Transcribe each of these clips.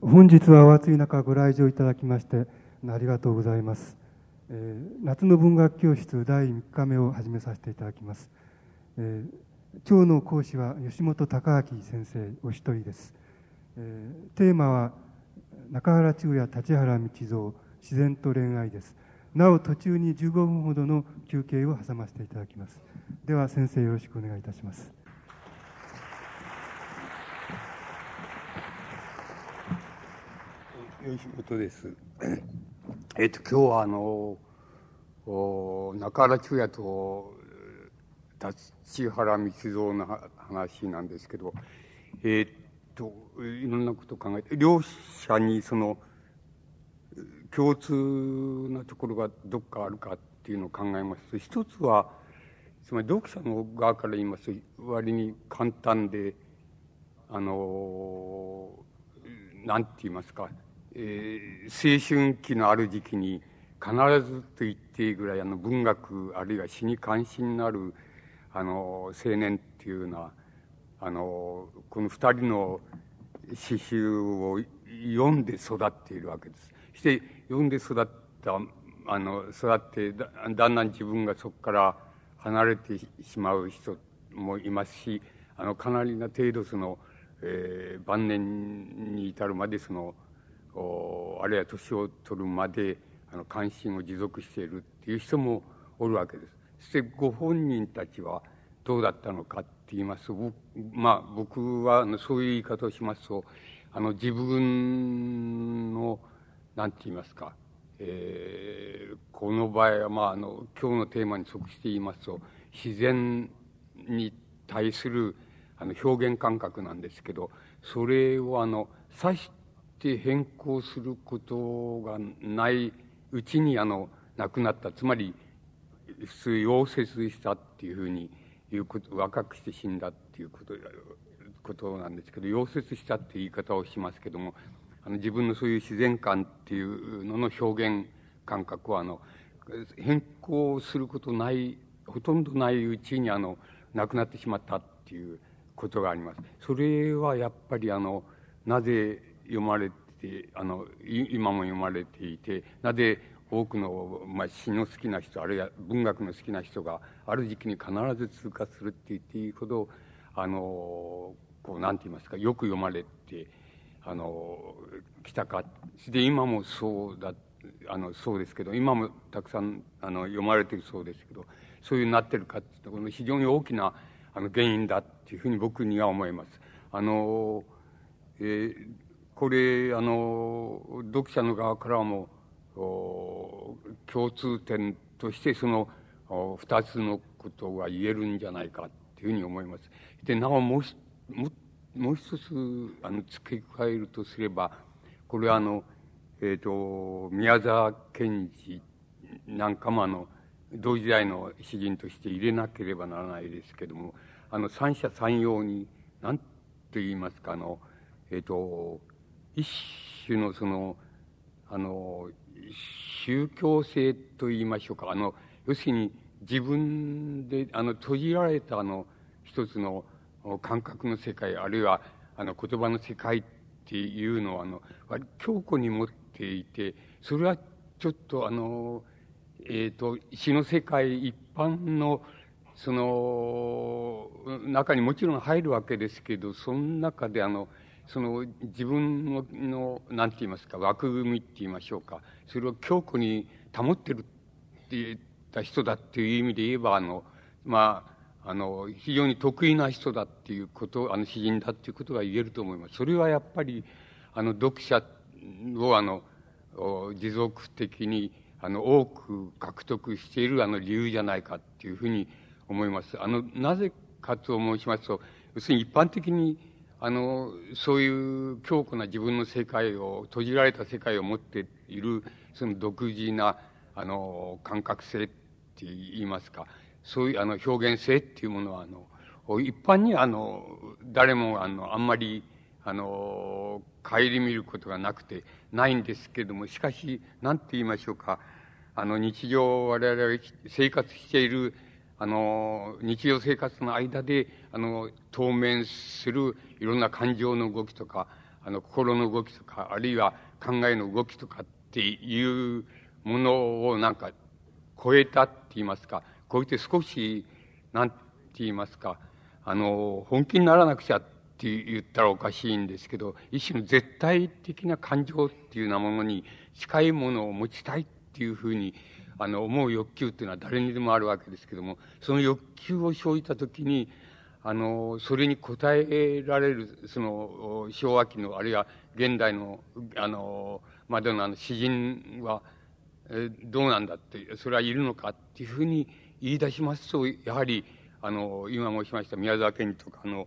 本日はお暑い中ご来場いただきましてありがとうございます、えー、夏の文学教室第3日目を始めさせていただきます、えー、今日の講師は吉本隆明先生お一人です、えー、テーマは中原中也立原道蔵自然と恋愛です。なお途中に15分ほどの休憩を挟ませていただきます。では先生よろしくお願いいたします。吉本です。えっと、今日はあの、お中原中也と立原光蔵の話なんですけど、えっと、いろんなことを考えて、両者にその、共通なところがどっかあるかっていうのを考えますと、一つは、つまり読者の側から言いますと、割に簡単で、あの、なんて言いますか、えー、青春期のある時期に必ずと言っていいぐらいあの文学あるいは詩に関心のあるあの青年っていうのはあのこの二人の詩集を読んで育っているわけです。そして読んで育ったあの育ってだだんだん自分がそこから離れてしまう人もいますしあのかなりな程度その、えー、晩年に至るまでそのあるいは年を取るまであの関心を持続しているっていう人もおるわけです。そしてご本人たちはどうだったのかって言いますと、まあ僕はそういう言い方をしますと、あの自分の、なんて言いますか、えー、この場合は、まあ、あの今日のテーマに即して言いますと自然に対するあの表現感覚なんですけどそれをあの指して変更することがないうちにあの亡くなったつまり普通溶接したっていうふうにいうこと若くして死んだっていうことことなんですけど溶接したって言い方をしますけどもあの自分のそういう自然観っていうのの表現感覚はあの変更することないほとんどないうちにあの亡くなってしまったっていうことがあります。それはやっぱりあのなぜ読まれてあの今も読まれていてなぜ多くの、まあ、詩の好きな人あるいは文学の好きな人がある時期に必ず通過するって言っていいほどあのこうなんて言いますかよく読まれてあの来たかで今もそうだあのそうですけど今もたくさんあの読まれてるそうですけどそういうなってるかっていうところの非常に大きなあの原因だっていうふうに僕には思います。あのえー、これあの読者の側からも共通点としてその二つのことが言えるんじゃないかっていうふうに思います。でなおもうもう一つあの付け加えるとすればこれはあの、えーと、宮沢賢治なんかもあの同時代の詩人として入れなければならないですけどもあの三者三様に何と言いますかあの、えーと一種のその、あの、宗教性と言いましょうか。あの、要するに自分で、あの、閉じられたあの、一つの感覚の世界、あるいは、あの、言葉の世界っていうのは、あの、強固に持っていて、それはちょっとあの、えっ、ー、と、詩の世界一般の、その、中にもちろん入るわけですけど、その中であの、その自分ののなんて言いますか枠組みって言いましょうかそれを強固に保ってるって言った人だっていう意味で言えばあのまああの非常に得意な人だっていうことあの詩人だっていうことが言えると思います。それはやっぱりあの読者をあの持続的にあの多く獲得しているあの理由じゃないかっていうふうに思います。あのなぜかと申しますと要するに一般的にあの、そういう強固な自分の世界を、閉じられた世界を持っている、その独自な、あの、感覚性って言いますか、そういう、あの、表現性っていうものは、あの、一般にあの、誰も、あの、あんまり、あの、顧みることがなくて、ないんですけれども、しかし、なんて言いましょうか、あの、日常我々が生活しているあの、日常生活の間で、あの、当面するいろんな感情の動きとか、あの、心の動きとか、あるいは考えの動きとかっていうものをなんか超えたって言いますか、超えて少し、なんて言いますか、あの、本気にならなくちゃって言ったらおかしいんですけど、一種の絶対的な感情っていうようなものに近いものを持ちたいっていうふうに、あの、思う欲求っていうのは誰にでもあるわけですけども、その欲求を生じたときに、あの、それに応えられる、その、昭和期の、あるいは現代の、あの、マドナの詩人は、えどうなんだって、それはいるのかっていうふうに言い出しますと、やはり、あの、今申しました宮沢賢治とか、あの、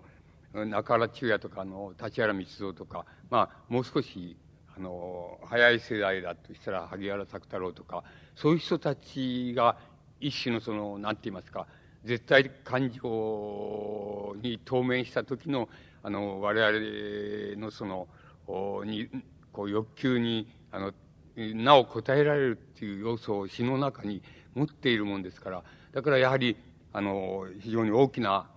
中原中也とか、あの、立原光蔵とか、まあ、もう少し、あの、早い世代だとしたら、萩原作太郎とか、そういう人たちが、一種のその、なんて言いますか、絶対感情に当面した時の、あの、我々のその、に、こう欲求に、あの、なお応えられるっていう要素を詩の中に持っているもんですから、だからやはり、あの、非常に大きな、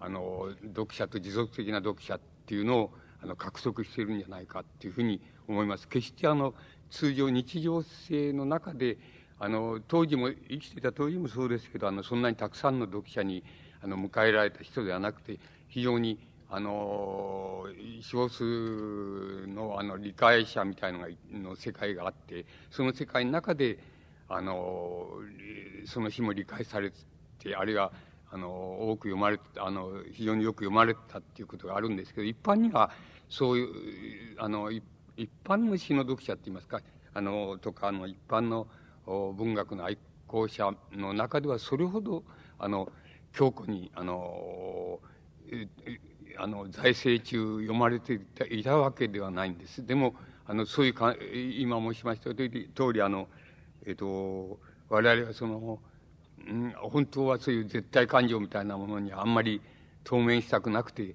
あの、読者と持続的な読者っていうのを、あの、獲得しているんじゃないかっていうふうに思います。決してあの、通常日常性の中で、あの、当時も、生きていた当時もそうですけど、あの、そんなにたくさんの読者に、あの、迎えられた人ではなくて、非常に、あの、少数の、あの、理解者みたいのが、の世界があって、その世界の中で、あの、その日も理解されて、あるいは、あの、多く読まれあの、非常によく読まれたっていうことがあるんですけど、一般には、そういう、あの、一般の詩の読者って言いますか、あの、とか、あの、一般の、文学の愛好者の中ではそれほどあの強固にあのあの財政中読まれていたわけではないんです。でもあのそういうか今申しました通りあのえっ、と我々はその、うん、本当はそういう絶対感情みたいなものにあんまり当面したくなくて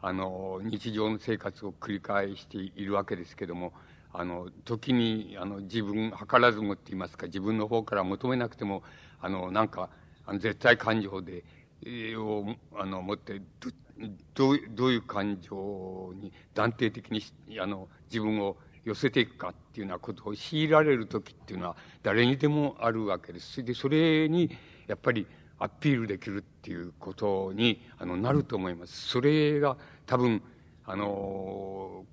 あの日常の生活を繰り返しているわけですけどもあの、時に、あの、自分、図らずもって言いますか、自分の方から求めなくても、あの、なんか、あの絶対感情で、えー、を、あの、持って、ど、どうどういう感情に断定的に、あの、自分を寄せていくかっていうようなことを強いられる時っていうのは、誰にでもあるわけです。で、それに、やっぱり、アピールできるっていうことに、あの、なると思います。それが、多分、あの、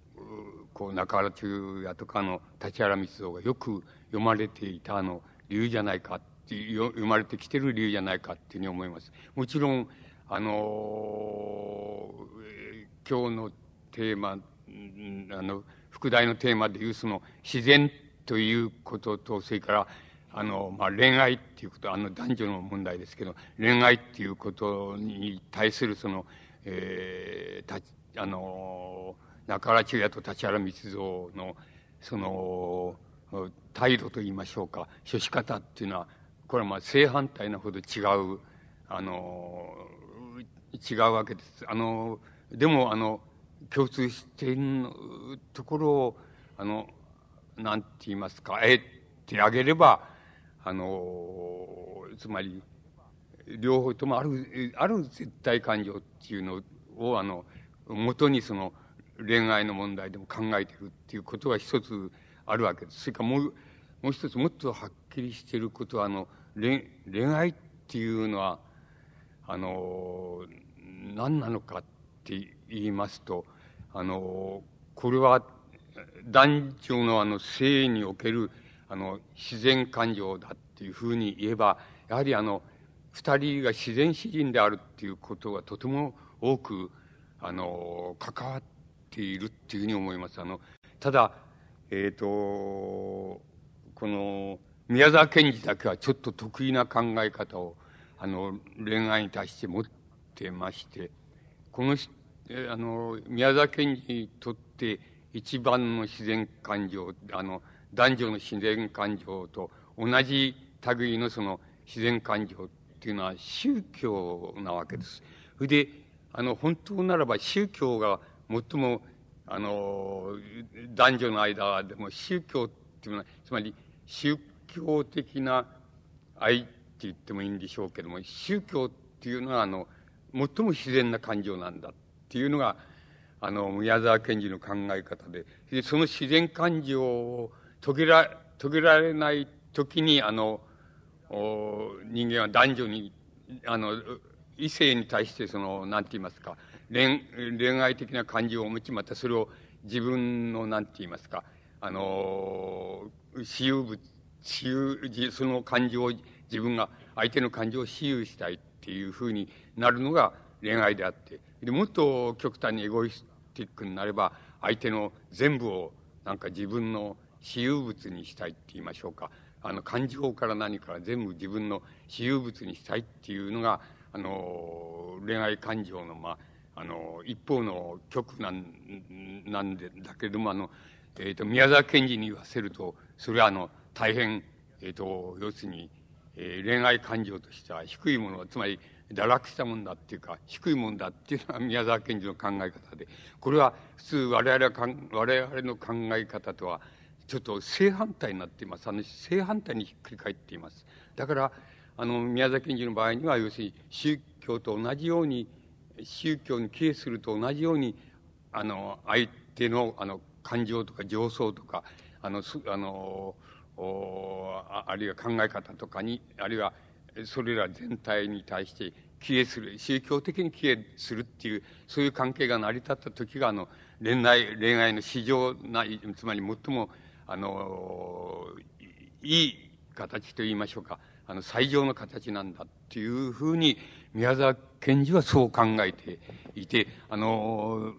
こう中原中也とかの立原光蔵がよく読まれていたあの理由じゃないかって読まれてきてる理由じゃないかっていうふうに思います。もちろんあの今日のテーマあの副題のテーマでいうその自然ということとそれからあの、まあ、恋愛っていうことあの男女の問題ですけど恋愛っていうことに対するその、えー、たあの中原中也と立原光蔵の、その、態度と言いましょうか、処し方っていうのは、これはまあ正反対なほど違う、あの、違うわけです。あの、でも、あの、共通しているところを、あの、なんて言いますか、えってあげれば、あの、つまり、両方ともある、ある絶対感情っていうのを、あの、元にその、恋愛の問題でも考えてるっていうことが一つあるわけです。それからもう、もう一つもっとはっきりしていることは、あの、恋恋愛っていうのは、あの、何なのかって言いますと、あの、これは男女のあの性におけるあの自然感情だっていうふうに言えば、やはりあの、二人が自然詩人であるっていうことがとても多く、あの、関わっているっていうふうに思います。あの、ただ、えっ、ー、と、この、宮沢賢治だけはちょっと得意な考え方を、あの、恋愛に対して持ってまして、この、あの、宮沢賢治にとって一番の自然感情、あの、男女の自然感情と同じ類のその自然感情っていうのは宗教なわけです。それで、あの、本当ならば宗教が最も、あの、男女の間でも宗教っていうのは、つまり宗教的な愛って言ってもいいんでしょうけども、宗教っていうのは、あの、最も自然な感情なんだっていうのが、あの、宮沢賢治の考え方で、でその自然感情を遂げら、遂げられない時に、あの、お人間は男女に、あの、異性に対してその、なんて言いますか、恋、恋愛的な感情を持ち、またそれを自分の、なんて言いますか、あの、私有物、私有、その感情を、自分が相手の感情を私有したいっていうふうになるのが恋愛であって、で、もっと極端にエゴイスティックになれば、相手の全部をなんか自分の私有物にしたいって言いましょうか。あの、感情から何から全部自分の私有物にしたいっていうのが、あの、恋愛感情の、まあ、あの、一方の極なん、なんで、だけれども、あの、えっ、ー、と、宮沢賢治に言わせると、それはあの、大変、えっ、ー、と、要するに、えー、恋愛感情としては低いもの、つまり、堕落したもんだっていうか、低いもんだっていうのが 宮沢賢治の考え方で、これは普通我々はかん、我々の考え方とは、ちょっと正反対になっています。あの、正反対にひっくり返っています。だから、あの、宮崎賢治の場合には、要するに宗教と同じように、宗教に帰依すると同じように、あの、相手の、あの、感情とか情操とか、あの、あの、おああるいは考え方とかに、あるいはそれら全体に対して帰依する、宗教的に帰依するっていう、そういう関係が成り立った時が、あの、恋愛、恋愛の市場ない、つまり最も、あの、いい形と言いましょうか。あの、最上の形なんだっていうふうに、宮沢賢治はそう考えていて、あの、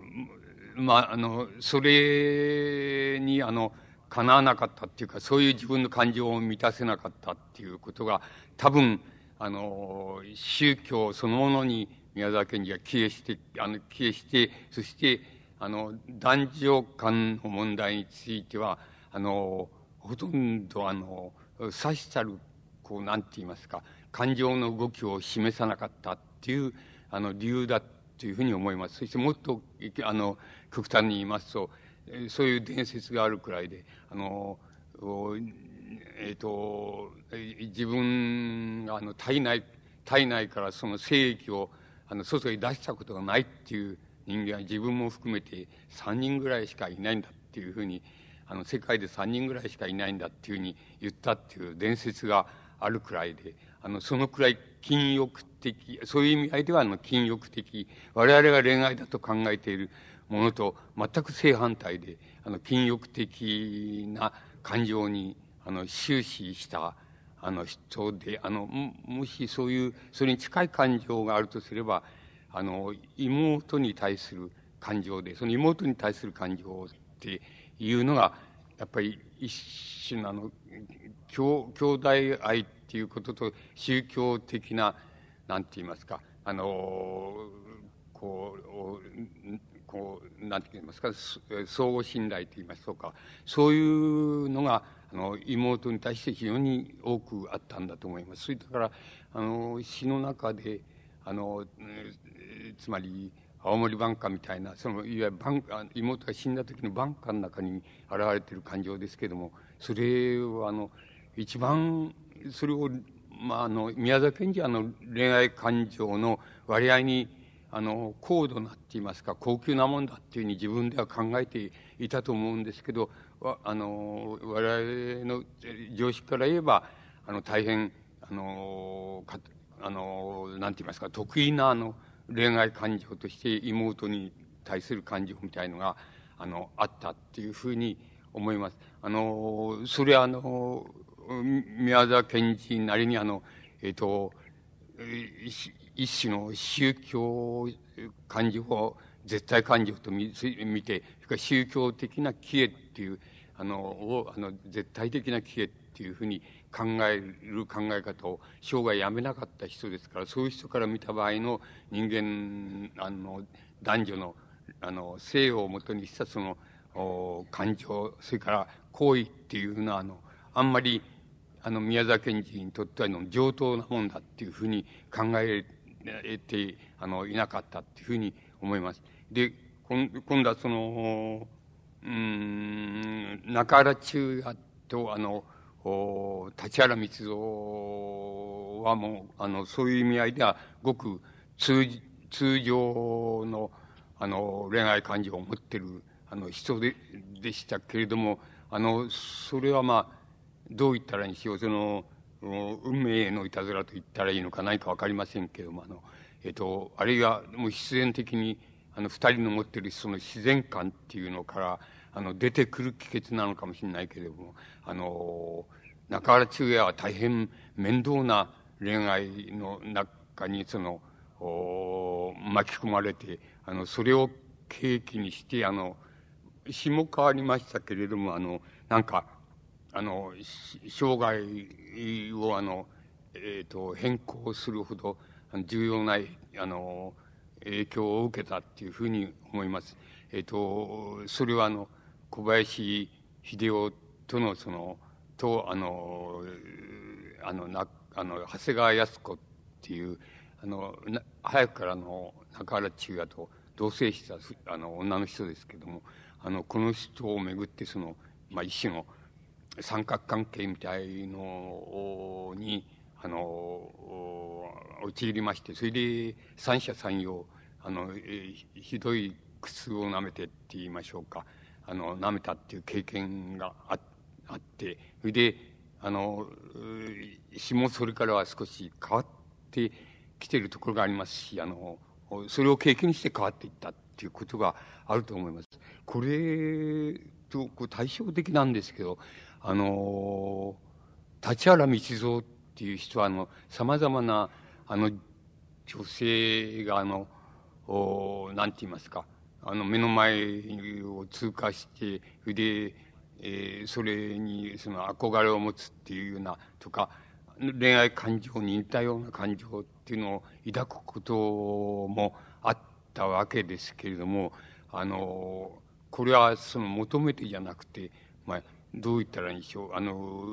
まあ、あの、それに、あの、叶わなかったっていうか、そういう自分の感情を満たせなかったっていうことが、多分、あの、宗教そのものに宮沢賢治が帰依して、あの、帰依して、そして、あの、男女間の問題については、あの、ほとんどあの、指したる、こう、なんて言いますか、感情の動きを示さなかったっていう、あの、理由だというふうに思います。そしてもっと、あの、極端に言いますと、そういう伝説があるくらいで、あの、えっ、ー、と、自分があの体内、体内からその精液をあの外に出したことがないっていう人間は自分も含めて3人ぐらいしかいないんだっていうふうにあの世界で3人ぐらいしかいないんだっていうふうに言ったっていう伝説があるくらいで、あの、そのくらい禁欲的、そういう意味合いではあの禁欲的、我々が恋愛だと考えているものと全く正反対で、あの、禁欲的な感情に、あの、終始した、あの、人で、あの、もしそういう、それに近い感情があるとすれば、あの、妹に対する感情で、その妹に対する感情っていうのが、やっぱり一種のあの、兄兄弟愛っていうことと宗教的な、なんて言いますか、あの、こう、こう、なんて言いますか、相互信頼と言いますとか、そういうのが、あの、妹に対して非常に多くあったんだと思います。それだから、あの、詩の中で、あの、つまり、青森晩夏みたいな、その、いわゆる晩妹が死んだ時の晩夏の中に現れている感情ですけれども、それは、あの、一番、それを、まあ、あの、宮崎賢治は、あの、恋愛感情の割合に、あの、高度なって言いますか、高級なもんだっていうふうに自分では考えていたと思うんですけど、あの、我々の常識から言えば、あの、大変、あの、かあの、なんて言いますか、得意な、あの、恋愛感情として妹に対する感情みたいのが、あの、あったっていうふうに思います。あの、それはあの、宮沢賢治なりにあの、えっ、ー、と、一種の宗教感情を絶対感情と見て、それから宗教的な帰依っていう、あの、を、あの、絶対的な帰依っていうふうに考える考え方を生涯やめなかった人ですから、そういう人から見た場合の人間、あの、男女の、あの、性をもとにしたその、感情、それから行為っていうのは、あの、あんまり、あの、宮沢賢治にとってはの上等なもんだっていうふうに考えて、あの、いなかったっていうふうに思います。で、今度はその、うん、中原中也と、あの、立原光蔵はもう、あの、そういう意味合いでは、ごく通通常の、あの、恋愛感情を持ってる、あの、人で、でしたけれども、あの、それはまあ、どう言ったらいいんでしょう、その、運命へのいたずらと言ったらいいのか何かわかりませんけども、あの、えっ、と、あるいはもう必然的に、あの、二人の持ってるその自然感っていうのから、あの、出てくる帰結なのかもしれないけれども、あの、中原中也は大変面倒な恋愛の中に、その、巻き込まれて、あの、それを契機にして、あの、詩も変わりましたけれども、あの、なんか、あの、生涯を、あの、えっ、ー、と、変更するほど重要な、あの、影響を受けたっていうふうに思います。えっ、ー、と、それはあの、小林秀夫とのその、と、あの、あの、な、あの、長谷川靖子っていう、あの、な早くからの中原中也と同棲したあの女の人ですけども、あの、この人をめぐってその、まあ、一種の三角関係みたいのに、あの、陥りまして、それで三者三様、あの、ひどい苦痛を舐めてって言いましょうか、あの、舐めたっていう経験がああって、それで、あの、詩もそれからは少し変わってきてるところがありますし、あの、それを経験して変わっていったっていうことがあると思います。これとこう対照的なんですけど、あの、立原道三っていう人は、あの、様々な、あの、女性が、あの、おなんて言いますか、あの、目の前を通過して、で、えー、それに、その、憧れを持つっていうような、とか、恋愛感情に似たような感情っていうのを抱くこともあったわけですけれども、あの、これはその求めてじゃなくて、まあ、どう言ったらいいんでしょう。あの、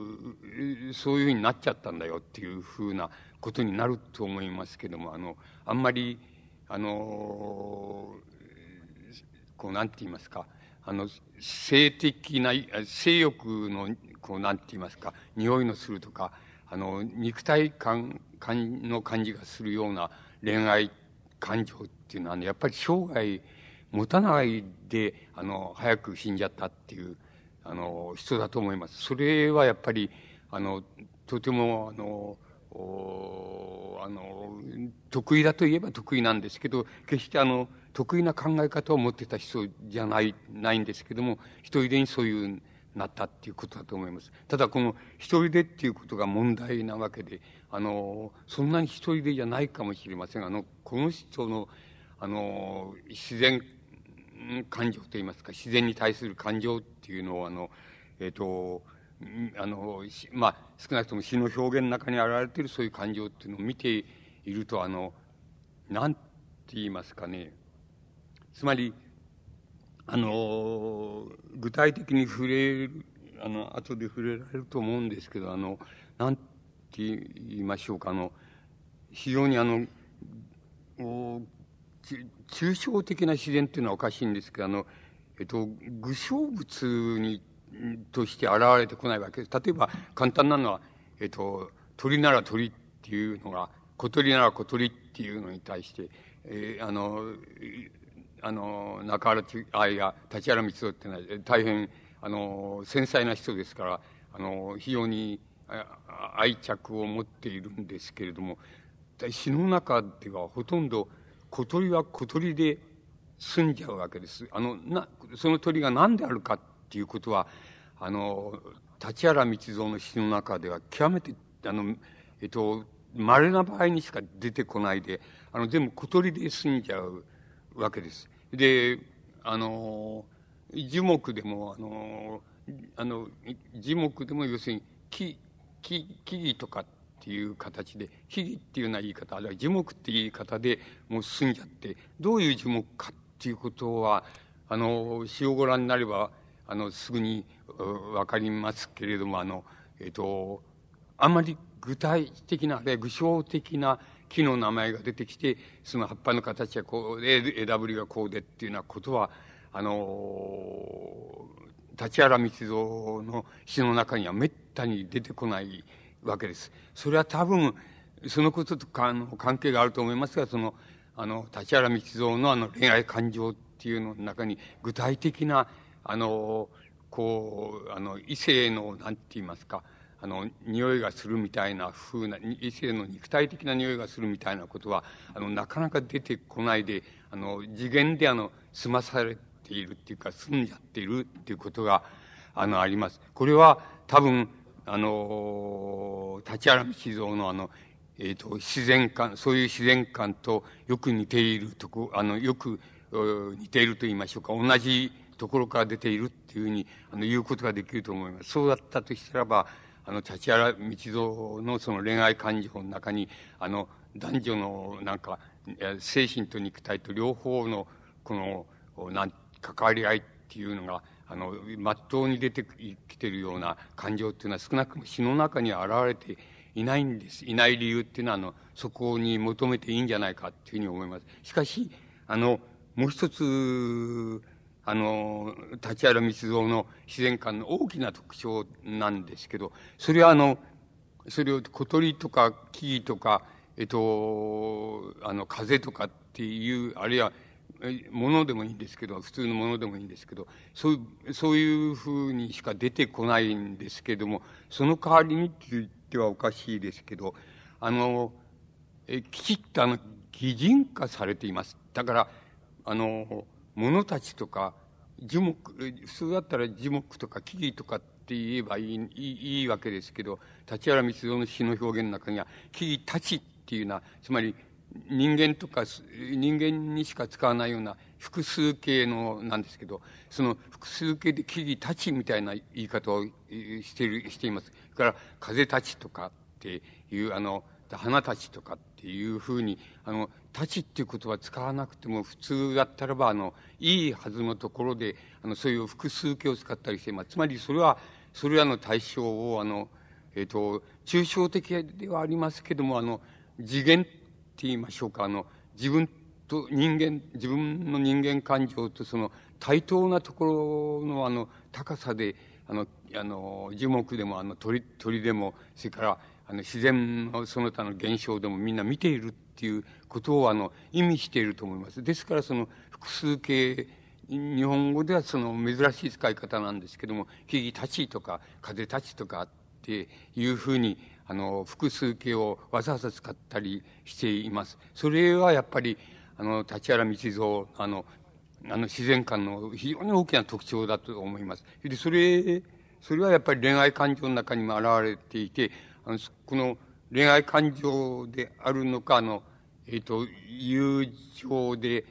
そういうふうになっちゃったんだよっていうふうなことになると思いますけども、あの、あんまり、あの、こう、なんて言いますか、あの、性的な、性欲の、こう、なんて言いますか、匂いのするとか、あの、肉体感、感の感じがするような恋愛感情っていうのはね、やっぱり生涯持たないで、あの、早く死んじゃったっていう、あの、人だと思います。それはやっぱり、あの、とても、あの、あの、得意だといえば得意なんですけど、決してあの、得意な考え方を持ってた人じゃない、ないんですけども、一人でにそういうなったっていうことだと思います。ただこの一人でっていうことが問題なわけで、あの、そんなに一人でじゃないかもしれません。あの、この人の、あの、自然感情といいますか、自然に対する感情っていうのを、あの、えっ、ー、と、あの、まあ、少なくとも詩の表現の中に現れているそういう感情っていうのを見ていると、あの、なんて言いますかね。つまり、あの、具体的に触れる、あの、後で触れられると思うんですけど、あの、なんて言いましょうか、あの、非常にあの、抽象的な自然っていうのはおかしいんですけど、あの、えっと、具象物に、として現れてこないわけです。例えば、簡単なのは、えっと、鳥なら鳥っていうのが、小鳥なら小鳥っていうのに対して、えー、あの、あの、中原あ、いや、立原光夫っていうのは、大変、あの、繊細な人ですから、あの、非常に愛着を持っているんですけれども、詩の中ではほとんど、小鳥は小鳥で済んじゃうわけです。あの、な、その鳥が何であるかっていうことは、あの、立原道三の詩の中では極めて、あの、えっと、稀な場合にしか出てこないで、あの、全部小鳥で済んじゃうわけです。で、あの、樹木でも、あの、あの、樹木でも要するに木、木、木々とかっていう形で、木々っていうような言い方、あるいは樹木っていう言い方でもう進んじゃって、どういう樹木かっていうことは、あの、詩をご覧になれば、あの、すぐにわかりますけれども、あの、えっ、と、あんまり具体的な、あるいは具象的な木の名前が出てきて、その葉っぱの形がこうで、枝ぶりがこうでっていうようなことは、あの、立原道三の詩の中にはめったに出てこないわけです。それは多分、そのこととかの関係があると思いますが、その、あの、立原道蔵のあの恋愛感情っていうのの中に、具体的な、あの、こう、あの、異性の、なんて言いますか、あの、匂いがするみたいな風な、異性の肉体的な匂いがするみたいなことは、あの、なかなか出てこないで、あの、次元であの、済まされているっていうか、済んじゃっているっていうことが、あの、あります。これは、多分、あの、立原道蔵のあの、えっ、ー、と、自然観、そういう自然観とよく似ているとこ、あの、よく似ていると言いましょうか、同じところから出ているっていうふうに、あの、言うことができると思います。そうだったとしたらば、あの、立原道蔵のその恋愛感情の中に、あの、男女のなんか、精神と肉体と両方の、この、なん、関わり合いっていうのが、あの、まっとうに出てきているような感情っていうのは少なくとも詩の中に現れていないんです。いない理由っていうのは、あの、そこに求めていいんじゃないかっていうふうに思います。しかし、あの、もう一つ、あの、立原密造の自然観の大きな特徴なんですけど、それはあの、それを小鳥とか木々とか、えっと、あの、風とかっていう、あるいは、ものでもいいんですけど、普通のものでもいいんですけど、そういう、そういうふうにしか出てこないんですけども、その代わりにって言ってはおかしいですけど、あの、えきちっとあの、擬人化されています。だから、あの、物たちとか、樹木、普通だったら樹木とか木々とかって言えばいいいいいわけですけど、立原光郎の詩の表現の中には、木々たちっていうのは、つまり人間とか、人間にしか使わないような複数形のなんですけど、その複数形で木々たちみたいな言い方をしている、しています。から、風たちとかっていう、あの、花たちとかっていうふうに、あの、たちっていう言葉使わなくても普通だったらば、あの、いいはずのところで、あの、そういう複数形を使ったりしてます。つまりそれは、それらの対象を、あの、えっ、ー、と、抽象的ではありますけども、あの、次元って言いましょうか、あの、自分と人間、自分の人間感情とその対等なところのあの高さで、あの、あの、樹木でもあの鳥、鳥でも、それからあの自然のその他の現象でもみんな見ているっていうことをあの意味していると思います。ですからその複数形、日本語ではその珍しい使い方なんですけども、木々たちとか風たちとかっていうふうに、あの、複数形をわざわざ使ったりしています。それはやっぱり、あの、立原道蔵、あの、あの自然観の非常に大きな特徴だと思います。で、それ、それはやっぱり恋愛感情の中にも現れていて、あの、この恋愛感情であるのか、あの、えっ、ー、と、友情で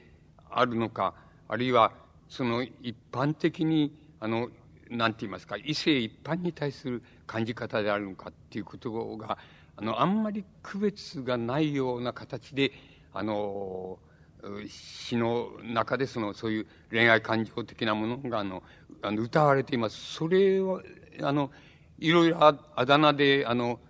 あるのか、あるいは、その一般的に、あの、なんて言いますか、異性一般に対する感じ方であるのかっていうことが、あの、あんまり区別がないような形で、あの、詩の中でその、そういう恋愛感情的なものが、あの、あの歌われています。それは、あの、いろいろあだ名で、あの、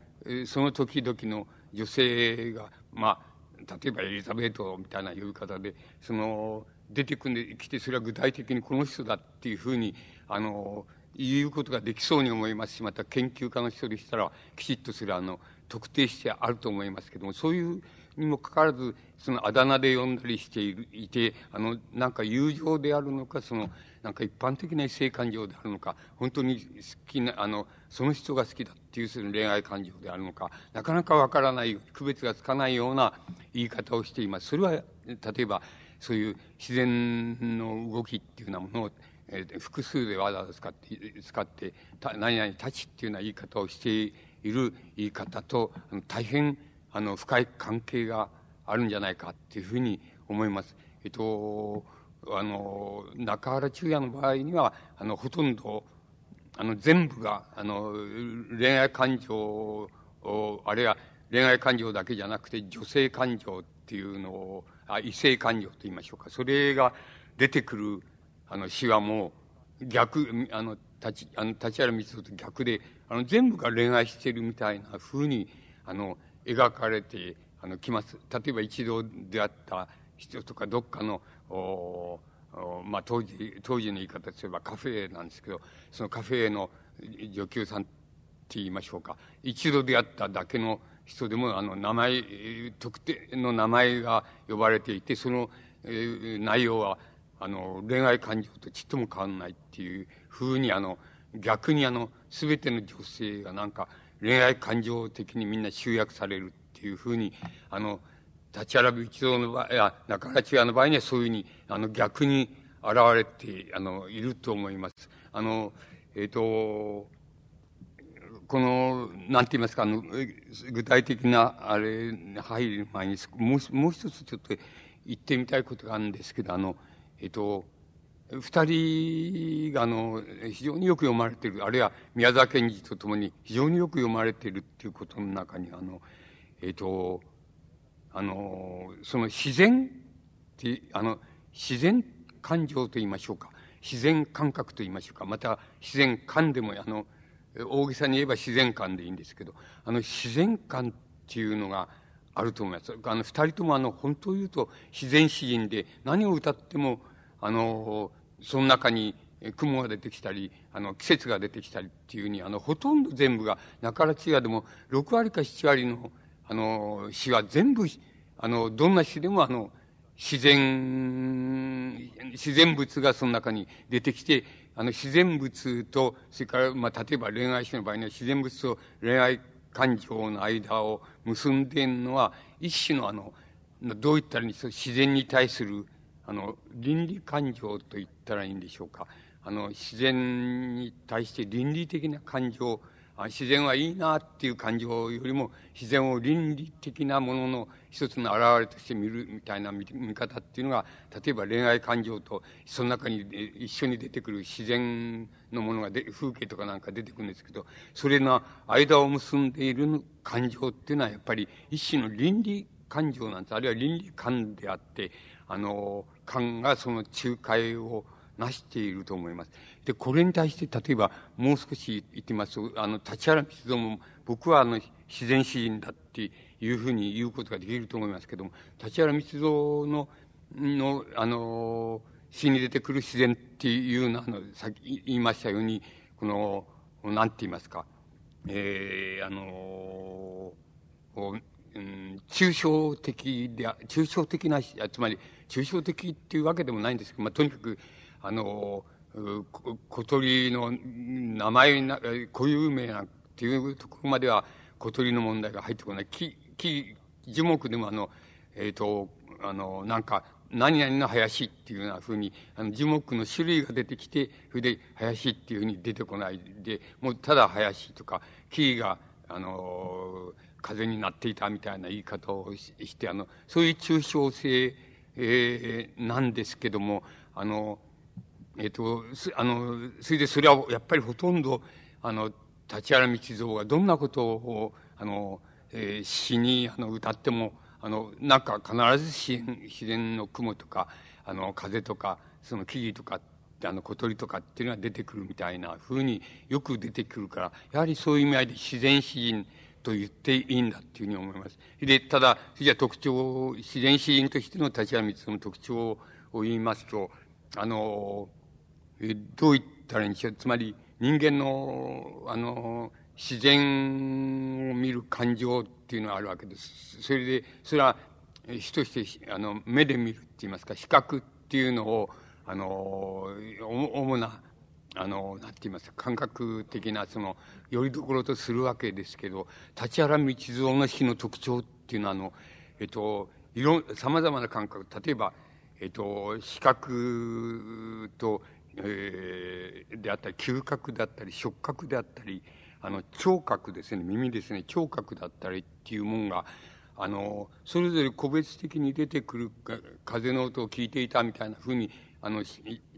その時々の女性が、まあ、例えばエリザベートみたいな呼び方で、その、出てくんできて、それは具体的にこの人だっていうふうに、あの、言うことができそうに思いますし、また研究家の人でしたら、きちっとそれは、あの、特定してあると思いますけども、そういうにもかかわらず、そのあだ名で呼んだりしている、いて、あの、なんか友情であるのか、その、なんか一般的な性感情であるのか、本当に好きな、あの、その人が好きだっていうその恋愛感情であるのか、なかなかわからない、区別がつかないような言い方をしています。それは、例えば、そういう自然の動きっていうようなものを、えー、複数でわざわざ使って、使って、た何々たちっていうような言い方をしている言い方と、大変、あの、深い関係があるんじゃないかっていうふうに思います。えっと、あの、中原中也の場合には、あの、ほとんど、あの、全部が、あの、恋愛感情を、あるいは恋愛感情だけじゃなくて、女性感情っていうのを、あ異性感情と言いましょうか。それが出てくる、あの、詩はもう、逆、あの、立ち、あの、立原光と逆で、あの、全部が恋愛してるみたいな風に、あの、描かれて、あの、きます。例えば一度出会った人とか、どっかの、まあ、当時、当時の言い方すればカフェなんですけど、そのカフェの女給さんって言いましょうか。一度出会っただけの人でも、あの、名前、特定の名前が呼ばれていて、その、えー、内容は、あの、恋愛感情とちっとも変わんないっていうふうに、あの、逆にあの、すべての女性がなんか、恋愛感情的にみんな集約されるっていうふうに、あの、立原一郎の場合、や、中原中也の場合にはそういうふうに、あの、逆に現れて、あの、いると思います。あの、えっ、ー、と、この、なんて言いますか、あの、具体的な、あれ、入る前に、もう、もう一つちょっと言ってみたいことがあるんですけど、あの、えっ、ー、と、二人が、あの、非常によく読まれている、あるいは宮沢賢治とともに非常によく読まれているっていうことの中に、あの、えっ、ー、と、あの、その自然って、あの、自然感情と言いましょうか。自然感覚と言いましょうか。また、自然感でも、あの、大げさに言えば自然感でいいんですけど、あの、自然感っていうのがあると思います。あの、二人ともあの、本当を言うと自然詩人で、何を歌っても、あの、その中に雲が出てきたり、あの、季節が出てきたりっていうふうに、あの、ほとんど全部が、中原中也でも、6割か7割の、あの、詩は全部、あの、どんな詩でもあの、自然、自然物がその中に出てきて、あの、自然物と、それから、まあ、例えば恋愛詩の場合には自然物と恋愛感情の間を結んでいるのは、一種のあの、どう言ったらいいんですか、自然に対する、あの、倫理感情と言ったらいいんでしょうか。あの、自然に対して倫理的な感情自然はいいなっていう感情よりも自然を倫理的なものの一つの表れとして見るみたいな見方っていうのが例えば恋愛感情とその中に一緒に出てくる自然のものがで風景とかなんか出てくるんですけどそれの間を結んでいる感情っていうのはやっぱり一種の倫理感情なんですあるいは倫理観であってあの観がその仲介をなしていると思います。で、これに対して、例えば、もう少し言ってみますと、あの、立原密造も、僕はあの、自然詩人だっていうふうに言うことができると思いますけども、立原密造の、の、あの、詩に出てくる自然っていうのは、あの、さっき言いましたように、この、なんて言いますか、えー、あの、うん、抽象的で、抽象的な、つまり、抽象的っていうわけでもないんですけど、まあ、とにかく、あの、小鳥の名前な、固有名なっていうところまでは小鳥の問題が入ってこない。木、木、樹木でもあの、えっ、ー、と、あの、なんか、何々の林っていうようなふうに、あの、樹木の種類が出てきて、それで林っていうふうに出てこないで、もうただ林とか、木が、あの、風になっていたみたいな言い方をして、あの、そういう抽象性、えー、なんですけども、あの、えっ、ー、と、あの、それでそれはやっぱりほとんど、あの、立原道蔵がどんなことを、あの、えー、詩にあの歌っても、あの、なんか必ず自然自然の雲とか、あの、風とか、その木々とか、あの、小鳥とかっていうのが出てくるみたいな風によく出てくるから、やはりそういう意味合いで自然詩人と言っていいんだっていうふうに思います。で、ただ、じゃ特徴、自然詩人としての立原道蔵の特徴を言いますと、あの、どう言ったらいいんでしょう。つまり、人間の、あの、自然を見る感情っていうのがあるわけです。それで、それは、主として、あの、目で見るって言いますか、視覚っていうのを、あの、主な、あの、なんて言いますか、感覚的な、その、よりどころとするわけですけど、立原道蔵の詩の特徴っていうのは、あの、えっと、いろ、様々な感覚、例えば、えっと、視覚とえー、であったり、嗅覚であったり、触覚であったり、あの、聴覚ですね、耳ですね、聴覚だったりっていうもんが、あの、それぞれ個別的に出てくる風の音を聞いていたみたいなふうに、あの、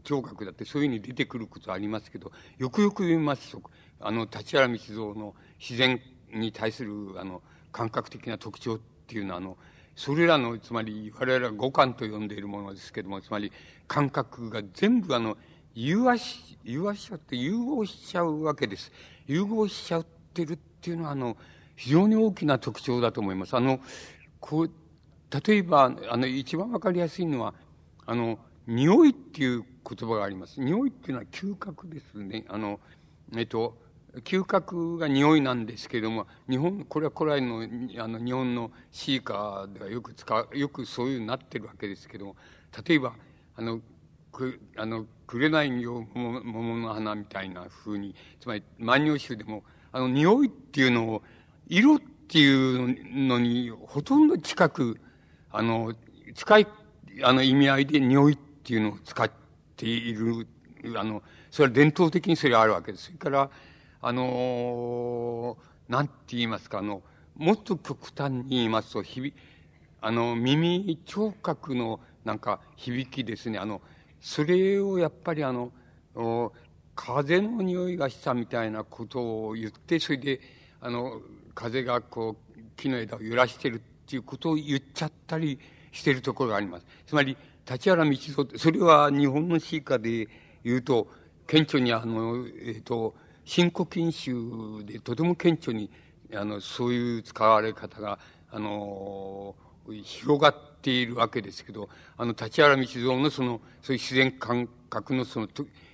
聴覚だってそういうふうに出てくることありますけど、よくよく言いますと、あの、立原道蔵の自然に対する、あの、感覚的な特徴っていうのは、あの、それらの、つまり、我々は五感と呼んでいるものですけども、つまり、感覚が全部あの、融和し、融和しちゃって、融合しちゃうわけです。融合しちゃってるっていうのは、あの、非常に大きな特徴だと思います。あの、こう、例えば、あの、一番わかりやすいのは、あの、匂いっていう言葉があります。匂いっていうのは嗅覚ですね。あの、えっと、嗅覚が匂いなんですけれども、日本、これは古来の、あの、日本のシーカーではよく使う、よくそういうなってるわけですけども、例えば、あの、く、あの、紅よ桃桃の花みたいな風に、つまり万葉集でも、あの、匂いっていうのを、色っていうのに、ほとんど近く、あの、近い、あの、意味合いで匂いっていうのを使っている、あの、それは伝統的にそれあるわけです。それから、あのー、なんて言いますか、あの、もっと極端に言いますと、響、あの、耳、聴覚のなんか響きですね。あの、それをやっぱりあの、風の匂いがしたみたいなことを言って、それで、あの、風がこう、木の枝を揺らしてるっていうことを言っちゃったりしてるところがあります。つまり、立原道蔵、それは日本の詩歌で言うと、顕著にあの、えっ、ー、と、新古今集でとても顕著に、あの、そういう使われ方が、あの、広がっているわけですけど、あの、立原道蔵のその、そういう自然感覚のその、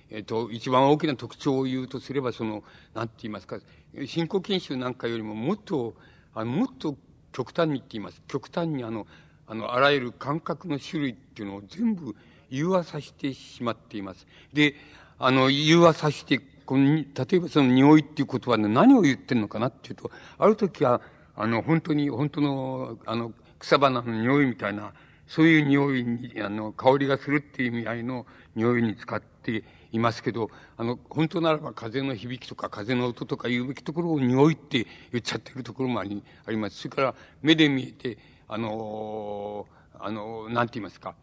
えっ、ー、と、一番大きな特徴を言うとすれば、その、なんて言いますか、新古今集なんかよりももっと、あの、もっと極端にって言います。極端にあの、あの、あらゆる感覚の種類っていうのを全部融和させてしまっています。で、あの、融和させてこの、例えばその匂いっていう言葉で何を言ってるのかなっていうと、ある時は、あの、本当に、本当の、あの、草花の匂いみたいな、そういう匂いに、あの、香りがするっていう意味合いの匂いに使っていますけど、あの、本当ならば風の響きとか風の音とか言うべきところを匂いって言っちゃってるところもあり、あります。それから目で見えて、あの、あの、なんて言いますか、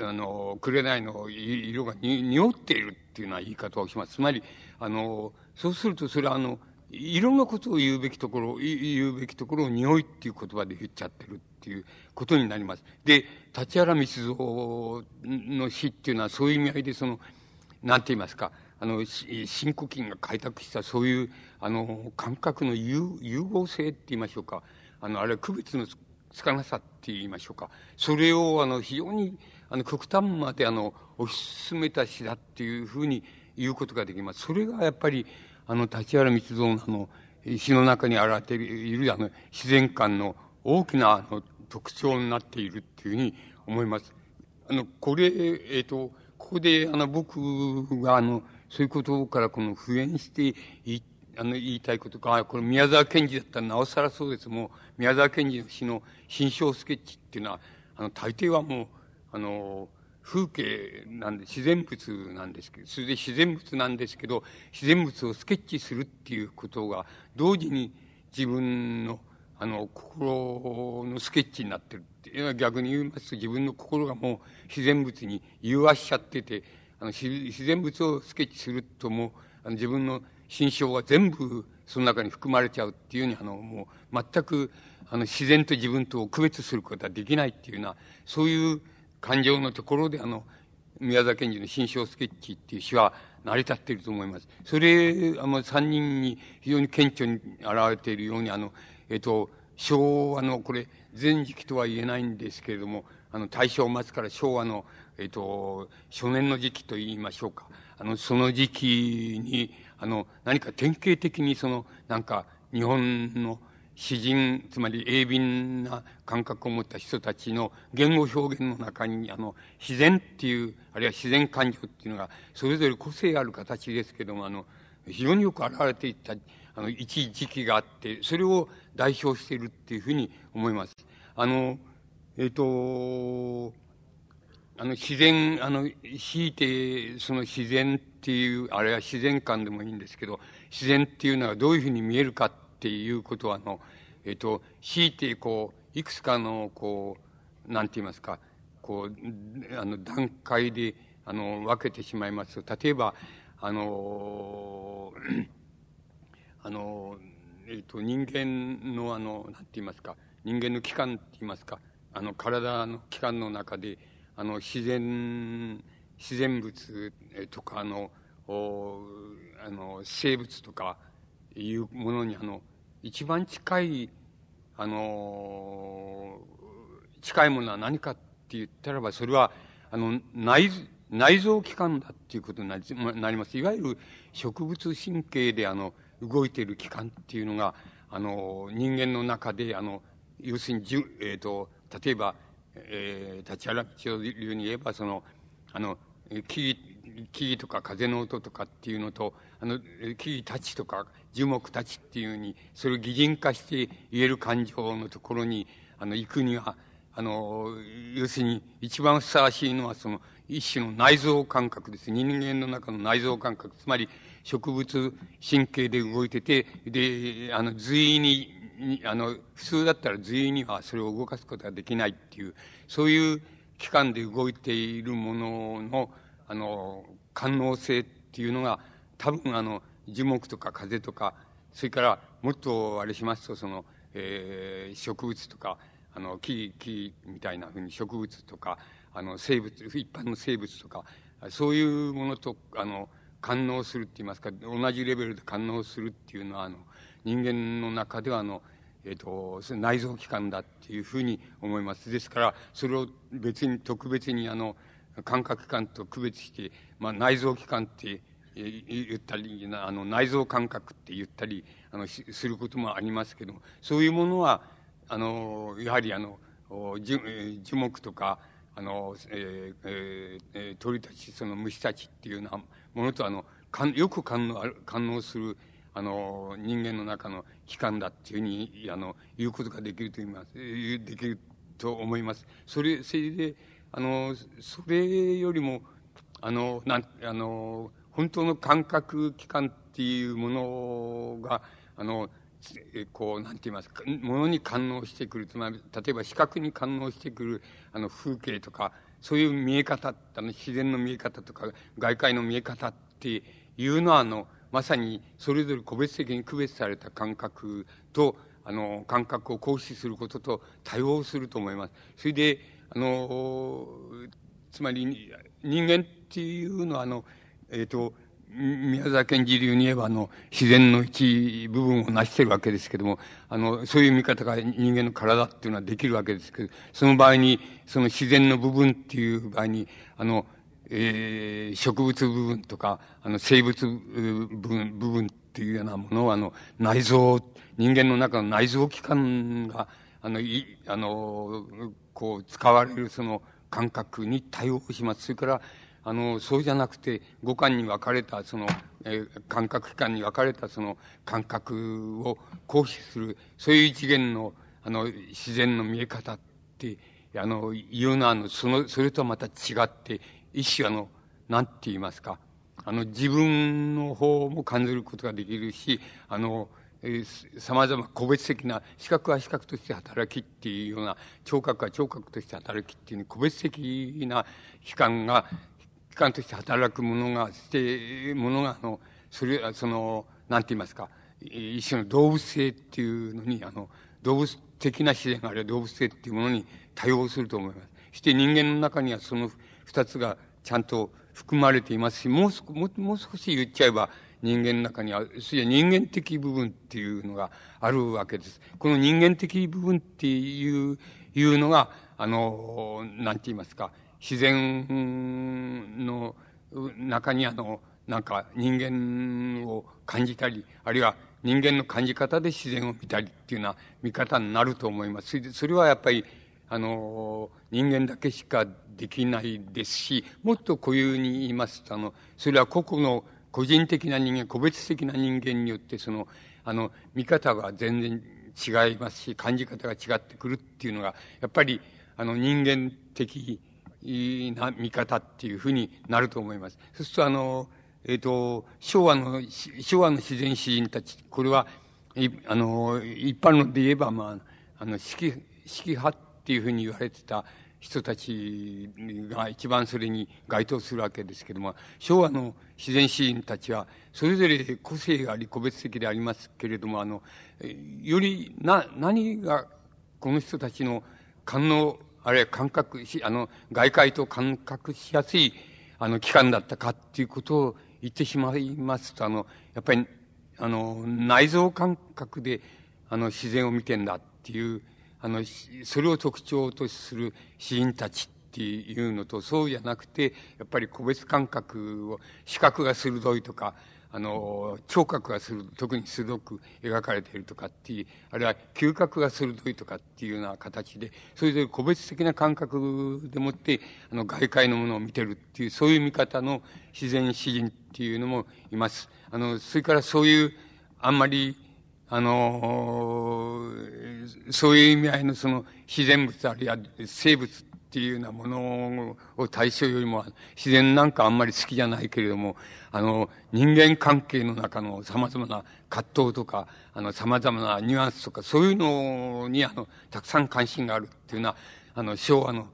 あの、紅の色が匂っているっていうような言い方をします。つまり、あの、そうするとそれはあの、色のことを言うべきところ、言うべきところを匂いっていう言葉で言っちゃってるっていうことになります。で、立原密造の詩っていうのはそういう意味合いでその、なんて言いますか、あの、新古今が開拓したそういう、あの、感覚の融融合性って言いましょうか。あの、あれは区別のつかなさって言いましょうか。それを、あの、非常に、あの、極端まで、あの、推し進めた詩だっていうふうに言うことができます。それがやっぱり、あの、立原密造のあの、詩の中に現れている、あの、自然観の大きな、あの、特徴になっているっていうふうに思います。あの、これ、えっ、ー、と、ここで、あの、僕が、あの、そういうことからこの普遍していあの、言いたいことか、これ宮沢賢治だったらなおさらそうです。もう、宮沢賢治の詩の心象スケッチっていうのは、あの、大抵はもう、あの、風景なんで、自然物なんですけど、それで自然物なんですけど、自然物をスケッチするっていうことが、同時に自分の、あの、心のスケッチになってるっていうのは逆に言いますと、自分の心がもう自然物に融和しちゃってて、あの、自然物をスケッチするともう、あの自分の心象は全部その中に含まれちゃうっていうふうに、あの、もう全く、あの、自然と自分とを区別することはできないっていうような、そういう感情のところで、あの、宮沢賢治の心象スケッチっていう詩は成り立っていると思います。それ、あの、三人に非常に顕著に現れているように、あの、えっと、昭和の、これ、前時期とは言えないんですけれども、あの、大正末から昭和の、えっと、初年の時期と言いましょうか。あの、その時期に、あの、何か典型的にその、なんか、日本の詩人、つまり鋭敏な感覚を持った人たちの言語表現の中に、あの、自然っていう、あるいは自然感情っていうのが、それぞれ個性ある形ですけども、あの、非常によく現れていった、あの、一時期があって、それを代表しているっていうふうに思います。あの、えっ、ー、と、あの、自然、あの、強いて、その自然っていう、あれは自然観でもいいんですけど、自然っていうのはどういうふうに見えるかっていうことは、あの、えっ、と、強いて、こう、いくつかの、こう、なんて言いますか、こう、あの、段階で、あの、分けてしまいますと、例えば、あの、あの、えっ、と、人間の、あの、なんて言いますか、人間の器官って言いますか、あの、体の器官の中で、あの、自然、自然物とか、あの、あの、生物とかいうものに、あの、一番近い、あの、近いものは何かって言ったらば、それは、あの、内、内臓器官だっていうことになります。いわゆる植物神経であの、動いている器官っていうのが、あの、人間の中で、あの、要するに、じゅえっ、ー、と、例えば、えー、立原道流に言えば、その、あの、木、木とか風の音とかっていうのと、あの、木たちとか樹木たちっていうふうに、それを擬人化して言える感情のところに、あの、行くには、あの、要するに一番ふさわしいのはその一種の内臓感覚です。人間の中の内臓感覚。つまり植物神経で動いてて、で、あの、随意に、あの、普通だったら随意にはそれを動かすことができないっていう、そういう器官で動いているものの、あの、官能性っていうのが、多分あの、樹木とか風とか、それからもっとあれしますと、その、えー、植物とか、あの、木、木みたいなふうに植物とか、あの、生物、一般の生物とか、そういうものと、あの、感応するって言いますか、同じレベルで感応するっていうのは、あの、人間の中では、あの、えっ、ー、と、内臓器官だっていうふうに思います。ですから、それを別に、特別に、あの、感覚器官と区別して、まあ、内臓器官って言ったり、あの、内臓感覚って言ったり、あの、することもありますけども、そういうものは、あの、やはりあの、樹樹木とか、あの、えーえー、鳥たち、その虫たちっていうようなものと、あの、よく感応感応する、あの、人間の中の器官だっていうふうに、あの、言うことができると言います、できると思います。それ、それで、あの、それよりも、あの、なん、あの、本当の感覚器官っていうものが、あの、こう、なんて言いますか、ものに感応してくる。つまり、例えば視覚に感応してくる、あの、風景とか、そういう見え方、あの、自然の見え方とか、外界の見え方っていうのは、あの、まさに、それぞれ個別的に区別された感覚と、あの、感覚を行使することと対応すると思います。それで、あの、つまり、人間っていうのは、あの、えっ、ー、と、宮沢賢治流に言えば、あの、自然の一部分を成してるわけですけども、あの、そういう見方が人間の体っていうのはできるわけですけど、その場合に、その自然の部分っていう場合に、あの、えー、植物部分とか、あの、生物部分、部分っていうようなものは、あの、内臓、人間の中の内臓器官が、あの、い、あの、こう、使われるその感覚に対応します。それから、あの、そうじゃなくて、五感に分かれた、その、えー、感覚器官に分かれた、その、感覚を行使する、そういう一元の、あの、自然の見え方って、あの、いうのは、あの、その、それとはまた違って、一種、あの、なんて言いますか、あの、自分の方も感じることができるし、あの、えー、様々個別的な、視覚は視覚として働きっていうような、聴覚は聴覚として働きっていう個別的な器官が、器官として働くものが、して、ものが、あの、それは、その、なんて言いますか、一種の動物性っていうのに、あの、動物的な自然があるいは動物性っていうものに対応すると思います。して人間の中にはその二つがちゃんと含まれていますし、もう少ももう少し言っちゃえば、人間の中には、人間的部分っていうのがあるわけです。この人間的部分っていう、いうのが、あの、なんて言いますか、自然の中にあの、なんか人間を感じたり、あるいは人間の感じ方で自然を見たりっていうような見方になると思います。それはやっぱり、あの、人間だけしかできないですし、もっと固有に言いますと、あの、それは個々の個人的な人間、個別的な人間によって、その、あの、見方が全然違いますし、感じ方が違ってくるっていうのが、やっぱり、あの、人間的な見方っていうふうになると思います。そうすると、あの、えっ、ー、と、昭和の、昭和の自然詩人たち、これは、いあの、一般ので言えば、まあ、あの、式、式派っていうふうに言われてた人たちが一番それに該当するわけですけども、昭和の自然詩人たちは、それぞれ個性があり、個別的でありますけれども、あの、より、な、何が、この人たちの感能、あるいは感覚し、あの、外界と感覚しやすい、あの、期間だったかっていうことを言ってしまいますと、あの、やっぱり、あの、内臓感覚で、あの、自然を見てんだっていう、あの、それを特徴とする詩人たちっていうのと、そうじゃなくて、やっぱり個別感覚を、視覚が鋭いとか、あの、聴覚がる、特に鋭く描かれているとかっていう、あるいは嗅覚が鋭いとかっていうような形で、それで個別的な感覚でもって、あの、外界のものを見てるっていう、そういう見方の自然詩人っていうのもいます。あの、それからそういう、あんまり、あの、そういう意味合いのその自然物あるいは生物っていうようなものを対象よりも、自然なんかあんまり好きじゃないけれども、あの、人間関係の中の様々な葛藤とか、あの、様々なニュアンスとか、そういうのに、あの、たくさん関心があるっていうのは、あの、昭和の、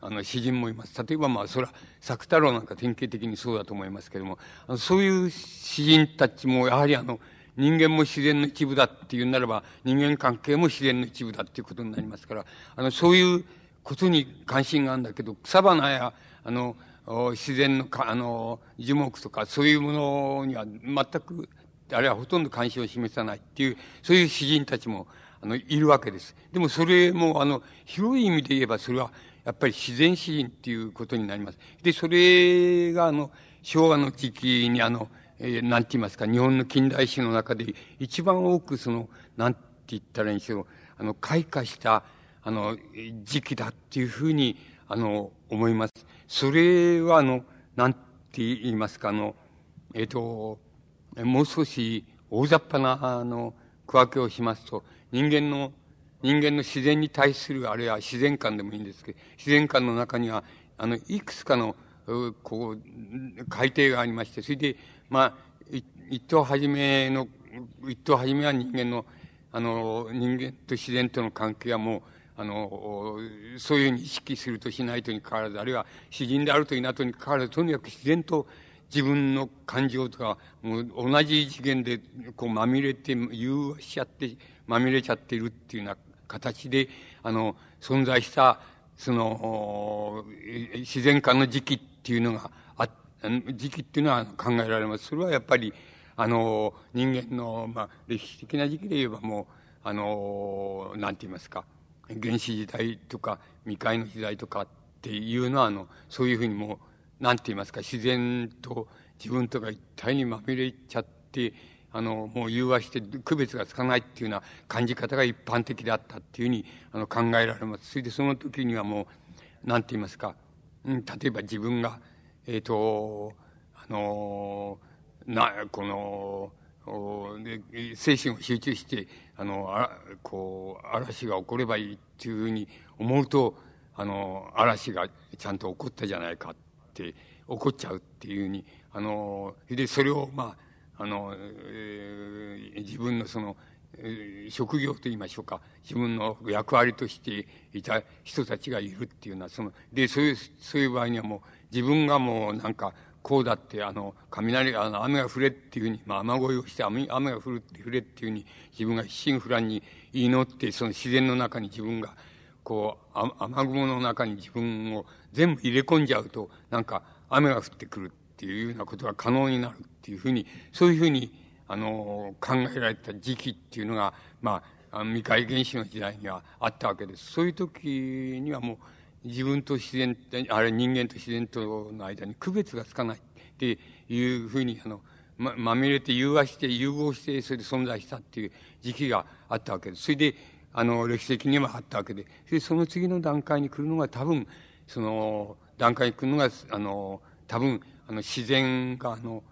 あの、詩人もいます。例えば、まあ、それは、作太郎なんか典型的にそうだと思いますけれども、あのそういう詩人たちも、やはりあの、人間も自然の一部だっていうならば、人間関係も自然の一部だっていうことになりますから、あの、そういうことに関心があるんだけど、草花や、あの、自然のか、あの、樹木とか、そういうものには全く、あるいはほとんど関心を示さないっていう、そういう詩人たちも、あの、いるわけです。でもそれも、あの、広い意味で言えば、それは、やっぱり自然詩人っていうことになります。で、それが、あの、昭和の時期に、あの、えー、なんて言いますか、日本の近代史の中で一番多くその、なんて言ったらいいんでしょう、あの、開花した、あの、時期だっていうふうに、あの、思います。それは、あの、なんて言いますか、あの、えっ、ー、と、もう少し大雑把な、あの、区分けをしますと、人間の、人間の自然に対する、あるいは自然観でもいいんですけど、自然観の中には、あの、いくつかの、こう、改定がありまして、それで、まあ、一等はじめの、一等はじめは人間の、あの、人間と自然との関係はもう、あの、そういうふうに意識するとしないとにかかわらず、あるいは詩人であるといなとにかかわらず、とにかく自然と自分の感情とか、もう同じ次元で、こう、まみれて、融和しちゃって、まみれちゃってるっていうような形で、あの、存在した、その、自然界の時期っていうのが、時期っていうのは考えられます。それはやっぱり、あの、人間の、まあ、歴史的な時期で言えばもう、あの、なんて言いますか、原始時代とか未開の時代とかっていうのは、あの、そういうふうにもう、なんて言いますか、自然と自分とが一体にまみれちゃって、あの、もう融和して区別がつかないっていうような感じ方が一般的であったっていうふうにあの考えられます。それでその時にはもう、なんて言いますか、うん、例えば自分が、えっ、ー、と、あの、な、この、で精神を集中してあのあこう嵐が起こればいいっていうふうに思うとあの嵐がちゃんと起こったじゃないかって起こっちゃうっていうふうにあのでそれをまああの、えー、自分のその、えー、職業と言いましょうか自分の役割としていた人たちがいるっていうのはそのでそういうそういう場合にはもう自分がもうなんかこうだって、あの、雷、あの、雨が降れっていうふうに、まあ、雨乞いをして雨、雨が降るって、降れっていうふうに、自分が一心不乱に祈って、その自然の中に自分が、こう、あ雨雲の中に自分を全部入れ込んじゃうと、なんか、雨が降ってくるっていうようなことが可能になるっていうふうに、そういうふうに、あの、考えられた時期っていうのが、まあ、未開原始の時代にはあったわけです。そういう時にはもう、自分と自然、あれ人間と自然との間に区別がつかないっていうふうに、あの、ま、まみれて融和して、融合して、それで存在したっていう時期があったわけです。それで、あの、歴史的にはあったわけで、で、その次の段階に来るのが多分、その、段階に来るのが、あの、多分、あの、自然が、あの、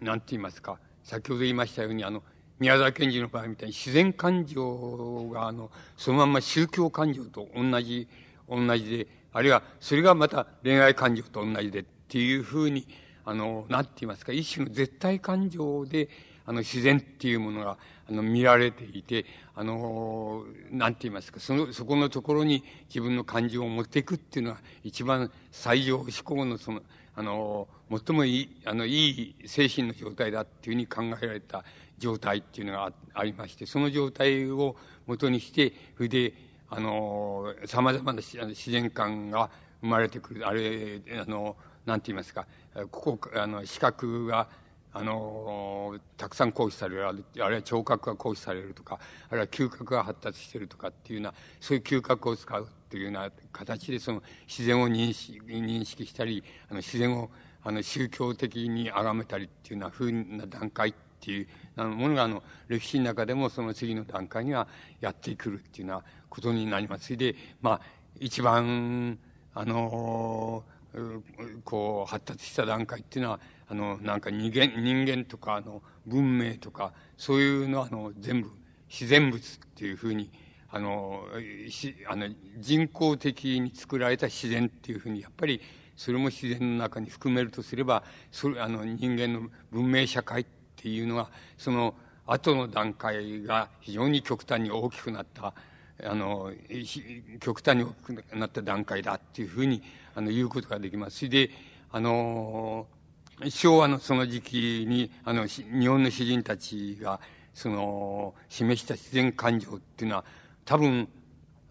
なんて言いますか、先ほど言いましたように、あの、宮沢賢治の場合みたいに自然感情が、あの、そのまま宗教感情と同じ同じで、あるいはそれがまた恋愛感情と同じでっていうふうに、あの、なんて言いますか、一種の絶対感情で、あの、自然っていうものが、あの、見られていて、あの、なんて言いますか、その、そこのところに自分の感情を持っていくっていうのは、一番最上思考のその、あの、最もいい、あの、いい精神の状態だっていうふうに考えられた状態っていうのがありまして、その状態をもとにして、それで、あの、様々な自然観が生まれてくる。あれ、あの、なんて言いますか、ここ、あの、視覚が、あの、たくさん行使される、あるいは聴覚が行使されるとか、あるいは嗅覚が発達してるとかっていうような、そういう嗅覚を使うっていうような形で、その自然を認識認識したり、あの自然をあの宗教的に崇めたりっていうようなふうな段階っっていうものがあの歴史の中でもその次の段階にはやってくるっていうようなことになります。で、まあ、一番、あのこう発達した段階っていうのはあのなんか人間人間とかあの文明とかそういうのはあの全部自然物っていうふうにあのしあの人工的に作られた自然っていうふうにやっぱりそれも自然の中に含めるとすればそれあの人間の文明社会っていうのはその後の段階が非常に極端に大きくなったあの極端に大きくなった段階だっていうふうにあの言うことができます。であの昭和のその時期にあの日本の詩人たちがその示した自然感情っていうのは多分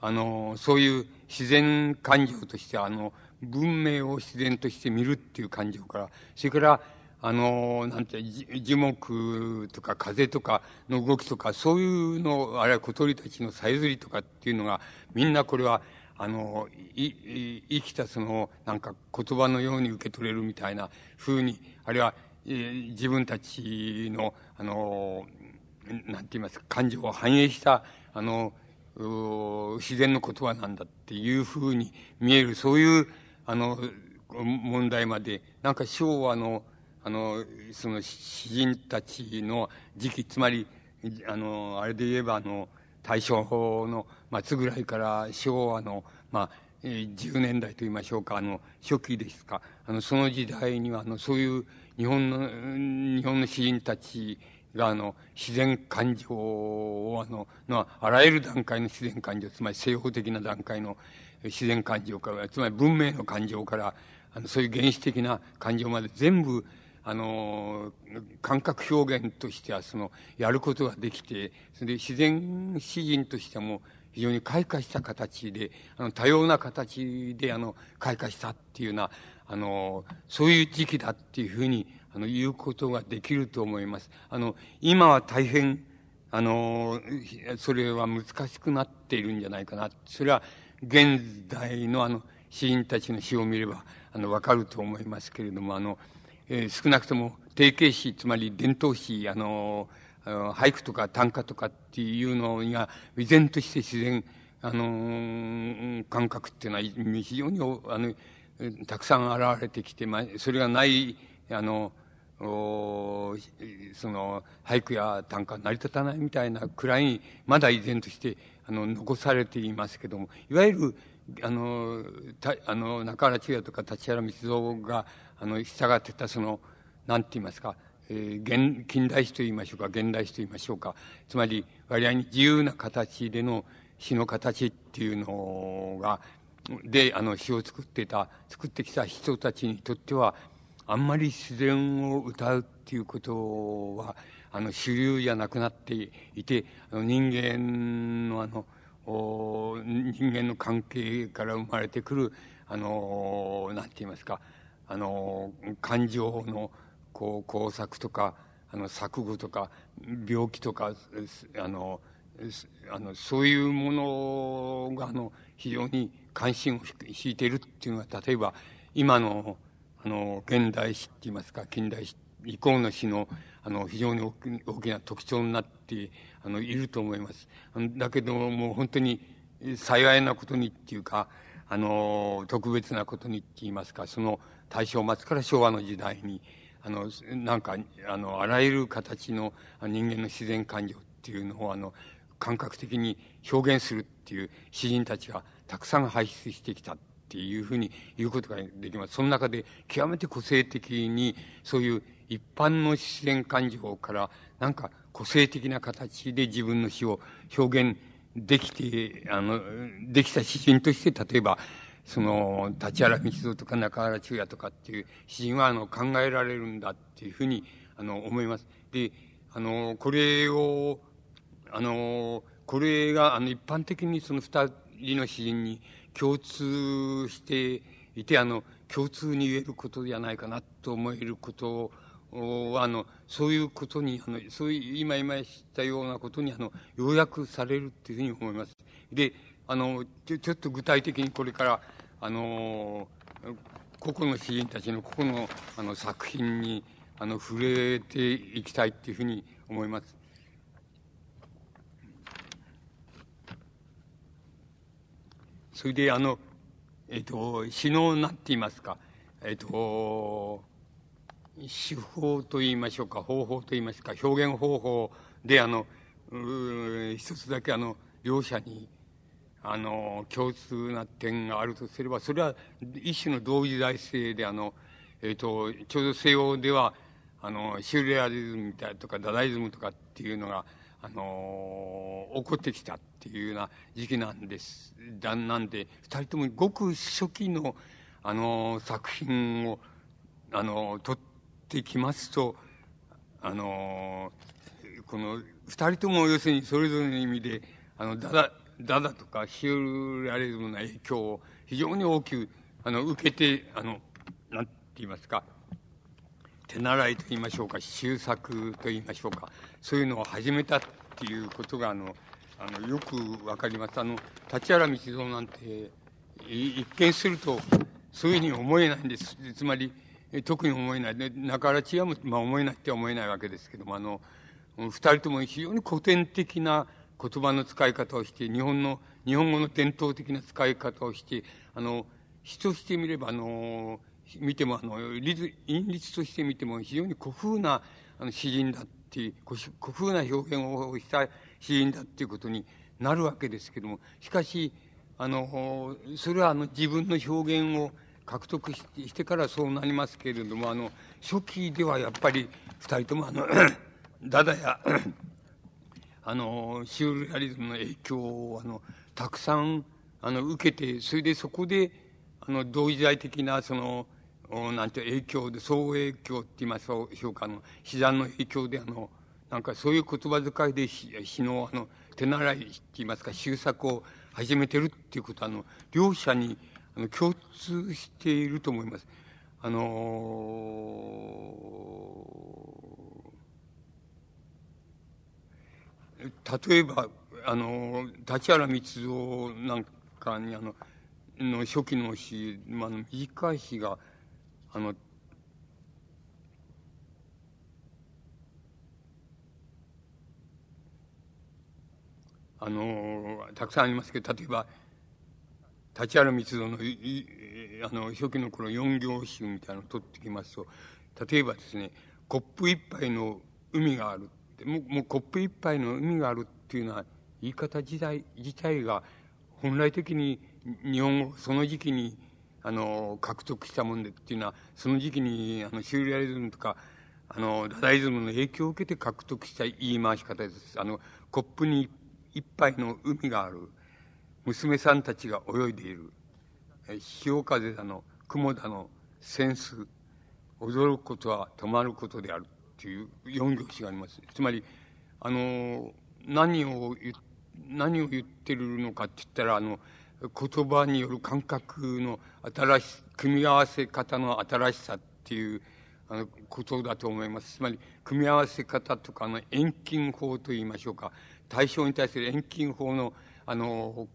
あのそういう自然感情としてあの文明を自然として見るっていう感情からそれからあのなんて樹木とか風とかの動きとかそういうのあるいは小鳥たちのさえずりとかっていうのがみんなこれはあのいい生きたそのなんか言葉のように受け取れるみたいなふうにあるいは、えー、自分たちのあのなんて言いますか感情を反映したあの自然の言葉なんだっていうふうに見えるそういうあの問題までなんか昭和のあのその詩人たちの時期つまりあのあれで言えばあの大正の末ぐらいから昭和の、まあ、10年代といいましょうか、あの、初期ですか。あの、その時代には、あの、そういう日本の、日本の詩人たちが、あの、自然感情を、あの、の、あらゆる段階の自然感情、つまり西方的な段階の自然感情から、つまり文明の感情から、あの、そういう原始的な感情まで全部、あの、感覚表現としては、その、やることができて、それで自然詩人としても、非常に開花した形で、あの、多様な形で、あの、開花したっていうような、あの、そういう時期だっていうふうに、あの、言うことができると思います。あの、今は大変、あの、それは難しくなっているんじゃないかな。それは、現代のあの、詩人たちの詩を見れば、あの、わかると思いますけれども、あの、えー、少なくとも定型詩、つまり伝統詩、あの、俳句とか短歌とかっていうのが、依然として自然、あの、感覚っていうのは非常に、あの、たくさん現れてきて、まあ、それがない、あの、その俳句や短歌成り立たないみたいなくらいまだ依然としてあの残されていますけどもいわゆるあのたあの中原中也とか立原光蔵があの従ってたそのなんて言いますか、えー、現近代史と言いましょうか現代史と言いましょうか。つまり割合に自由な形での詩の形っていうのがであの詩を作ってた作ってきた人たちにとってはあんまり自然を歌うっていうことはあの主流じゃなくなっていてあの人間のあの人間の関係から生まれてくるあのなんて言いますかあの感情のこう工作とかあの錯誤とか病気とかあのあのそういうものがあの非常に関心を引いているっていうのは例えば今のあの現代史って言いますか近代史以降の史のあの非常に大きな特徴になってあのいると思います。だけどもう本当に幸いなことにっていうかあの特別なことにって言いますかその大正末から昭和の時代にあのなんかあのあらゆる形の人間の自然感情っていうのをあの感覚的に表現するっていう詩人たちがたくさん輩出してきたっていうふうに言うことができます。その中で極めて個性的にそういう一般の自然感情からなんか個性的な形で自分の詩を表現できて、あの、できた詩人として、例えば、その、立原道蔵とか中原中也とかっていう詩人は、あの、考えられるんだっていうふうに、あの、思います。で、あの、これを、あの、これが、あの、一般的にその二人の詩人に共通していて、あの、共通に言えることじゃないかなと思えることをあの、そういうことに、あの、そういう、今今言ったようなことに、あの、要約されるっていうふうに思います。で、あの、ちょちょっと具体的にこれから、あの、個々の詩人たちの個々のあの作品に、あの、触れていきたいっていうふうに思います。それで、あの、えっ、と、詩の、なんて言いますか、えっ、と、手法と言いましょうか、方法と言いますか、表現方法で、あの、一つだけあの、両者に、あの、共通な点があるとすれば、それは一種の同時代性で、あの、え、ー、と、ちょうど西洋では、あの、シューレアリズムみたいとか、ダダイズムとかっていうのが、あの、起こってきたっていうような時期なんです。だなんで、二人ともごく初期の、あの、作品を、あの、撮ってきますと、あの、この、二人とも要するにそれぞれの意味で、あの、ダダ、ダダとかシューレアリズムの影響を非常に大きく、あの、受けて、あの、なんて言いますか、手習いと言いましょうか、修作と言いましょうか、そういうのを始めたっていうことが、あの、あの、よくわかります。あの、立原道蔵なんて、一見すると、そういうふうに思えないんです。つまり、特に思えない。で、中原千也も、まあ思えないって思えないわけですけども、あの、二人とも非常に古典的な言葉の使い方をして、日本の、日本語の伝統的な使い方をして、あの、詩としてみれば、あの、見ても、あの、律、韻律として見ても非常に古風な、あの、詩人だっていう、古風な表現をした詩人だっていうことになるわけですけども、しかし、あの、それはあの、自分の表現を獲得してからそうなりますけれども、あの、初期ではやっぱり二人ともあの、ダダや、あの、シュールアリズムの影響を、あの、たくさん、あの、受けて、それでそこで、あの、同時代的な、その、なんて影響で、総影響って言いましょうか、あの、自然の影響で、あの、なんかそういう言葉遣いで詩の、あの、手習いって言いますか、修作を始めてるっていうことは、あの、両者に、あの、共通していると思います。あの例えば、あの、立原光蔵なんかに、あの、の初期の詩、まあ、短い詩が、あの、あの、たくさんありますけど、例えば、立原光蔵のあの初期の頃四行詩みたいなのを取ってきますと例えばですねコップ一杯の海があるもうもうコップ一杯の海があるっていうのは言い方自体自体が本来的に日本語その時期にあの獲得したもんでっていうのはその時期にあのシューレアリズムとかあのダダイズムの影響を受けて獲得した言い回し方です。あのコップに一杯の海がある娘さんたちが泳いでいる潮風だの雲だの扇子驚くことは止まることであるっていう四行詞があります。つまり、あの、何を言、何を言ってるのかって言ったら、あの、言葉による感覚の新し、組み合わせ方の新しさっていう、あの、ことだと思います。つまり、組み合わせ方とか、の、遠近法と言いましょうか。対象に対する遠近法の、あの、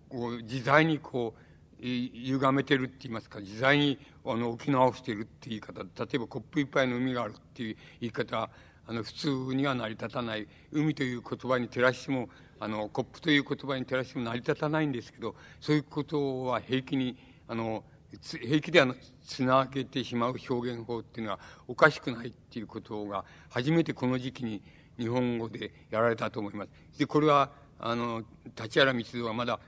自在にこう、歪めてるって言いますか、自在にあの沖縄をしてるって言い方、例えばコップ一杯の海があるっていう言い方、あの普通には成り立たない、海という言葉に照らしても、あのコップという言葉に照らしても成り立たないんですけど、そういうことは平気に、あの、平気であのつなげてしまう表現法っていうのはおかしくないっていうことが初めてこの時期に日本語でやられたと思います。で、これは、あの、立原光蔵はまだ、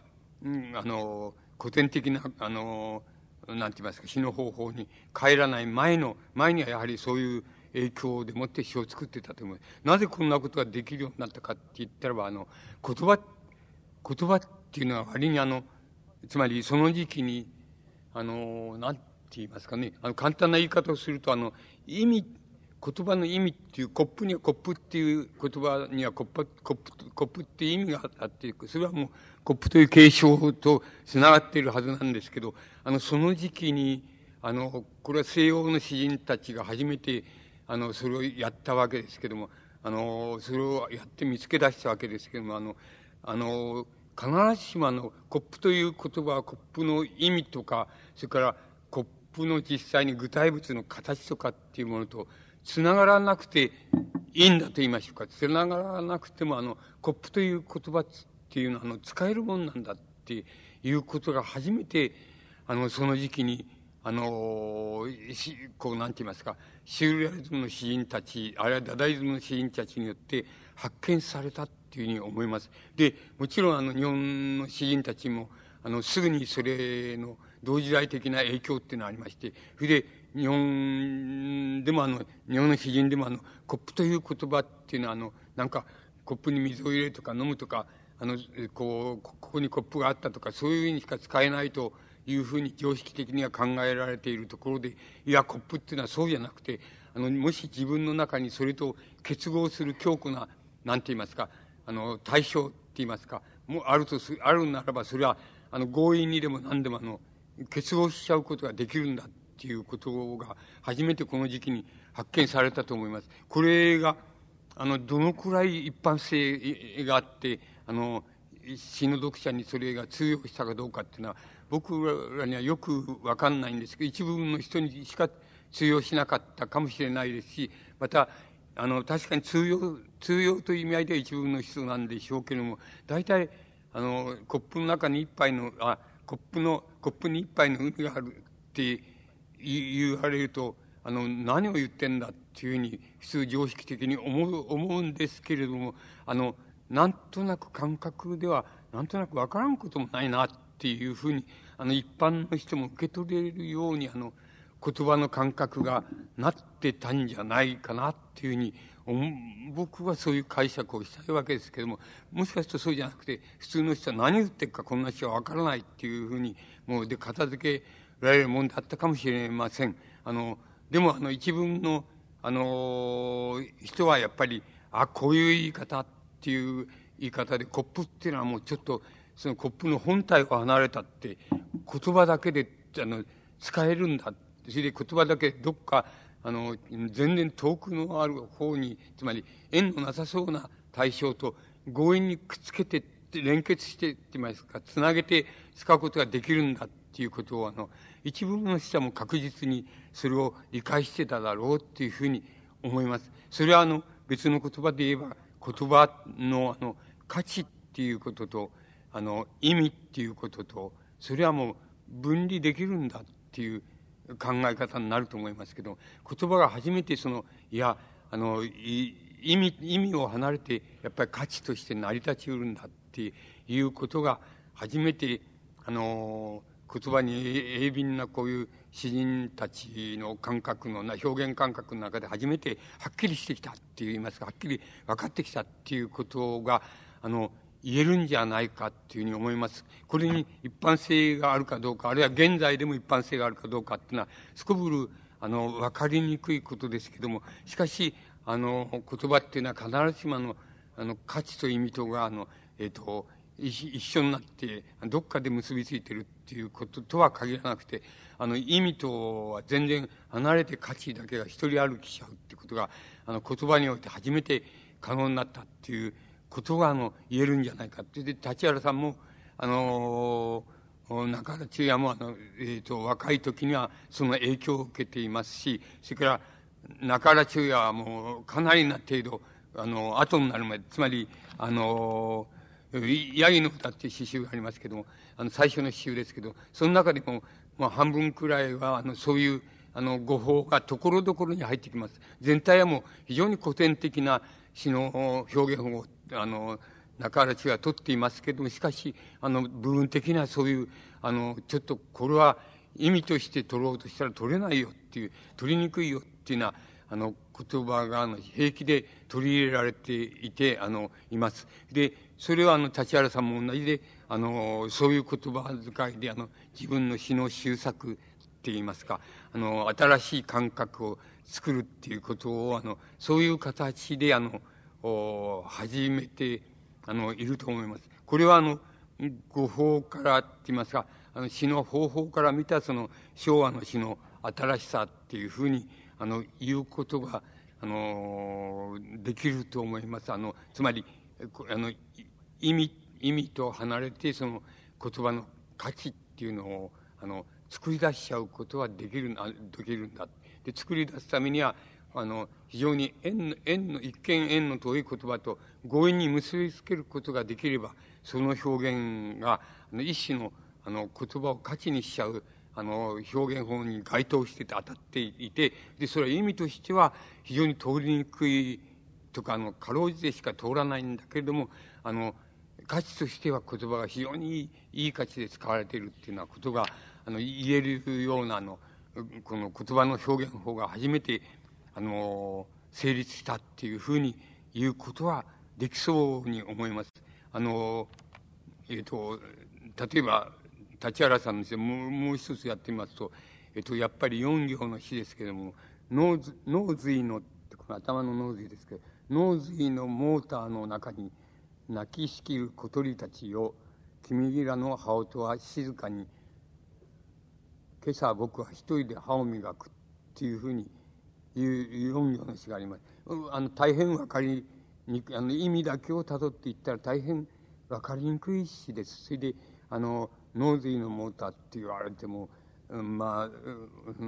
うん、あの、古典的な、あの、なんて言いますか、詩の方法に帰らない前の、前にはやはりそういう影響でもって詩を作ってたと思います。なぜこんなことができるようになったかって言ったらば、あの、言葉、言葉っていうのは割にあの、つまりその時期に、あの、なんて言いますかね、あの、簡単な言い方をすると、あの、意味、言葉の意味っていう、コップにはコップっていう言葉にはコップ、コップ、コップっていう意味があって、それはもうコップという継承と繋がっているはずなんですけど、あの、その時期に、あの、これは西洋の詩人たちが初めて、あの、それをやったわけですけども、あの、それをやって見つけ出したわけですけども、あの、あの、必ずしもあの、コップという言葉はコップの意味とか、それからコップの実際に具体物の形とかっていうものと、つながらなくていいんだと言いましょうか。つながらなくても、あの、コップという言葉っていうのは、あの、使えるもんなんだっていうことが初めて、あの、その時期に、あの、こう、なんて言いますか、シュールアリズムの詩人たち、あるいはダダイズムの詩人たちによって発見されたっていうふうに思います。で、もちろん、あの、日本の詩人たちも、あの、すぐにそれの同時代的な影響っていうのがありまして、それで、日本でもあの、日本の詩人でもあの、コップという言葉っていうのはあの、なんか、コップに水を入れるとか飲むとか、あの、こう、ここにコップがあったとか、そういうふうにしか使えないというふうに常識的には考えられているところで、いや、コップっていうのはそうじゃなくて、あの、もし自分の中にそれと結合する強固な、なんて言いますか、あの、対象って言いますか、もあるとす、あるならば、それは、あの、強引にでも何でもあの、結合しちゃうことができるんだっていうことが、初めてこの時期に発見されたと思います。これが、あの、どのくらい一般性があって、あの、詩の読者にそれが通用したかどうかっていうのは、僕らにはよくわかんないんですけど、一部分の人にしか通用しなかったかもしれないですし、また、あの、確かに通用、通用という意味合いでは一部分の人なんでしょうけれども、大体、あの、コップの中に一杯の、あ、コップの、コップに一杯の海があるって言われると、あの、何を言ってんだっていうふうに、普通常識的に思う、思うんですけれども、あの、なんとなく感覚では、なんとなくわからんこともないなっていうふうに、あの、一般の人も受け取れるように、あの、言葉の感覚がなってたんじゃないかなっていうふうに、僕はそういう解釈をしたいわけですけども、もしかするとそうじゃなくて、普通の人は何言ってるかこんな人はわからないっていうふうに、もうで片付けられるもんだったかもしれません。あの、でもあの一文の、あの、人はやっぱり、あ、こういう言い方っていう言い方で、コップっていうのはもうちょっと、そのコップの本体を離れたって、言葉だけで、あの、使えるんだ。それで言葉だけどっか、あの、全然遠くのある方に、つまり縁のなさそうな対象と強引にくっつけて、連結してって言いますか、つなげて使うことができるんだっていうことを、あの、一部の人も確実にそれを理解してただろうっていうふうに思います。それはあの、別の言葉で言えば、言葉のあの、価値っていうことと、あの、意味っていうことと、それはもう分離できるんだっていう考え方になると思いますけど、言葉が初めてその、いや、あの、意味、意味を離れて、やっぱり価値として成り立ちうるんだっていうことが、初めて、あの、言葉に鋭敏なこういう詩人たちの感覚のな、表現感覚の中で初めてはっきりしてきたって言いますか、はっきり分かってきたっていうことが、あの、言えるんじゃないかっていうふうに思います。これに一般性があるかどうか、あるいは現在でも一般性があるかどうかっていうのは、すこぶる、あの、分かりにくいことですけども、しかし、あの、言葉っていうのは必ずしもあの、あの、価値と意味とが、あの、えっ、ー、と、一緒になって、どっかで結びついてるっていうこととは限らなくて、あの、意味とは全然離れて価値だけが一人歩きしちゃうってことが、あの、言葉において初めて可能になったっていうことが、あの、言えるんじゃないかって。で、立原さんも、あの中原中也も、あの、えっ、ー、と、若い時にはその影響を受けていますし、それから、中原中也はもうかなりな程度、あの、後になるまで、つまり、あのヤギの歌っていう詩集がありますけども、あの、最初の詩集ですけど、その中でも、まあ、半分くらいは、あの、そういう、あの、語法がところどころに入ってきます。全体はもう非常に古典的な詩の表現を、あの、中原氏は取っていますけども、しかし、あの、部分的なそういう、あの、ちょっとこれは意味として取ろうとしたら取れないよっていう、取りにくいよっていうのは、あの、言葉が、あの、平気で取り入れられていて、あの、います。で、それは、あの、立原さんも同じで、あの、そういう言葉遣いで、あの、自分の詩の修作って言いますか、あの、新しい感覚を作るっていうことを、あの、そういう形で、あの、始めて、あの、いると思います。これは、あの、語法からって言いますか、あの、詩の方法から見た、その、昭和の詩の新しさっていうふうに、あの、言うことがあの、できると思います。あの、つまり、あの、意味、意味と離れて、その言葉の価値っていうのを、あの、作り出しちゃうことはできる、できるんだ。で、作り出すためには、あの、非常に縁の、縁の、一見縁の遠い言葉と強引に結びつけることができれば、その表現が、あの一種の、あの、言葉を価値にしちゃう、あの、表現法に該当して当たっていて、で、それは意味としては非常に通りにくいとか、あの、かろうじてしか通らないんだけれども、あの、価値としては言葉が非常にいい価値で使われているっていうようなことが、あの、言えるような、あの、この言葉の表現法が初めて、あの、成立したっていうふうに言うことはできそうに思います。あの、えっ、ー、と、例えば、立原さんの詩もうもう一つやってみますと、えっ、と、やっぱり四行の詩ですけども、脳髄の、この頭の脳髄ですけど、脳髄のモーターの中に泣きしきる小鳥たちよ、君らの羽音は静かに、今朝僕は一人で歯を磨くっていうふうにいう四行の詩があります。あの大変わかりにくいあの意味だけをたどっていったら大変わかりにくい詩です。それであの脳髄のモーターって言われても、うん、ま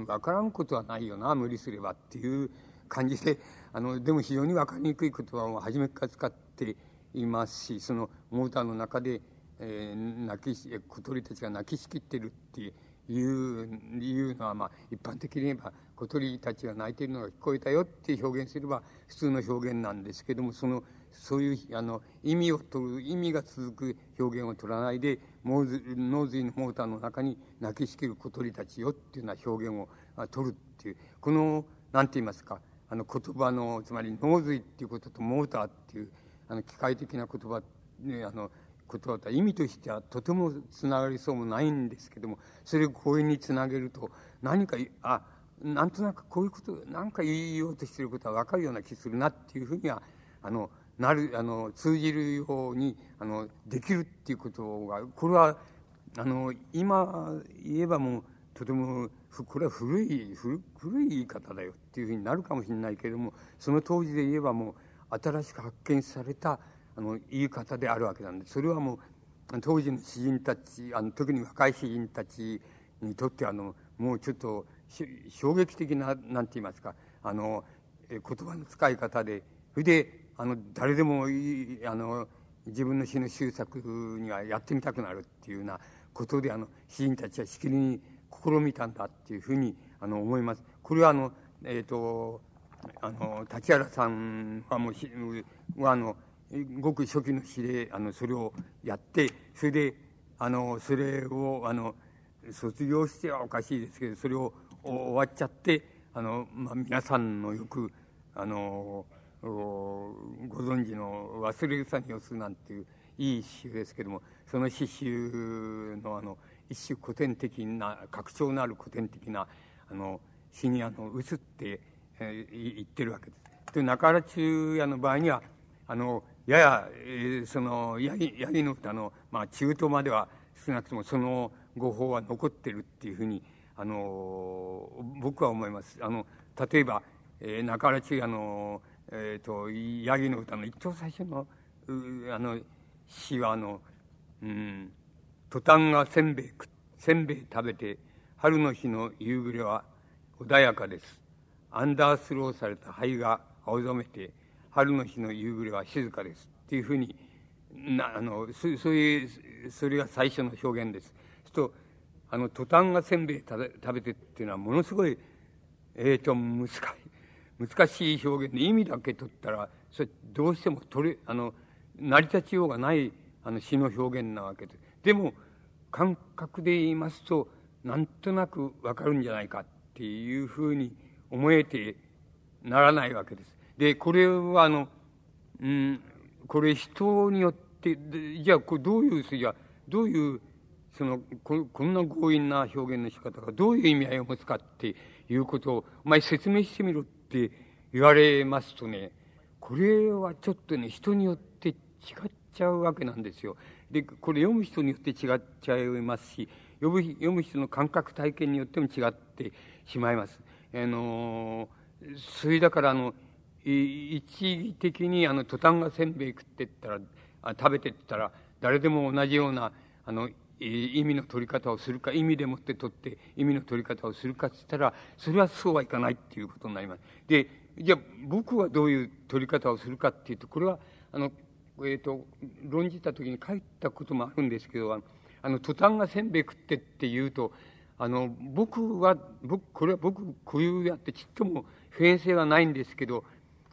あわからんことはないよな無理すればっていう感じで あのでも非常にわかりにくい言葉を初めから使っていますしそのモーターの中で、えー、泣き小鳥たちが泣きしきってるっていういうのは、まあ、一般的に言えば小鳥たちが鳴いているのが聞こえたよって表現すれば普通の表現なんですけどもそのそういうあの意味を取る意味が続く表現を取らないで脳髄のモーターの中に泣きしきる小鳥たちよっていうような表現を取るっていうこの何て言いますかあの言葉のつまり脳髄っていうこととモーターっていうあの機械的な言葉、ね、あのことだ意味としてはとてもつながりそうもないんですけどもそれを強引につなげると何かあなんとなくこういうこと何か言おうとしてることは分かるような気するなっていうふうにはあのなるあの通じるようにあのできるっていうことがこれはあの今言えばもうとてもこれは古い古古い言い方だよっていうふうになるかもしれないけれどもその当時で言えばもう新しく発見されたあの言い方であるわけなんでそれはもう当時の詩人たちあの特に若い詩人たちにとってあのもうちょっと衝撃的ななんて言いますかあの言葉の使い方でそれであの誰でもいいあの自分の詩の修作にはやってみたくなるっていうようなことであの詩人たちはしきりに試みたんだっていうふうにあの思います。これはあの、えーと、あの立原さんはもうはあのごく初期の詩であのそれをやってそれであのそれをあの卒業してはおかしいですけどそれを終わっちゃってあの、まあ、皆さんのよくあのご存知の「忘れ草に寄す」なんていういい詩集ですけどもその詩集のあの一種古典的な格調のある古典的なあの詩にあの移って、えー、言ってるわけです。で中原中也の場合にはあのやや、えー、そのヤギヤギの歌の、まあ、中途までは少なくともその語法は残ってるっていうふうにあの僕は思います。あの例えば、えー、中原中也の、えーと、ヤギの歌の一番最初のあの詩はあの、うん、トタンがせんべいせんべい食べて春の日の夕暮れは穏やかです。アンダースローされた灰が青ざめて春の日の夕暮れは静かですっていうふうになあのそそういうそれが最初の表現です。すとあのトタンがせんべい食べ食べてっていうのはものすごいえーと難しい難しい表現で意味だけ取ったらそれどうしても取れあの成り立ちようがないあの詩の表現なわけです。でも感覚で言いますとなんとなくわかるんじゃないかっていうふうに思えてならないわけです。で、これはあの、うん、これ人によって、じゃあ、これどういう、じゃどういう、そのこ、こんな強引な表現の仕方がどういう意味合いを持つかっていうことを、お前説明してみろってって言われますとね、これはちょっとね、人によって違っちゃうわけなんですよ。で、これ読む人によって違っちゃいますし、読む読む人の感覚体験によっても違ってしまいます。あのそれだからあの一義的にあのトタンがせんべい食ってったらあ食べてったら誰でも同じようなあの意味の取り方をするか意味でもって取って意味の取り方をするかっつったらそれはそうはいかないっていうことになります。でじゃあ僕はどういう取り方をするかっていうとこれはあの、えーと、論じた時に書いたこともあるんですけどあのトタンがせんべい食ってって言うとあの僕は僕これは僕固有であってちっとも普遍性はないんですけど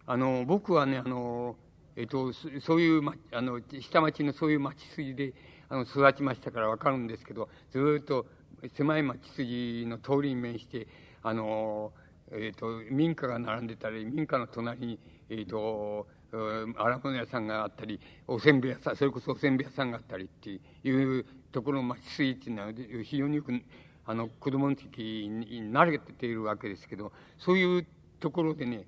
あの僕はねあのえっと、そういう、ま、あの、下町のそういう町筋で、あの、育ちましたからわかるんですけど、ずっと狭い町筋の通りに面して、あの、えっと、民家が並んでたり、民家の隣に、えっと、荒物屋さんがあったり、おせんべい屋さん、それこそおせんべい屋さんがあったりっていうところの町筋っていうのは、非常によく、あの、子供の時に慣れているわけですけど、そういうところでね、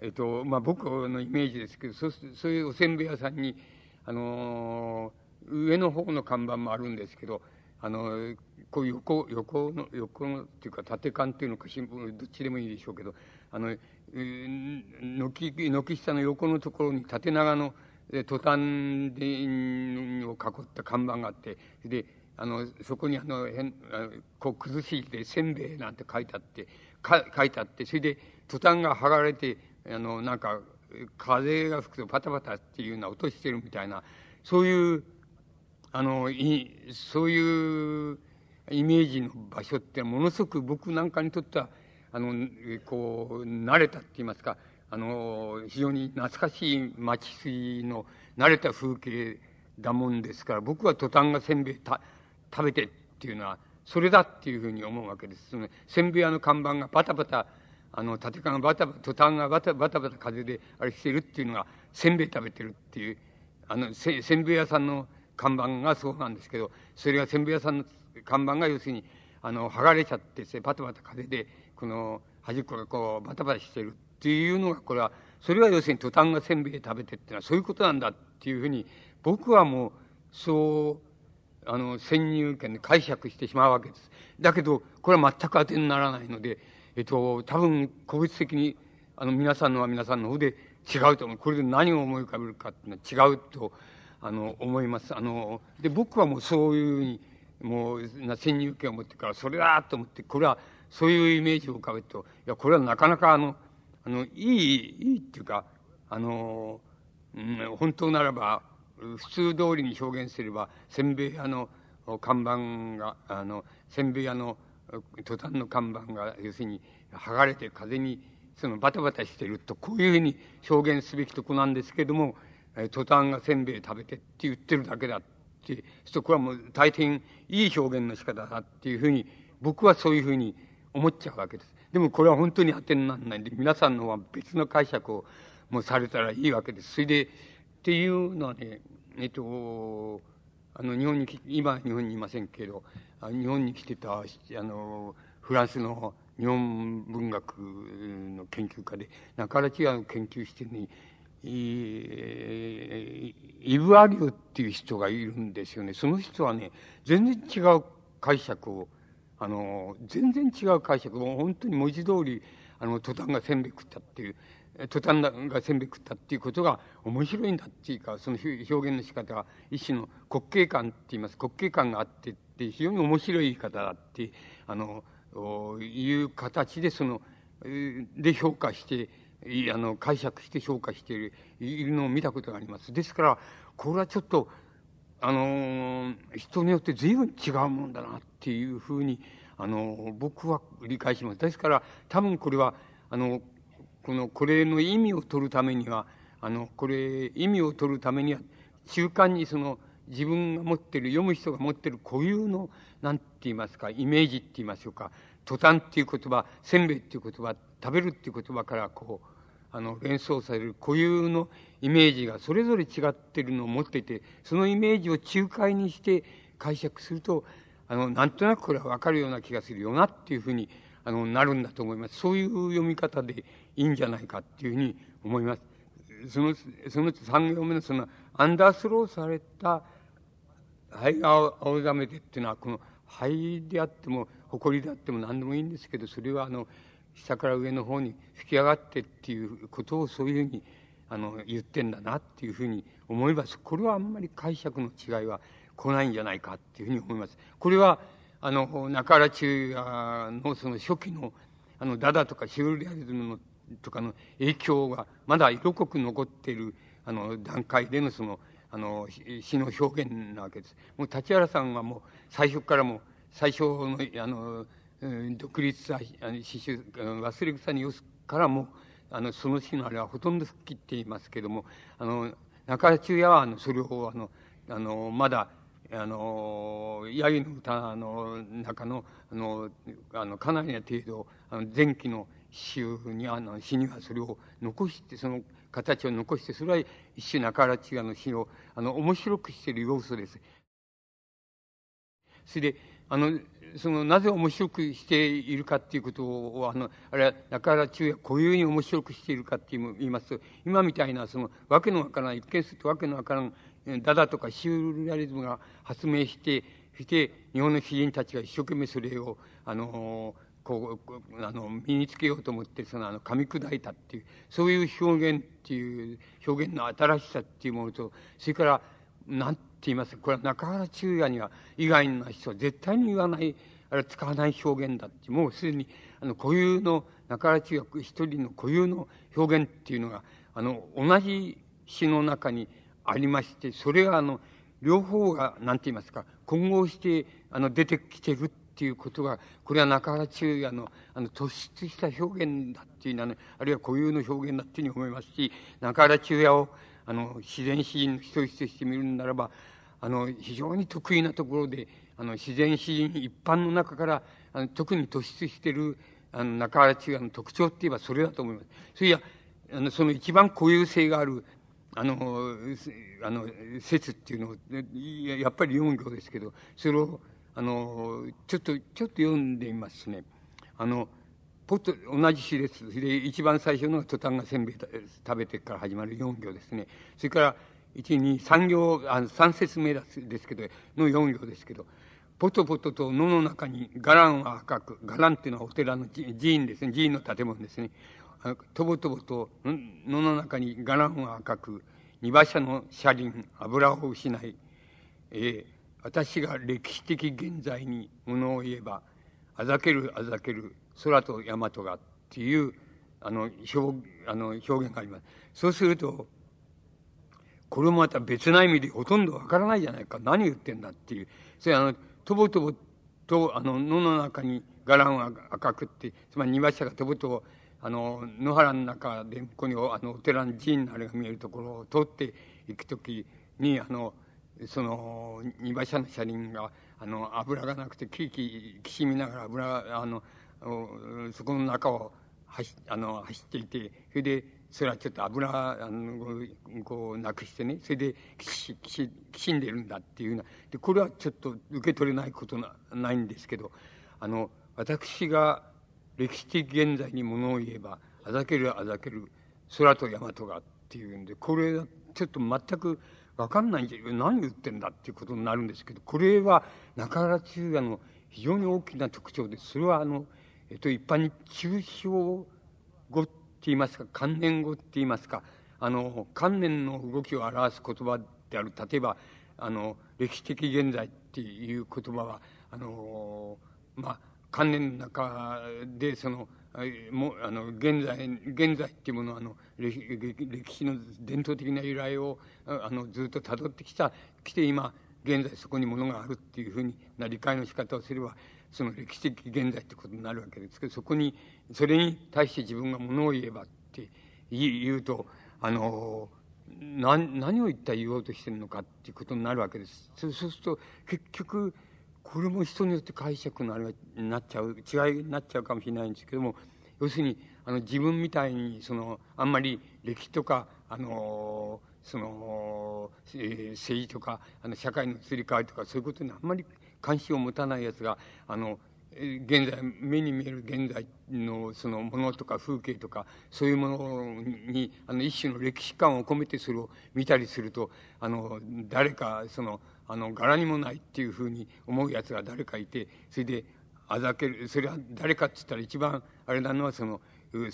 えっと、まあ、僕のイメージですけど、そうそういうおせんべい屋さんに、あのー、上の方の看板もあるんですけど、あの、こう横、横の、横のっていうか縦看っていうのか新聞、どっちでもいいでしょうけど、あの、軒、軒下の横のところに縦長のトタンでを囲った看板があって、で、あの、そこにあの、変、こう崩しでせんべいなんて書いてあって、か書いてあって、それでトタンが剥がれて、あの、なんか、風が吹くとパタパタっていうような音してるみたいな、そういう、あの、いそういうイメージの場所ってものすごく僕なんかにとっては、あの、こう、慣れたって言いますか、あの、非常に懐かしい町筋の慣れた風景だもんですから、僕はトタンがせんべいた食べてっていうのは、それだっていうふうに思うわけです。そのせんべい屋の看板がパタパタあの、縦缶がバタバタ、トタンがバタバタバタ風であれしてるっていうのが、せんべい食べてるっていう、あの、せせんべい屋さんの看板がそうなんですけど、それがせんべい屋さんの看板が要するに、あの、剥がれちゃってバタバタ風で、この端っこがこう、バタバタしてるっていうのが、これは、それは要するにトタンがせんべい食べてっていうのはそういうことなんだっていうふうに、僕はもう、そう、あの、先入権で解釈してしまうわけです。だけど、これは全く当てにならないので、えっと、多分、個別的に、あの、皆さんのは皆さんの方で違うと思う。これで何を思い浮かべるかっていうのは違うと、あの、思います。あの、で、僕はもうそういうふうに、もう、な先入権を持ってから、それだと思って、これは、そういうイメージを浮かべると、いや、これはなかなかあの、あの、いい、いいっていうか、あの、うん、本当ならば、普通通りに表現すれば、せんべい屋の看板が、あの、せんべい屋の途端の看板が要するに剥がれて風にそのバタバタしてるとこういうふうに表現すべきとこなんですけれども途端がせんべい食べてって言ってるだけだってそこはもう大変いい表現の仕方だっていうふうに僕はそういうふうに思っちゃうわけです。でもこれは本当に当てにならないんで皆さんのは別の解釈をもうされたらいいわけです。それでっていうのはねえっとあの日本に今日本にいませんけど日本に来てたあのフランスの日本文学の研究家で中原違う研究してるのにイブ・アリオっていう人がいるんですよね。その人はね、全然違う解釈を、あの、全然違う解釈を、本当に文字通り、あの、トタンがせんべい食ったっていう、トタンがせんべい食ったっていうことが面白いんだっていうか、その表現の仕方が一種の滑稽感って言います。滑稽感があってって非常に面白い言い方だって、あの、いう形でその、で評価して、あの、解釈して評価しているのを見たことがあります。ですから、これはちょっと、あの、人によって随分違うもんだなっていうふうに、あの、僕は理解します。ですから、多分これは、あの、この、これの意味を取るためには、あの、これ、意味を取るためには、中間にその、自分が持ってる、読む人が持ってる固有の、なんて言いますか、イメージって言いましょうか、途端っていう言葉、せんべいっていう言葉、食べるっていう言葉からこう、あの、連想される固有のイメージがそれぞれ違ってるのを持っていて、そのイメージを仲介にして解釈すると、あの、なんとなくこれはわかるような気がするよなっていうふうに、あの、なるんだと思います。そういう読み方でいいんじゃないかっていうふうに思います。その、その3行目のその、アンダースローされた灰が青ざめてっていうのは、この灰であっても、埃であっても何でもいいんですけど、それはあの、下から上の方に吹き上がってっていうことをそういうふうにあの言ってんだなっていうふうに思いますこれはあんまり解釈の違いは来ないんじゃないかっていうふうに思いますこれはあの中原中也のその初期のあのダダとかシューレアリズムのとかの影響がまだ色濃く残っているあの段階でのそのあの詩の表現なわけです。もう立原さんはもう最初からも最初のあの独立した詩集忘れ草によすからもあのその詩のあれはほとんど吹っ切っていますけどもあの中原中也はあのそれをあのあのまだあのヤギの歌の中のあのあのかなりな程度あの前期の詩にあの詩にはそれを残してその形を残してそれは一種中原中也の詩をあの面白くしている要素です。それであのそのなぜ面白くしているかっていうことをあのあれは中原中也固有に面白くしているかって言います。と今みたいなそのわけのわからない一見するとわけのわからんダダとかシュールアリズムが発明してして日本の詩人たちが一生懸命それをあのこうあの身につけようと思ってそのあの噛み砕いたっていうそういう表現っていう表現の新しさっていうものとそれから何て言います。これは中原中也には以外の人は絶対に言わないあれ使わない表現だって。もうすでにあの固有の中原中也一人の固有の表現っていうのがあの同じ詩の中にありましてそれがあの両方が何て言いますか混合してあの出てきてるっていうことがこれは中原中也のあの突出した表現だっていうのは、ね、あるいは固有の表現だっていうふうに思いますし中原中也をあの自然詩人の一人として見るならばあの非常に得意なところであの自然詩人一般の中からあの特に突出しているあの中原中也の特徴って言えばそれだと思います。それやあのその一番固有性があるあのあの説っていうのをやっぱり4行ですけどそれをあのちょっとちょっと読んでみますね。あのポット同じ詩です。で一番最初のトタンがせんべい食べてから始まる4行ですね。それから1、2、3行、あの3節目ですけど、の4行ですけど、ポトポトと野の中に伽藍は赤く、伽藍っていうのはお寺の寺院ですね、寺院の建物ですね。とぼとぼと野の中に伽藍は赤く、二馬車の車輪、油を失い、えー、私が歴史的現在にものを言えば、あざけるあざける空と大和がっていうあの表あの表現があります。そうすると、これもまた別な意味でほとんどわからないじゃないか。何言ってんだっていう。それあの、とぼとぼと、あの、野の中に伽藍は赤くって、つまり庭車がとぼとぼ、あの、野原の中で、ここに、あの、お寺の寺院のあれが見えるところを通っていくときに、あの、その、庭車の車輪が、あの、油がなくて、キーキーきしみながら油、あの、そこの中を走あの走っていて、それで、それはちょっと油あのこうなくしてねそれできしきしきしんでるんだっていうようなでこれはちょっと受け取れないことなないんですけどあの私が歴史的現在にものを言えばあざけるあざける空と大和がっていうんでこれちょっと全く分かんないんで何言ってんだっていうことになるんですけどこれは中原中也の非常に大きな特徴でそれはあの、えっと、一般に抽象語っ言いますか観念語って言いますかあの観念の動きを表す言葉である。例えばあの歴史的現在っていう言葉はあのまあ観念の中でそのもあの現在現在っていうものはあの歴史の伝統的な由来をあのずっとたどってきた来て今現在そこにものがあるっていうふうにな理解の仕方をすればその歴史的現在ってことになるわけですけどそこにそれに対して自分がものを言えばって言うとあの何何を一体言おうとしてるのかっていうことになるわけです。そうすると結局これも人によって解釈のあれになっちゃう違いになっちゃうかもしれないんですけども要するにあの自分みたいにそのあんまり歴史とかあのその、えー、政治とかあの社会の移り変わりとかそういうことにあんまり関心を持たないやつがあの現在目に見える現在のそのものとか風景とかそういうものにあの一種の歴史観を込めてそれを見たりするとあの誰かそのあの柄にもないっていうふうに思うやつが誰かいてそれであざけるそれは誰かっつったら一番あれなのはその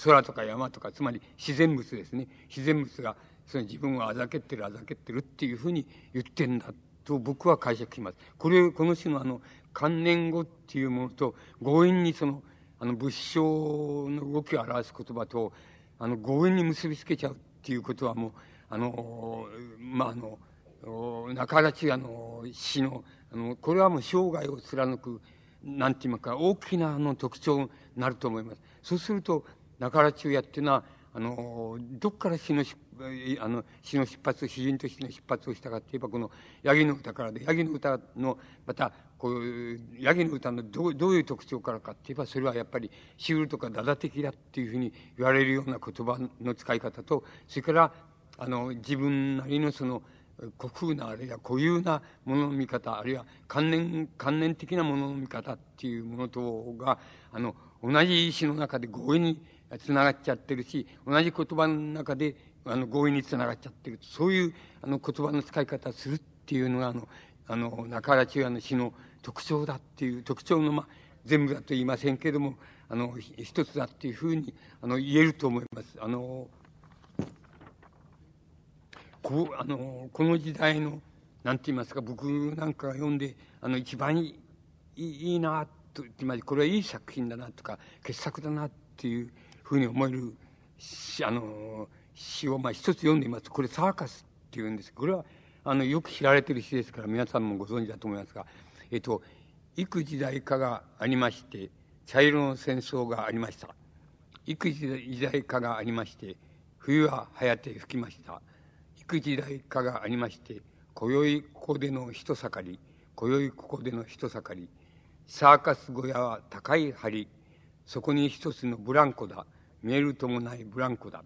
空とか山とかつまり自然物ですね。自然物がその自分をあざけってるあざけってるっていうふうに言ってんだと僕は解釈します。これこの種のあの観念語っていうものと強引にそのあの仏性の動きを表す言葉とあの強引に結びつけちゃうっていうことはもうあのまああの中原中也の詩のあのこれはもう生涯を貫くなんて言いますか大きなあの特徴になると思います。そうすると中原中也っていうのはあのどっから詩のあの詩の出発詩人としての出発をしたかっていえばこのヤギの歌からでヤギの歌のまたこうヤギの歌のどうどういう特徴からかっていえばそれはやっぱりシュールとかダダ的だっていうふうに言われるような言葉の使い方とそれからあの自分なりのその古風なあるいは固有なものの見方あるいは観念観念的なものの見方っていうものとがあの同じ詩の中で強引につながっちゃってるし同じ言葉の中であの強引につながっちゃってるそういうあの言葉の使い方をするっていうのがあのあの中原中也の詩の特徴だっていう特徴のまあ全部だと言いませんけれどもあの一つだっていうふうにあの言えると思います。あのこうあのこの時代のなんて言いますか僕なんかが読んであの一番いいいいなとつまりこれはいい作品だなとか傑作だなっていうふうに思えるあの詩をまあ一つ読んでみます。これサーカスっていうんですこれはあのよく知られてる詩ですから皆さんもご存知だと思いますがえっと幾時代かがありまして茶色の戦争がありました。幾時代かがありまして冬は早て吹きました。幾時代かがありまして今宵ここでの人盛り今宵ここでの人盛り。サーカス小屋は高い梁そこに一つのブランコだ。見えるともないブランコだ。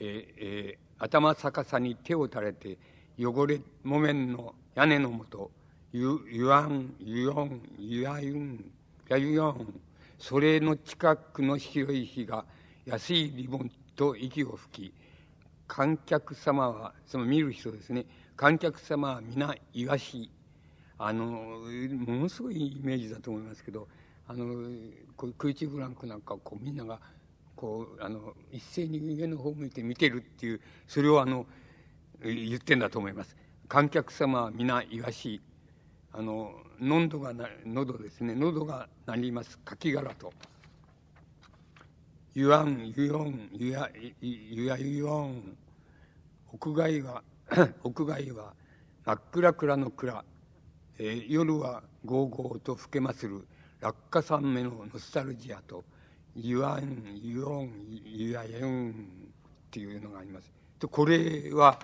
ええー、頭逆さに手を垂れて汚れ木綿の屋根のもとゆゆわんゆよんゆやゆんやゆよんそれの近くの白い火が安いリボンと息を吹き観客様はその見る人ですね観客様は皆イワシあのものすごいイメージだと思いますけどあのこう空中ブランクなんかこうみんながこうあの一斉に上の方向いて見てるっていうそれをあの言ってんだと思います。観客様は皆イワシあの喉がな喉ですね。喉がなりますカキ殻と。ゆわんゆよんゆやゆやゆよん。屋外は 屋外は真っ暗暗の暗、えー、夜はゴーゴーと吹けまする落下山目のノスタルジアと。言わん言わん言わえんっていうのがあります。でこれは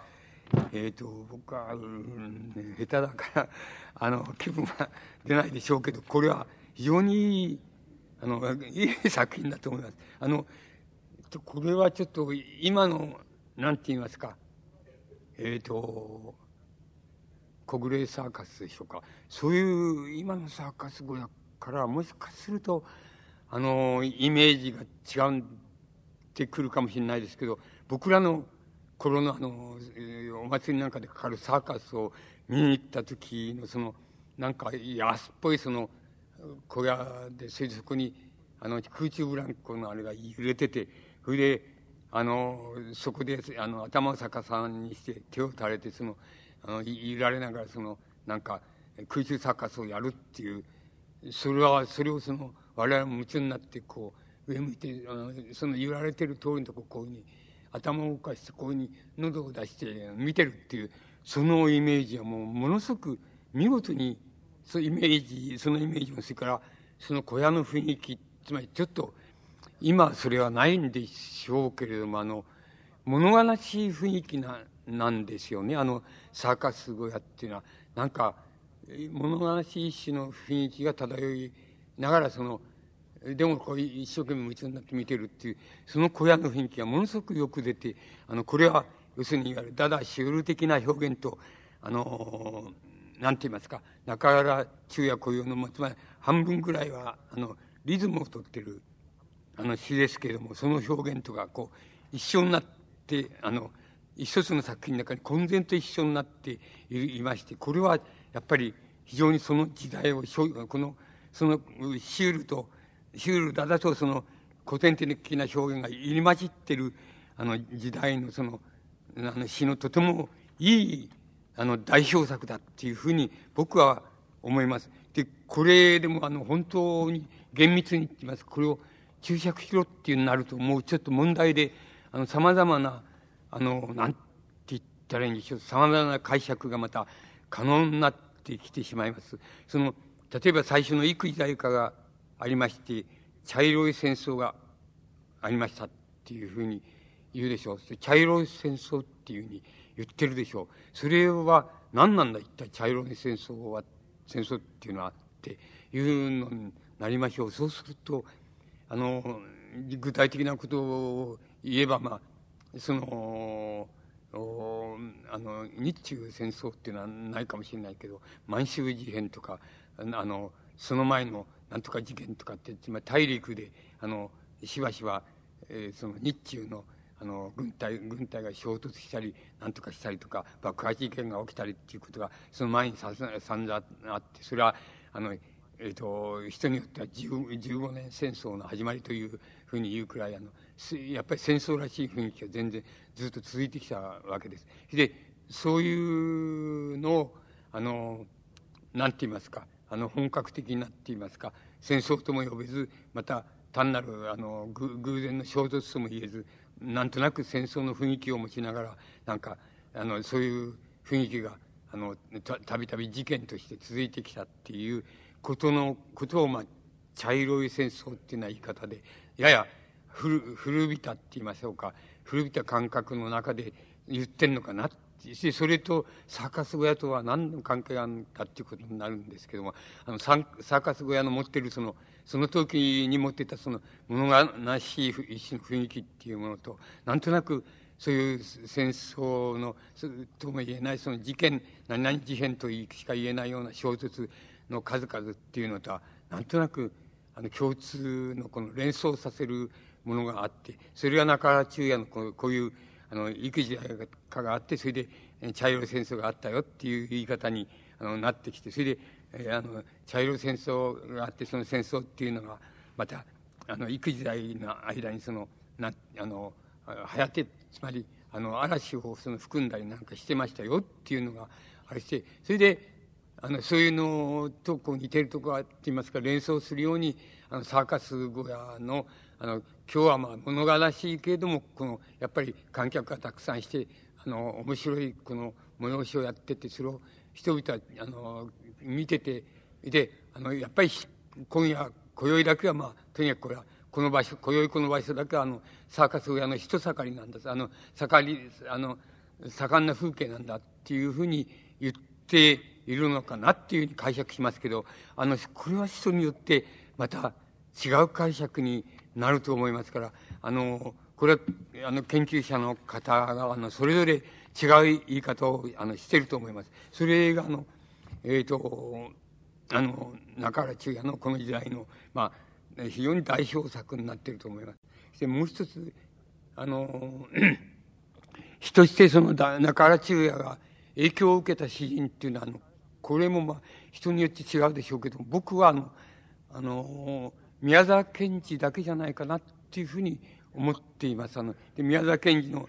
えーと、僕は、うん、下手だからあの気分は出ないでしょうけどこれは非常にいいあのいい作品だと思います。あのこれはちょっと今のなんて言いますかえっ、ー、と小暮サーカスでしょうかそういう今のサーカス小屋からもしかするとあのイメージが違ってくるかもしれないですけど僕らの頃のあの、お祭りなんかでかかるサーカスを見に行った時のそのなんか安っぽいその小屋でそれでそこにあの空中ブランコのあれが揺れててそれであのそこであの頭を逆さにして手を垂れてそのあの揺られながらそのなんか空中サーカスをやるっていうそれはそれをその我々も夢中になってこう上向いてあのその揺られてる通りのとここういうふうに頭を動かしてこういうふうに喉を出して見てるっていうそのイメージはもうものすごく見事にそのイメージそのイメージもそれからその小屋の雰囲気つまりちょっと今それはないんでしょうけれどもあの物悲しい雰囲気ななんですよね。あのサーカス小屋っていうのはなんか物悲しい種の雰囲気が漂いながらそのでもこう一生懸命夢中になって見てるっていうその小屋の雰囲気がものすごくよく出てあのこれは要するにいわゆるだだシュール的な表現とあのなんて言いますか中原中也固有のつまり半分ぐらいはあのリズムをとってるあの詩ですけれどもその表現とかこう一緒になってあの一つの作品の中に混然と一緒になっていましてこれはやっぱり非常にその時代をこのそのシュールとシュールだだとその古典的な表現が入り混じってる、あの、時代のその、あの、詩のとてもいい、あの、代表作だっていうふうに僕は思います。で、これでもあの、本当に厳密に言ってます。これを注釈しろっていうになると、もうちょっと問題で、あの、様々な、あの、なんて言ったらいいんでしょう。様々な解釈がまた可能になってきてしまいます。その、例えば最初の幾時代かがありまして、茶色い戦争がありましたっていうふうに言うでしょう。茶色い戦争っていうふうに言ってるでしょう。それは何なんだ一体茶色い戦争は、戦争っていうのはっていうのになりましょう。そうすると、あの、具体的なことを言えば、まあ、その、あの日中戦争っていうのはないかもしれないけど満州事変とかあのその前のなんとか事件とかってつまり大陸であのしばしば、えー、その日中のあの軍隊軍隊が衝突したりなんとかしたりとか爆破事件が起きたりっていうことがその前にささんざあってそれはあの、えーと、人によっては15年戦争の始まりというふうに言うくらいあのやっぱり戦争らしい雰囲気が全然ずっと続いてきたわけです。でそういうのをあのなんて言いますかあの本格的になっていますか戦争とも呼べずまた単なるあの偶然の衝突とも言えずなんとなく戦争の雰囲気を持ちながらなんかあのそういう雰囲気があのたびたび事件として続いてきたっていうことのことを、まあ、茶色い戦争っていうような言い方でやや古古びたって言いましょうか古びた感覚の中で言ってんのかなってしそれとサーカス小屋とは何の関係があるんだっていうことになるんですけどもあのサーカス小屋の持ってるそのその時に持ってたその物悲しい一種の雰囲気っていうものとなんとなくそういう戦争のとも言えないその事件何々事変としか言えないような衝突の数々っていうのとはなんとなくあの共通のこの連想させるものがあってそれが中原中也のこうこういうあの育児かがあってそれで茶色い戦争があったよっていう言い方にあのなってきてそれで、えあの茶色い戦争があってその戦争っていうのがまたあの育児代の間にそのなあの流行ってつまりあの嵐をその含んだりなんかしてましたよっていうのがあれしてそれであのそういうのとこう似てるところって言いますか連想するようにあのサーカス小屋のあの今日はまあ物悲しいけれどもこのやっぱり観客がたくさんしてあの面白いこの催しをやっててそれを人々はあの見ててであのやっぱり今夜今宵だけはまあとにかくこれはこの場所今宵この場所だけはあのサーカス小屋の人盛りなんだあの盛りあの盛んな風景なんだっていうふうに言っているのかなっていうふうに解釈しますけどあのこれは人によってまた違う解釈になると思いますからあのこれはあの研究者の方があのそれぞれ違う言い方をあのしてると思います。それがあのえっ、ー、とあの中原中也のこの時代のまあ非常に代表作になっていると思います。そしてもう一つあの 人してその中原中也が影響を受けた詩人っていうのはあのこれもまあ人によって違うでしょうけど僕はあのあの宮沢賢治だけじゃないかなっていうふうに思っています。あので宮沢賢治の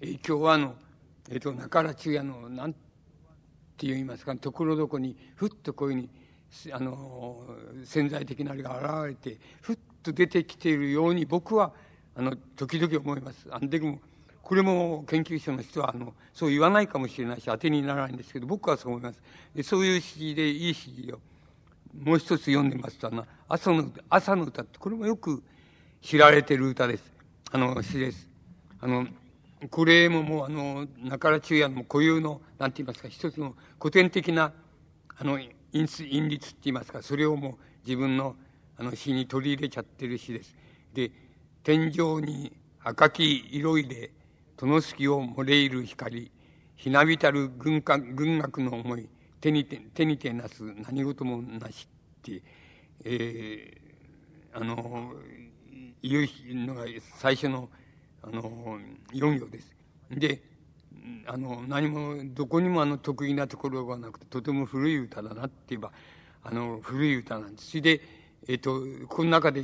影響はあの、えっ、ー、と中原中也のなんて言いますかところどこにふっとこういうふうにあの潜在的なあれが現れてふっと出てきているように僕はあの時々思います。あんでもこれも研究者の人はあのそう言わないかもしれないし当てにならないんですけど僕はそう思います。でそういう詩でいい詩をもう一つ読んでますとあの朝の朝の歌ってこれもよく知られてる歌です。あの詩です。あのこれももうあの中原中也の固有のなんて言いますか一つの古典的なあの韻韻律って言いますかそれをもう自分のあの詩に取り入れちゃってる詩です。で天井に赤き色いで殿隙を漏れいる光ひなびたる軍軍学の思い手にて手にてなす何事もなしって、えー、あのいうのが最初のあの4行です。であの何もどこにもあの得意なところがなくてとても古い歌だなって言えばあの古い歌なんです。それで、えっ、ー、とこの中で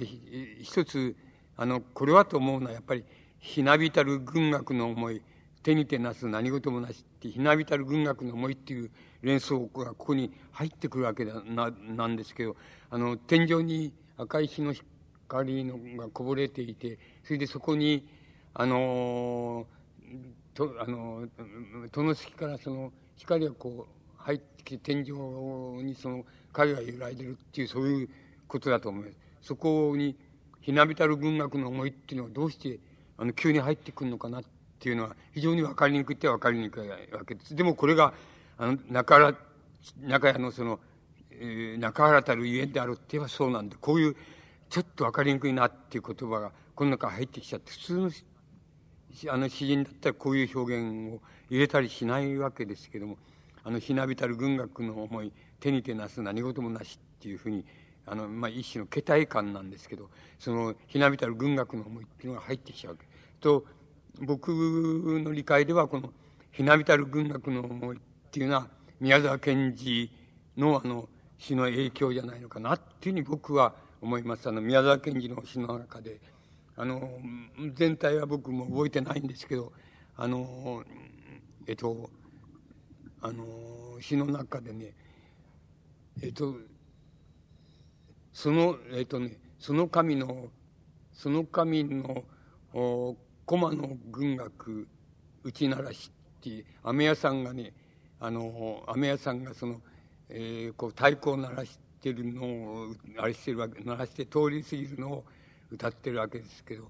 一つあの、これはと思うのはやっぱり、ひなびたる軍学の思い、手に手なす何事もなしって、ひなびたる軍学の思いっていう連想がここに入ってくるわけだな、なんですけど、あの、天井に赤い日の光のがこぼれていて、それでそこに、あの、と、あの、戸隙からその光がこう入ってきて天井にその影が揺らいでるっていうそういうことだと思います。そこにひなびたる文学の思いっていうのはどうしてあの急に入ってくるのかなっていうのは非常に分かりにくいって分かりにくいわけです。でもこれがあの中原中屋のその、えー、中原たるゆえんであるって言えばそうなんでこういうちょっと分かりにくいなっていう言葉がこの中入ってきちゃって普通のあの詩人だったらこういう表現を入れたりしないわけですけどもあのひなびたる軍学の思い手に手なす何事もなしっていうふうにあの、まあ、一種の桁体感なんですけどそのひなびたる軍学の思いっていうのが入ってきちゃうわけ。と僕の理解ではこのひなびたる軍学の思いっていうのは宮沢賢治のあの詩の影響じゃないのかなっていうふうに僕は思います。あの宮沢賢治の詩の中であの全体は僕も覚えてないんですけどあのえっとあの詩の中でねえっとそのえっとねその神のその神のお駒の軍学打ち鳴らしっていう飴屋さんがねあの飴屋さんがその、えー、こう太鼓を鳴らしてるのをあれしてるわけ鳴らして通り過ぎるのを歌ってるわけですけど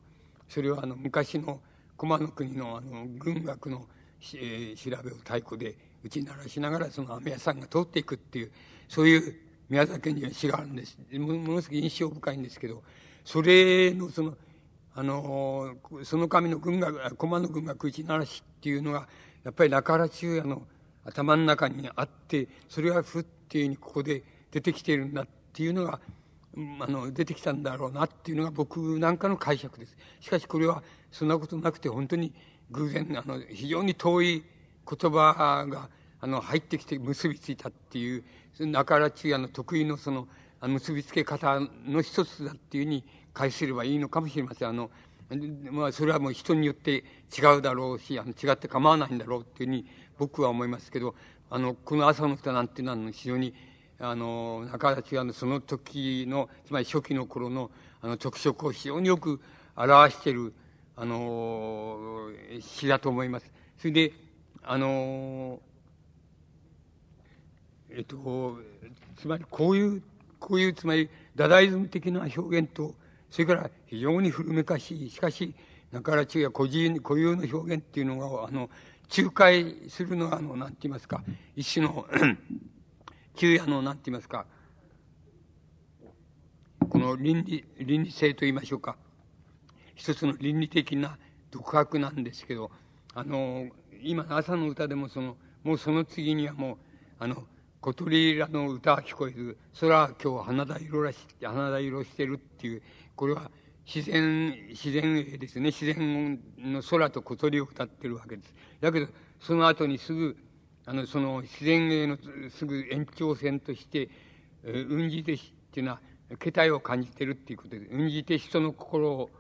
それはあの昔の駒の国のあの軍学の、えー、調べを太鼓で打ち鳴らしながらその飴屋さんが通っていくっていうそういう宮崎には詩があるんです。ものすごく印象深いんですけどそれのそのあのその神の軍学駒の軍学打ち鳴らしっていうのがやっぱり中原中也の頭の中にあってそれがふっていうにここで出てきているんだっていうのがあの出てきたんだろうなっていうのが僕なんかの解釈です。しかしこれはそんなことなくて本当に偶然あの非常に遠い言葉があの入ってきて結びついたっていう中原中也の得意のその結びつけ方の一つだっていうふうに解すればいいのかもしれません。あのまあ、それはもう人によって違うだろうしあの違って構わないんだろうっていうふうに僕は思いますけどあのこの朝の歌なんていうのは非常にあの中田中のその時のつまり初期の頃のあの特色を非常によく表しているあの詩だと思います。それであのえっとつまりこういうこういうつまりダダイズム的な表現とそれから非常に古めかしいしかし中原中や固有固有の表現っていうのがあの仲介するのはあのなんて言いますか一種の 昼夜の何て言いますかこの倫理倫理性と言いましょうか一つの倫理的な独白なんですけどあの今の朝の歌でもそのもうその次にはもうあの小鳥らの歌は聞こえず空は今日花田色らし花田色してるっていうこれは自然自然ですね自然の空と小鳥を歌ってるわけです。だけどその後にすぐあのその自然へのすぐ延長線として、えー、運じてしっていうのは気体を感じてるっていうことで運じて人の心を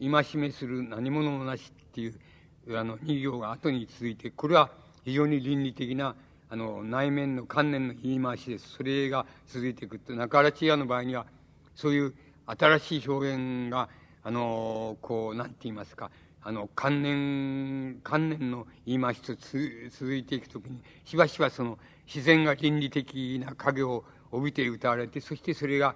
戒めする何者もなしっていうあの二行が後に続いてこれは非常に倫理的なあの内面の観念の言い回しです。それが続いていくと中原千屋の場合にはそういう新しい表現があのこう何て言いますかあの観念観念の言い回しと続いていくときにしばしばその自然が倫理的な影を帯びて歌われてそしてそれが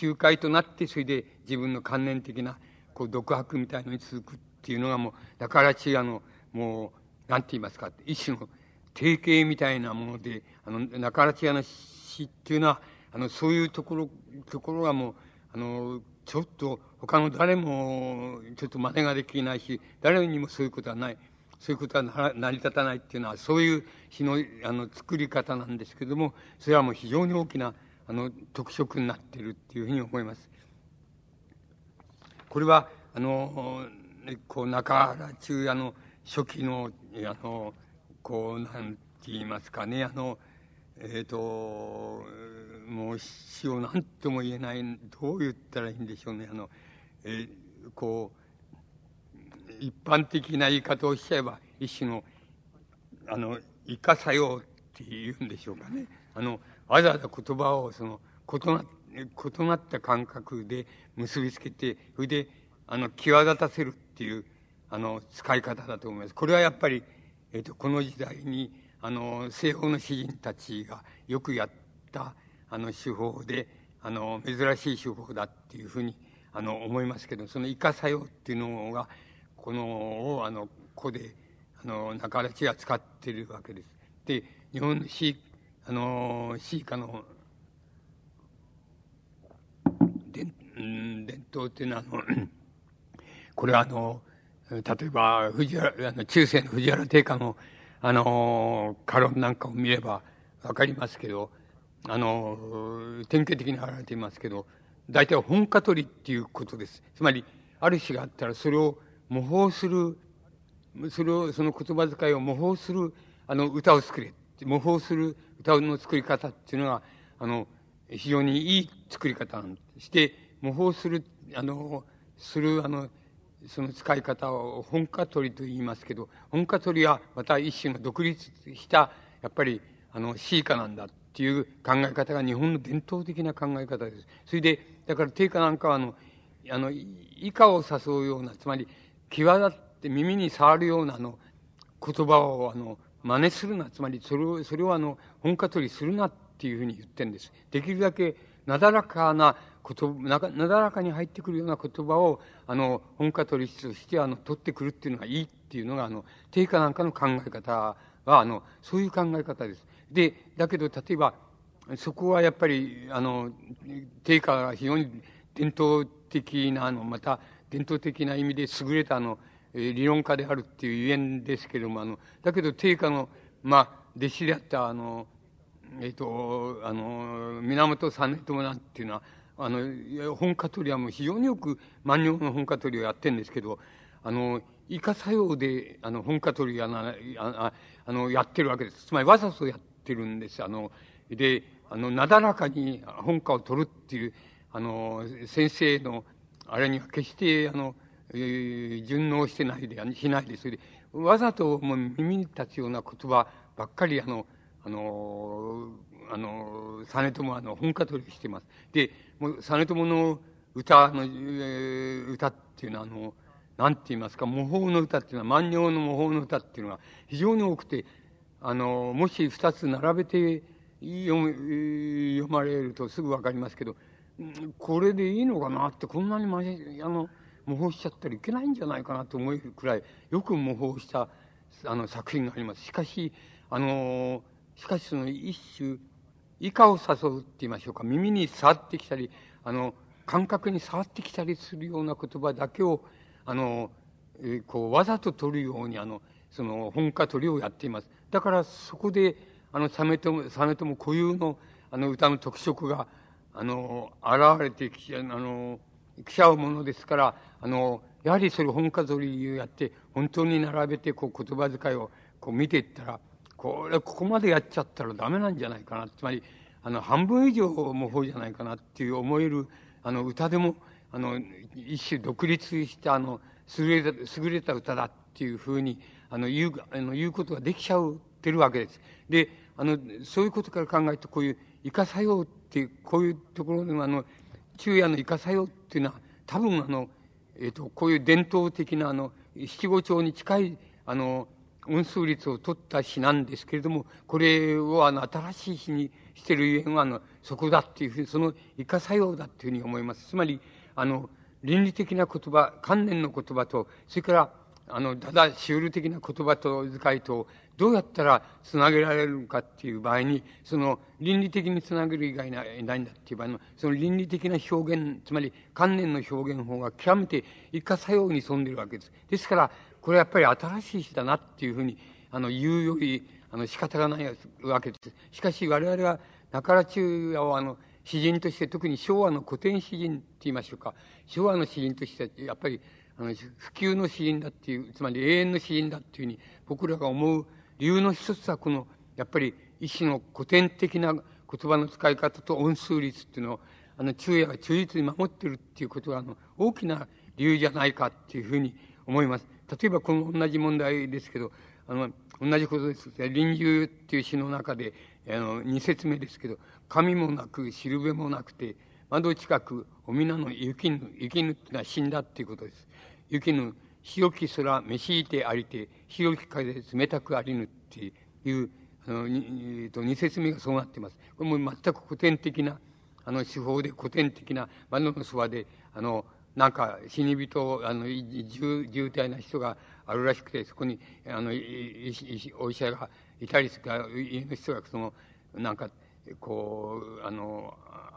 仲介となってそれで自分の観念的なこう独白みたいのに続くっていうのがもうだからちあのもうなんて言いますか一種の定型みたいなものであの中原千屋の詩っていうのはあのそういうところところがもうあのちょっと他の誰もちょっと真似ができないし、誰にもそういうことはない。そういうことは成り立たないっていうのは、そういう詩のあの作り方なんですけども、それはもう非常に大きなあの特色になっているっていうふうに思います。これは、あの、こう、中原中也の初期の、あの、こう、なんて言いますかね、あの、えっ、ー、と、もう死を何とも言えない、どう言ったらいいんでしょうね。あの、えこう、一般的な言い方をしちゃえば、一種の、あの、生か作用って言うんでしょうかね。あの、わざわざ言葉を、その、異な、異なった感覚で結びつけて、それで、あの、際立たせるっていう、あの、使い方だと思います。これはやっぱり、えっ、ー、と、この時代に、あの、西方の詩人たちがよくやった、あの、手法で、あの、珍しい手法だっていうふうに、あの、思いますけど、その生か作用っていうのが、このを、あの、ここで、あの、中原氏が使ってるわけです。で、日本の詩、あの、詩歌の、伝、伝統っていうのは、あの、これはあの、例えば、藤原、あの、中世の藤原定家の、あの、カロンなんかを見ればわかりますけど、あの、典型的に現れていますけど、大体本家取りっていうことです。つまり、ある詩があったら、それを模倣する、それを、その言葉遣いを模倣する、あの、歌を作れ。模倣する歌の作り方っていうのが、あの、非常にいい作り方なんして、模倣する、あの、する、あの、その使い方を本家取りと言いますけど、本家取りはまた一種の独立した、やっぱり、あの、詩歌なんだっていう考え方が日本の伝統的な考え方です。それで、だから定価なんかはあの、あの、以下を誘うような、つまり、際立って耳に触るようなあの、言葉をあの、真似するな、つまりそれを、それをあの、本家取りするなっていうふうに言ってるんです。できるだけなだらかな言ななだらかに入ってくるような言葉を、あの、本家取りとしてあの、取ってくるっていうのがいいっていうのが、あの、定価なんかの考え方は、あの、そういう考え方です。で、だけど、例えば、そこはやっぱり、あの、定価が非常に伝統的な、あの、また、伝統的な意味で優れた、あの、理論家であるっていうゆえんですけれども、あの、だけど定価の、まあ、弟子であった、あの、えっ、と、あの、源実朝なんていうのは、あの、本家取りはもう非常によく万葉の本家取りをやってるんですけど、あの、以下作用で、あの、本家取りやな、ああの、やってるわけです。つまりわざとやってるんです。あの、で、あの、なだらかに本家を取るっていう、あの、先生の、あれには決して、あの、えー、順応してないで、しないで、それで、わざともう耳に立つような言葉ばっかり、あの、あの、あの、実朝はあの、本家取りしてます。で、もう、実朝の歌の、えー、歌っていうのは、あの、なんて言いますか、模倣の歌っていうのは、万葉の模倣の歌っていうのが非常に多くて、あの、もし二つ並べて読、読まれるとすぐわかりますけど、これでいいのかなって、こんなにま、あの、模倣しちゃったらいけないんじゃないかなと思えるくらい、よく模倣したあの作品があります。しかし、あの、しかしその一種、以下を誘うって言いましょうか、耳に触ってきたり、あの、感覚に触ってきたりするような言葉だけを、あの、え、こう、わざと取るように、あの、その、本家取りをやっています。だから、そこで、あの、実朝、実朝固有の、あの、歌の特色が、あの、現れてき、あの、来ちゃうものですから、あの、やはりそれ本家取りをやって、本当に並べて、こう、言葉遣いを、こう、見ていったら、これ、ここまでやっちゃったらダメなんじゃないかな。つまり、あの、半分以上も方じゃないかなっていう思える、あの、歌でも、あの、一種独立した、あの、優れた、優れた歌だっていうふうに、あの、言う、あの、言うことができちゃうてるわけです。で、あの、そういうことから考えると、こういう、イカ作用っていう、こういうところでも、あの、昼夜のイカ作用っていうのは、多分あの、えっ、ー、と、こういう伝統的な、あの、七五調に近い、あの、音数率を取った詩なんですけれども、これをあの新しい詩にしているゆえんはあのそこだっていうふうに、その以下作用だっていうふうに思います。つまり、あの、倫理的な言葉、観念の言葉と、それから、あの、ただ、シュール的な言葉と遣いと、どうやったらつなげられるのかっていう場合に、その倫理的につなげる以外ないないんだっていう場合の、その倫理的な表現、つまり観念の表現法が極めて一過作用に富んでいるわけです。ですから、これはやっぱり新しい詩だなっていうふうに、あの、言うより、あの、仕方がないわけです。しかし、我々は、中良中也をあの、詩人として、特に昭和の古典詩人って言いましょうか。昭和の詩人として、やっぱり、あの、普及の詩人だっていう、つまり永遠の詩人だっていうふうに、僕らが思う理由の一つは、この、やっぱり、一種の古典的な言葉の使い方と音数率っていうのを、あの、昼夜が忠実に守ってるっていうことが、あの、大きな理由じゃないかっていうふうに思います。例えばこの同じ問題ですけど、あの、同じことです。臨終っていう詩の中で、あの、二節目ですけど、神もなく、しるべもなくて、窓近く、お皆の雪ぬ、雪ぬってのは死んだっていうことです。雪ぬ、清き空、召しいてありて、清き風、冷たくありぬっていう、あの、えっと、二節目がそうなってます。これも全く古典的な、あの、手法で古典的な窓のそばで、あの、なんか死に人、あの、重、重体な人があるらしくて、そこに、あの、お医者がいたりするか、家の人がその、なんか、こう、あの、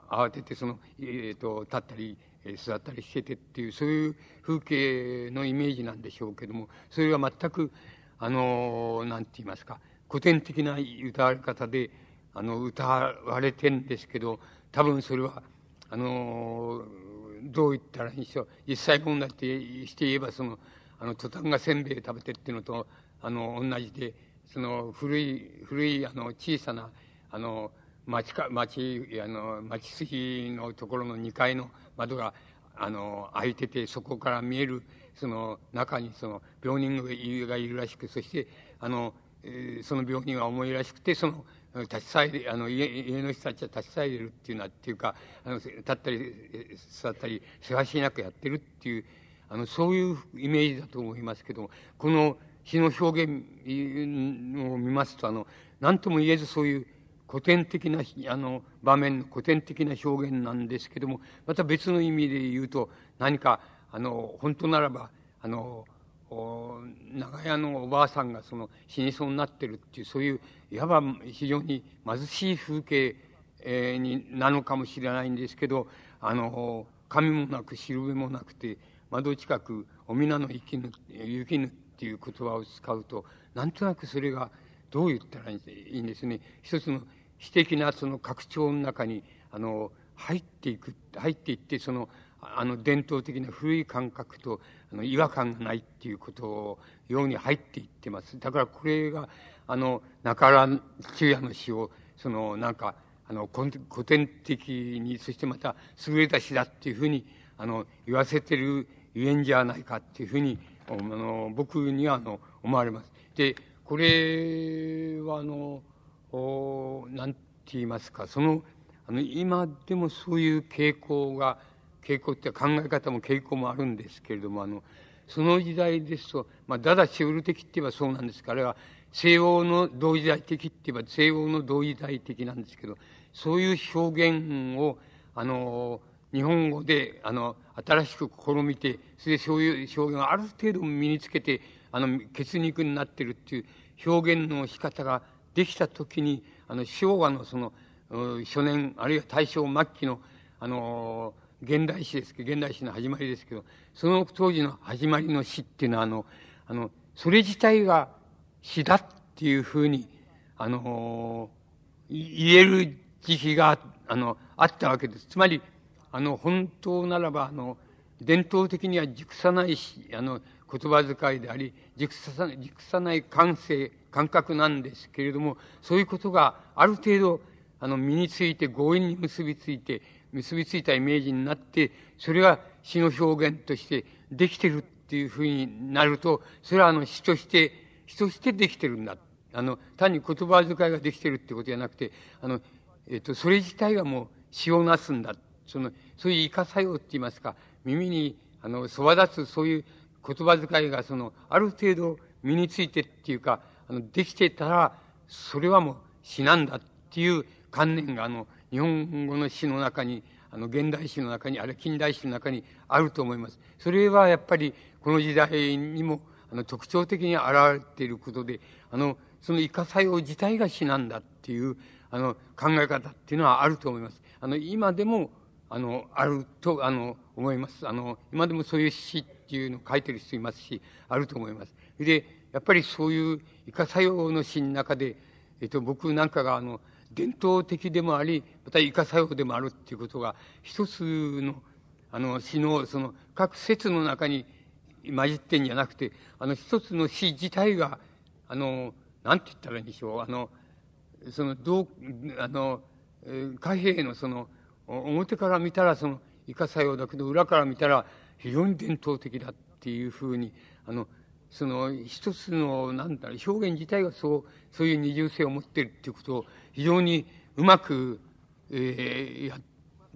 慌ててその、えっ、ー、と、立ったり、座ったりしててっていう、そういう風景のイメージなんでしょうけども、それは全く、あの、なんて言いますか、古典的な歌われ方で、あの、歌われてんですけど、多分それは、あの、どう言ったらいいんでしょう。実際問題ってして言えば、その、あの、トタンがせんべい食べてっていうのと、あの、同じで、その、古い、古い、あの、小さな、あの、町か、町、あの、町筋のところの2階の窓が、あの、開いてて、そこから見える、その、中にその、病人がいるらしく、そして、あの、えー、その病人は重いらしくて、その、立ち去り、あの家、家の人たちは立ち去れるっていうのは、っていうか、あの、立ったり、座ったり、せわしなくやってるっていう、あの、そういうイメージだと思いますけども、この詩の表現を見ますと、あの、何とも言えずそういう古典的な、あの、場面の古典的な表現なんですけども、また別の意味で言うと、何か、あの、本当ならば、あの、長屋のおばあさんがその死にそうになってるっていう、そういう、いわば非常に貧しい風景、え、になのかもしれないんですけど、あの、髪もなく、しるべもなくて、窓近く、お皆の生きぬ、雪ぬっていう言葉を使うと、なんとなくそれが、どう言ったらいいんですね。一つの詩的なその拡張の中に、あの、入っていく、入っていって、その、あの伝統的な古い感覚とあの違和感がないっていうことをように入っていってます。だからこれが、あの、中原中也の詩を、その、なんか、あの、古典的に、そしてまた優れた詩だっていうふうに、あの、言わせてるゆえんじゃないかっていうふうに、あの、僕には、あの、思われます。で、これは、あの、おなんて言いますか、その、あの、今でもそういう傾向が、傾向って考え方も傾向もあるんですけれども、あの、その時代ですと、まあ、だだシウル的って言えばそうなんです。が、あれは西欧の同時代的って言えば西欧の同時代的なんですけど、そういう表現を、あの、日本語で、あの、新しく試みて、それでそういう表現をある程度身につけて、あの、血肉になってるっていう表現の仕方ができたときに、あの、昭和のその、初年、あるいは大正末期の、あの、現代史ですけど、現代史の始まりですけど、その当時の始まりの詩っていうのは、あの、あの、それ自体が詩だっていうふうに、あの、言える時期が、あの、あったわけです。つまり、あの、本当ならば、あの、伝統的には熟さないし、あの、言葉遣いであり、熟さない、熟さない感性、感覚なんですけれども、そういうことがある程度、あの、身について強引に結びついて、結びついたイメージになって、それが詩の表現としてできてるっていうふうになると、それはあの詩として、詩としてできてるんだ。あの、単に言葉遣いができてるってことじゃなくて、あの、えっ、と、それ自体がもう詩をなすんだ。その、そういうイカ作用って言いますか、耳に、あの、そば立つそういう言葉遣いが、その、ある程度身についてっていうか、あの、できてたら、それはもう詩なんだっていう観念が、あの、日本語の詩の中に、あの、現代詩の中に、あるいは近代詩の中にあると思います。それはやっぱり、この時代にも、あの、特徴的に現れていることで、あの、そのイカ作用自体が詩なんだっていう、あの、考え方っていうのはあると思います。あの、今でも、あの、あると、あの、思います。あの、今でもそういう詩っていうのを書いてる人いますし、あると思います。で、やっぱりそういうイカ作用の詩の中で、えっと、僕なんかが、あの、伝統的でもあり、またイカ作用でもあるっていうことが、一つの、あの、詩の、その、各説の中に混じってんじゃなくて、あの、一つの詩自体が、あの、なんて言ったらいいんでしょう、あの、その、どう、あの、貨幣のその、表から見たらその、イカ作用だけど、裏から見たら、非常に伝統的だっていうふうに、あの、その一つの、なんだろう、表現自体がそう、そういう二重性を持っているっていうことを非常にうまく、えー、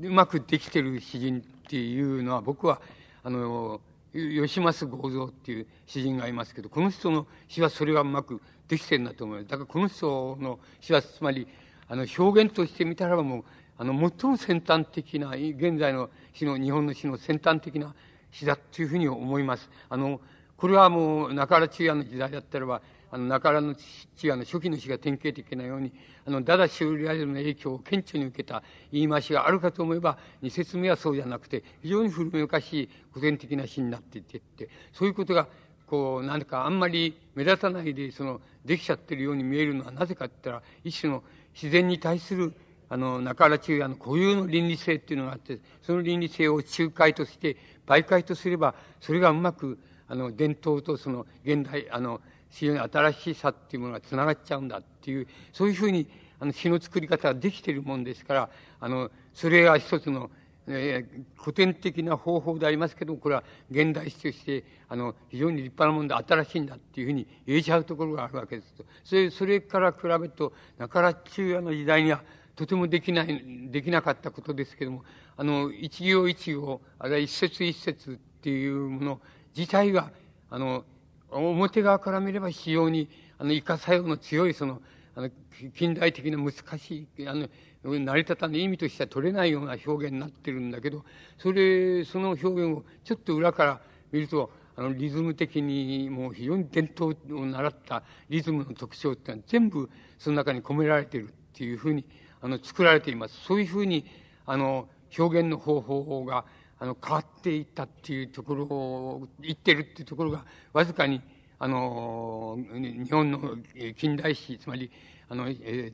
うまくできてる詩人っていうのは僕は、あの、吉増剛造っていう詩人がいますけど、この人の詩はそれがうまくできてるんだと思います。だからこの人の詩は、つまり、あの、表現として見たらもう、あの、最も先端的な、現在の詩の、日本の詩の先端的な詩だというふうに思います。あの、これはもう、中原中也の時代だったらば、あの、中原の中也の初期の詩が典型的なように、あの、ダダシューリアルの影響を顕著に受けた言い回しがあるかと思えば、二説目はそうじゃなくて、非常に古めかしい古典的な詩になっていって、そういうことが、こう、なんかあんまり目立たないで、その、できちゃってるように見えるのはなぜかって言ったら、一種の自然に対する、あの、中原中也の固有の倫理性っていうのがあって、その倫理性を仲介として、媒介とすれば、それがうまく、あの、伝統とその現代、あの、非常に新しさっていうものが繋がっちゃうんだっていう、そういうふうに、あの、詩の作り方ができているもんですから、あの、それが一つの、えー、古典的な方法でありますけども、これは現代詩として、あの、非常に立派なもんで新しいんだっていうふうに言えちゃうところがあるわけですと。それ、それから比べると、中原中也の時代には、とてもできない、できなかったことですけども、あの、一行一行、あるいは一節一節っていうもの自体が、あの、表側から見れば非常に、あの、イカ作用の強い、その、あの、近代的な難しい、あの、成り立たない意味としては取れないような表現になってるんだけど、それ、その表現をちょっと裏から見ると、あの、リズム的にもう非常に伝統を習ったリズムの特徴ってのは全部その中に込められてるっていうふうに、あの、作られています。そういうふうに、あの、表現の方法が、あの、変わっていったっていうところを、言ってるっていうところが、わずかに、あの、日本の近代史、つまり、あの、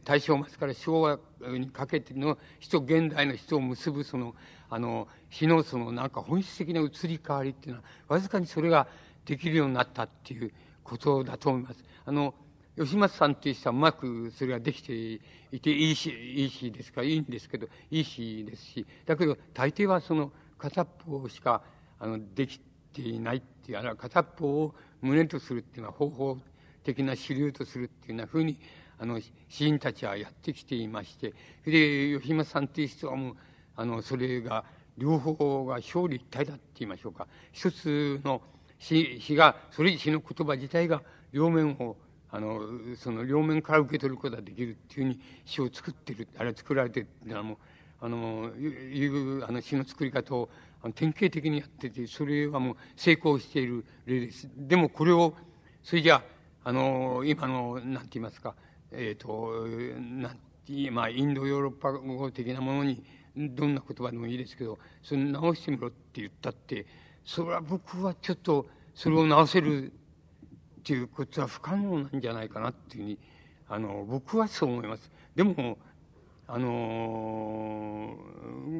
大正末から昭和にかけての人、現代の人を結ぶ、その、あの、詩のその、なんか本質的な移り変わりっていうのは、わずかにそれができるようになったっていうことだと思います。あの、吉松さんっていう人はうまくそれができていて、いいし、いいしですから、いいんですけど、いいしですし、だけど、大抵はその、片方しか、あの、できていないっていう、あるいは片方を胸とするっていうのは方法的な主流とするっていうようなふうに、あの、詩人たちはやってきていましてそれ、で、吉松さんっていう人はもう、あの、それが、両方が表裏一体だって言いましょうか。一つの詩詩が、それ詩の言葉自体が両面を、あの、その両面から受け取ることができるっていうふうに詩を作ってる、あれ作られてるっていうのはもう、あの、いうあの詩の作り方を典型的にやってて、それはもう成功している例です。でもこれを、それじゃあ、の、今の、なんて言いますか、えっ、ー、と、なんまあ、インドヨーロッパ語的なものに、どんな言葉でもいいですけど、それ直してみろって言ったって、それは僕はちょっと、それを直せるっていうことは不可能なんじゃないかなっていうふうに、あの、僕はそう思います。でも、あの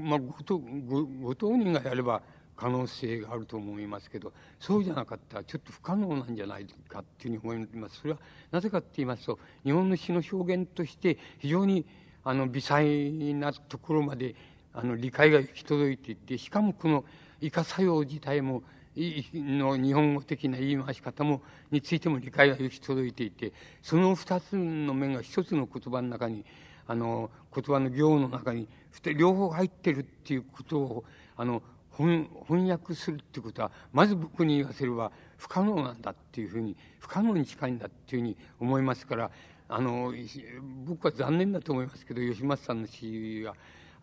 まあ、ごごご当人がやれば可能性があると思いますけどそうじゃなかったらちょっと不可能なんじゃないかっていうふうに思います。それはなぜかって言いますと日本の詩の表現として非常にあの微細なところまであの理解が行き届いていてしかもこのイカ作用自体もの日本語的な言い回し方もについても理解が行き届いていてその二つの面が一つの言葉の中にあの、言葉の行の中に、両方入ってるっていうことを、あの、翻訳するっていうことは、まず僕に言わせれば不可能なんだっていうふうに、不可能に近いんだっていうふうに思いますから、あの、僕は残念だと思いますけど、吉松さんの詩が、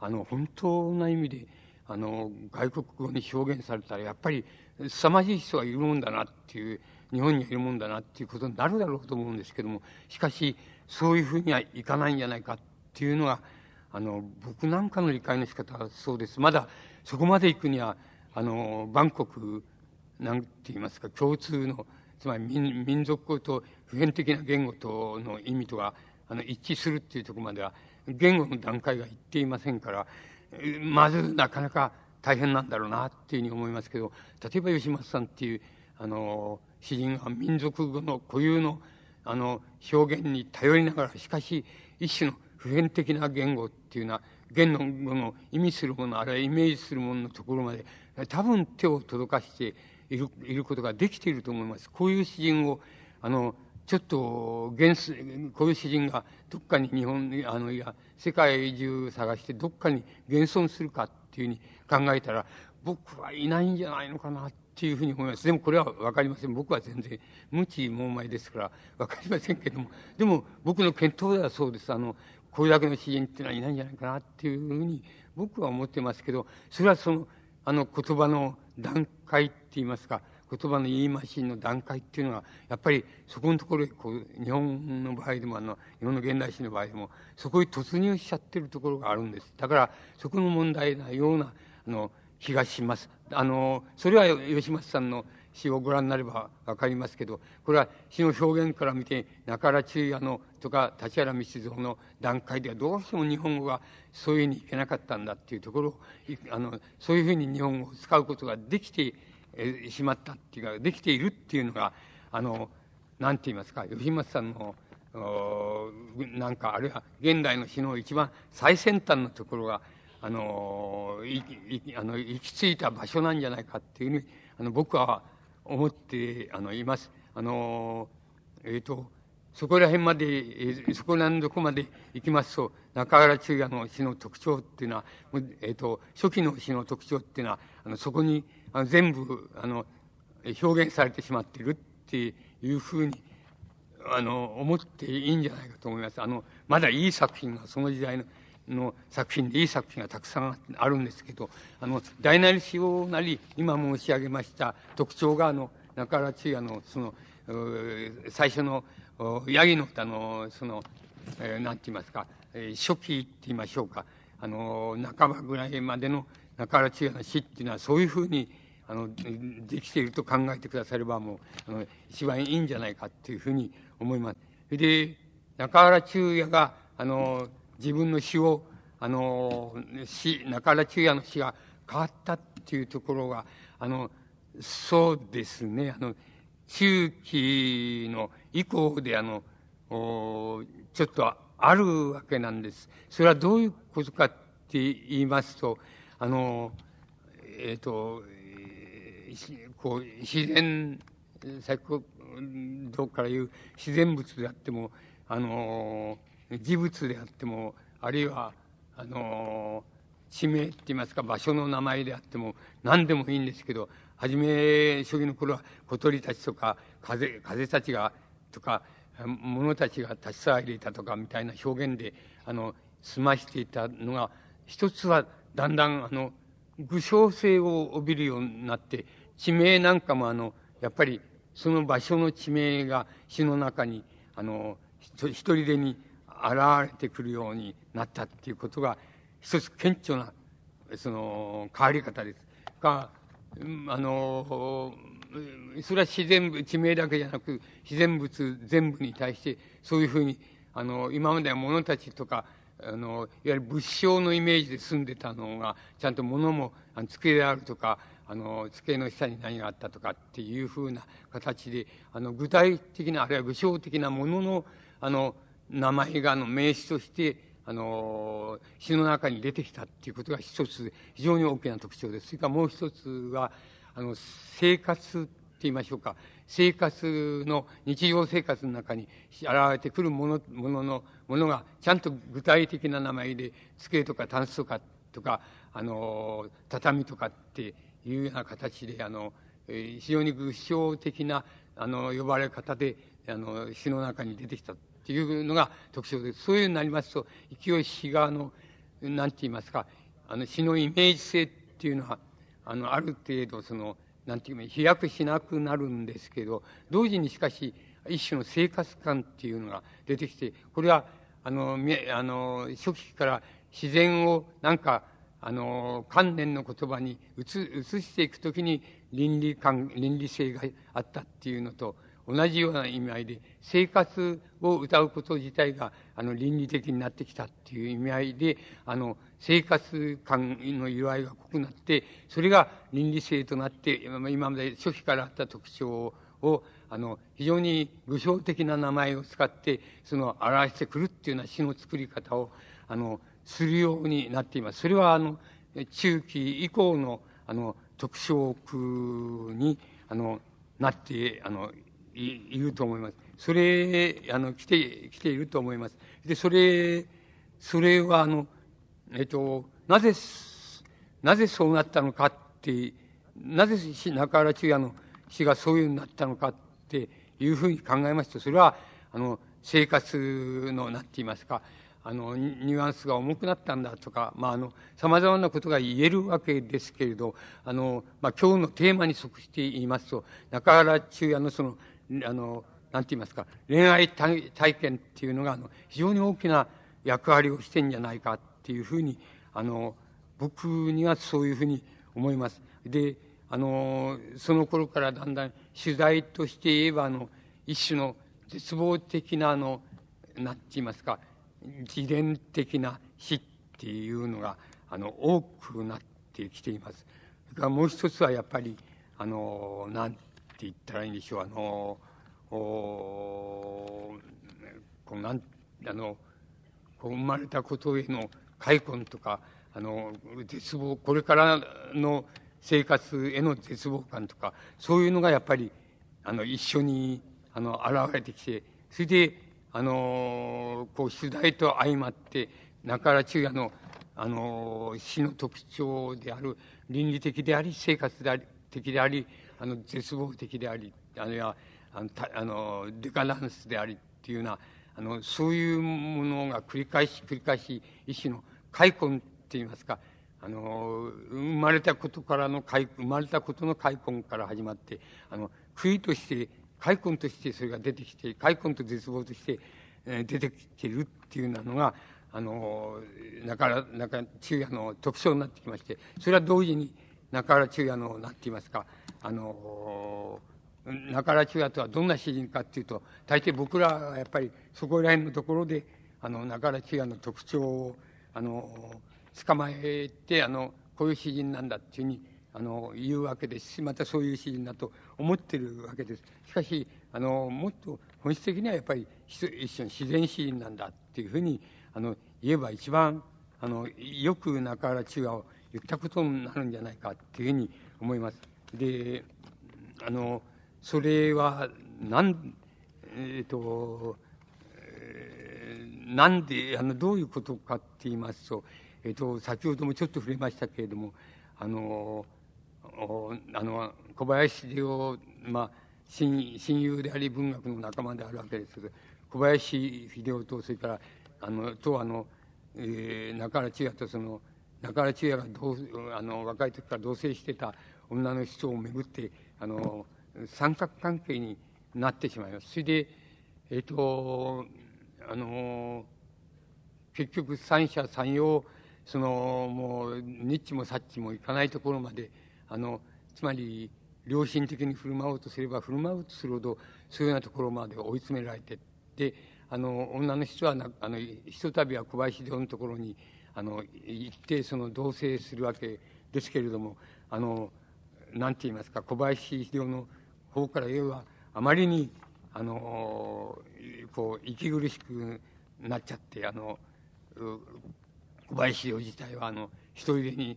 あの、本当な意味で、あの、外国語に表現されたら、やっぱり、凄まじい人がいるもんだなっていう、日本にいるもんだなっていうことになるだろうと思うんですけども、しかし、そういうふうにはいかないんじゃないかっていうのが、あの、僕なんかの理解の仕方はそうです。まだそこまで行くには、あの、バンコク、なんて言いますか、共通の、つまり民民族語と普遍的な言語との意味とが、あの、一致するっていうところまでは、言語の段階がいっていませんから、まずなかなか大変なんだろうなっていうふうに思いますけど、例えば吉松さんっていう、あの、詩人が民族語の固有の、あの、表現に頼りながら、しかし、一種の普遍的な言語っていうのは、言語の意味するもの、あるいはイメージするもののところまで多分手を届かしているいることができていると思います。こういう詩人を、あの、ちょっと、現こういう詩人がどっかに日本、あの、いや、世界中探してどっかに現存するかっていうふうに考えたら、僕はいないんじゃないのかなっていうふうに思います。でもこれはわかりません。僕は全然無知猛昧ですからわかりませんけども、でも僕の検討ではそうです。あの、これだけの詩人っていうのはいないんじゃないかなっていうふうに僕は思ってますけど、それはその、あの言葉の段階って言いますか、言葉の言い回しの段階っていうのは、やっぱりそこのところこう、日本の場合でも、あの、日本の現代史の場合でも、そこへ突入しちゃってるところがあるんです。だから、そこの問題なような、あの、気がします。あの、それは吉松さんの詩をご覧になればわかりますけど、これは詩の表現から見て、中原中也のとか立原道蔵の段階ではどうしても日本語がそういうふうにいけなかったんだっていうところあの、そういうふうに日本語を使うことができてしまったっていうか、できているっていうのが、あの、なんて言いますか、吉松さんの、なんか、あるいは現代の詩の一番最先端のところが、あの、いいあの行き着いた場所なんじゃないかっていうふうに、あの、僕は思ってあのいます。あの、えっ、ー、と、そこら辺まで、えー、そこらどこまで行きますと、中原中也の詩の特徴っていうのは、えっ、ー、と、初期の詩の特徴っていうのは、あのそこにあの全部、あの、表現されてしまっているっていうふうに、あの、思っていいんじゃないかと思います。あの、まだいい作品がその時代のの作品でいい作品がたくさんあるんですけど、あの、大なり小なり、今申し上げました特徴が、あの、中原中也の、その、最初の、ヤギの歌の、その、えー、なんて言いますか、えー、初期って言いましょうか、あの、半ばぐらいまでの中原中也の詩っていうのは、そういうふうに、あの、できていると考えてくだされば、もう、あの、一番いいんじゃないかっていうふうに思います。で、中原中也が、あの、自分の死を、あの、死、中原中也の死が変わったっていうところが、あの、そうですね、あの、中期の以降で、あの、ちょっとあるわけなんです。それはどういうことかって言いますと、あの、えっ、ー、と、こう、自然、先ほどから言う自然物であっても、あの、事物であっても、あるいは、あの、地名って言いますか、場所の名前であっても、何でもいいんですけど、初め、初期の頃は小鳥たちとか、風、風たちが、とか、物たちが立ち騒いでいたとか、みたいな表現で、あの、済ましていたのが、一つは、だんだん、あの、具象性を帯びるようになって、地名なんかも、あの、やっぱり、その場所の地名が詩の中に、あの、一人でに現れてくるようになったっていうことが一つ顕著なその変わり方です。があのそれは自然地名だけじゃなく自然物全部に対してそういうふうにあの今までは物たちとかあのいわゆる物証のイメージで住んでたのがちゃんと物もあの机であるとかあの机の下に何があったとかっていうふうな形であの具体的なあるいは具象的なもののあの名前があの名詞としてあの詩の中に出てきたっていうことが一つ非常に大きな特徴です。それからもう一つはあの生活って言いましょうか生活の日常生活の中に現れてくるものもののものがちゃんと具体的な名前で机とかタンスとかとかあの畳とかっていうような形であの非常に具象的なあの呼ばれ方であの詩の中に出てきたっていうのが特徴です。そういうになりますと、勢い詩側の、なんて言いますか、あの詩のイメージ性っていうのは、あの、ある程度その、なんていうか、飛躍しなくなるんですけど、同時にしかし、一種の生活感っていうのが出てきて、これは、あの、あの、初期から自然をなんか、あの、観念の言葉に移移していくときに倫理観、倫理性があったっていうのと、同じような意味合いで、生活を歌うこと自体が、あの、倫理的になってきたっていう意味合いで、あの、生活感の色合いが濃くなって、それが倫理性となって、今まで初期からあった特徴を、あの、非常に具象的な名前を使って、その、表してくるっていうような詩の作り方を、あの、するようになっています。それは、あの、中期以降の、あの、特徴句にあのなってあのいると思います。それあの来て来ていると思います。でそれそれはあのえっとなぜなぜそうなったのかってなぜ中原中也の死がそういうふうになったのかっていうふうに考えますとそれはあの生活の何て言いますかあのニュアンスが重くなったんだとかまああの様々なことが言えるわけですけれどあの、まあ、今日のテーマに即して言いますと中原中也のそのあのなんて言いますか恋愛体験っていうのがあの非常に大きな役割をしてんじゃないかっていうふうにあの僕にはそういうふうに思います。であのその頃からだんだん取材として言えばあの一種の絶望的なあの何て言いますか自伝的な死っていうのがあの多くなってきています。それからもう一つはやっぱりあの何て言ったらいいんでしょう。あのおこうなんあのこう生まれたことへの悔恨とかあの絶望これからの生活への絶望感とかそういうのがやっぱりあの一緒にあの現れてきてそれであのこう取材と相まって中原中也のあの死の特徴である倫理的であり生活であり的でありあの絶望的でありあるいはあのあのデカダンスでありっていうようなあのそういうものが繰り返し繰り返し一種の開墾っていいますかあの生まれたことからの生まれたことの開墾から始まってあの悔いとして開墾としてそれが出てきて開墾と絶望として、えー、出てきてるっていうなのがあの中原中中也の特徴になってきましてそれは同時に中原中也の何て言いますか。あの中原中也とはどんな詩人かっていうと大抵僕らはやっぱりそこら辺のところであの中原中也の特徴をあの捕まえてあのこういう詩人なんだっていうふうにあの言うわけですしまたそういう詩人だと思ってるわけですしかしあのもっと本質的にはやっぱり一種の自然詩人なんだっていうふうにあの言えば一番あのよく中原中也を言ったことになるんじゃないかっていうふうに思います。であのそれはなんえっ、ー、と、えー、なんであのどういうことかって言いますと,、えーと、先ほどもちょっと触れましたけれどもあのあの小林秀夫、まあ、親親友であり文学の仲間であるわけですけど小林秀夫とそれからあのとあの、えー、中原千也とその中原千也が同あの若い時から同棲してた女の人をめぐってあの三角関係になってしまいます。それでえっ、ー、とあの結局三者三様そのもうニッチもサッチもいかないところまであのつまり良心的に振る舞おうとすれば振る舞うとするほどそういうようなところまで追い詰められてであの女の人はあのひとたびは小林堂のところにあの行ってその同棲するわけですけれどもあのなんて言いますか小林秀夫の方から言えばあまりにあのこう息苦しくなっちゃってあの小林秀夫自体はあの一人でに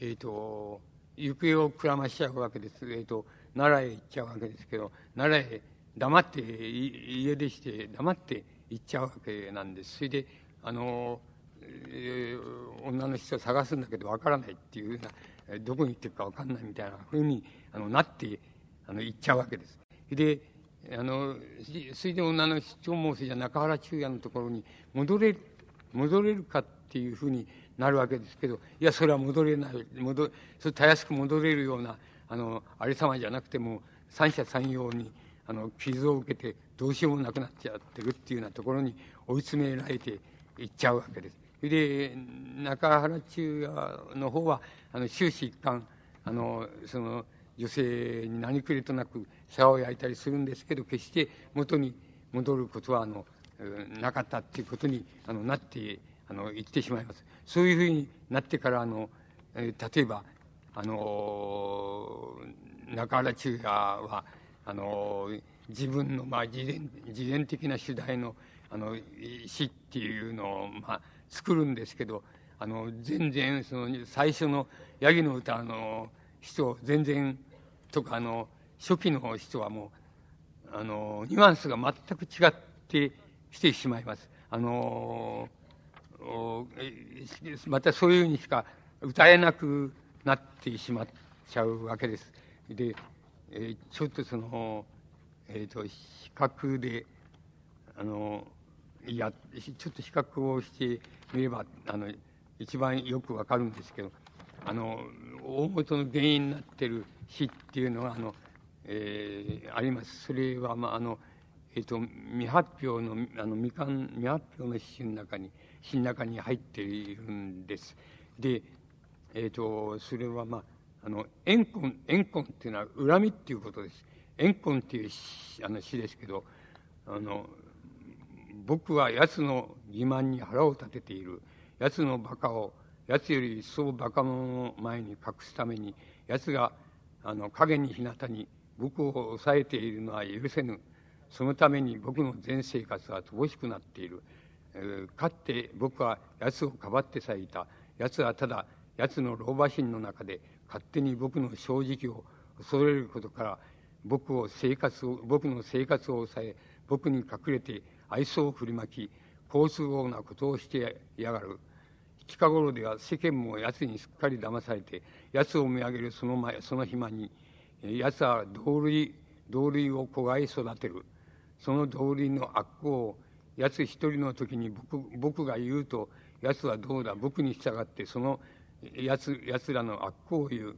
えっ、ー、と行方をくらましちゃうわけです、えーと、奈良へ行っちゃうわけですけど奈良へ黙って家出して黙って行っちゃうわけなんです。それであの、女の人を探すんだけどわからないっていうようなどこに行ってるかわかんないみたいなふうにあのなってあの行っちゃうわけです。であのそれで女の人もそれじゃ中原中也のところに戻れる戻れるかっていうふうになるわけですけどいやそれは戻れない戻それたやすく戻れるようなあのありさまじゃなくても三者三様にあの傷を受けてどうしようもなくなっちゃってるっていうようなところに追い詰められていっちゃうわけです。で中原中也の方はあの終始一貫あのその女性に何くれとなく世話を焼いたりするんですけど決して元に戻ることはあのなかったっていうことにあのなってあの言ってしまいます。そういうふうになってからあの、え、例えばあの中原中也はあの自分の、まあ、自伝自伝的な主題のあの詩っていうのを、まあ、作るんですけどあの全然その最初のヤギの歌の人、全然、とか、あの、初期の人はもう、あの、ニュアンスが全く違ってきてしまいます。あの、またそういうふうにしか歌えなくなってしまっちゃうわけです。で、えー、ちょっとその、えっ、ー、と、比較で、あの、いや、ちょっと比較をしてみれば、あの、一番よくわかるんですけど、あの、大元の原因になってる死っていうのは、あの、えー、あります。それは、まあ、あの、え、ー、と、未発表の、あの、未完、未発表の詩の中に、詩の中に入っているんです。で、え、ー、と、それは、まあ、あの、怨恨、怨恨っていうのは恨みっていうことです。怨恨っていうあの詩ですけど、あの、僕は奴の欺瞞に腹を立てている。奴の馬鹿を、奴より一層馬鹿者の前に隠すために、奴が、あの、影に日向に僕を抑えているのは許せぬ。そのために僕の全生活は乏しくなっている。えー、かって僕は奴をかばってさえいた。奴はただ、奴の老婆心の中で勝手に僕の正直を恐れることから、僕を生活を、僕の生活を抑え、僕に隠れて愛想を振りまき、好都合なことをしてやがる。近頃では世間も奴にすっかり騙されて、奴を見上げるその前、その暇に、奴は同類、同類を子飼い育てる。その同類の悪行を、奴一人の時に僕僕が言うと、奴はどうだ、僕に従って、その奴奴らの悪行を言う。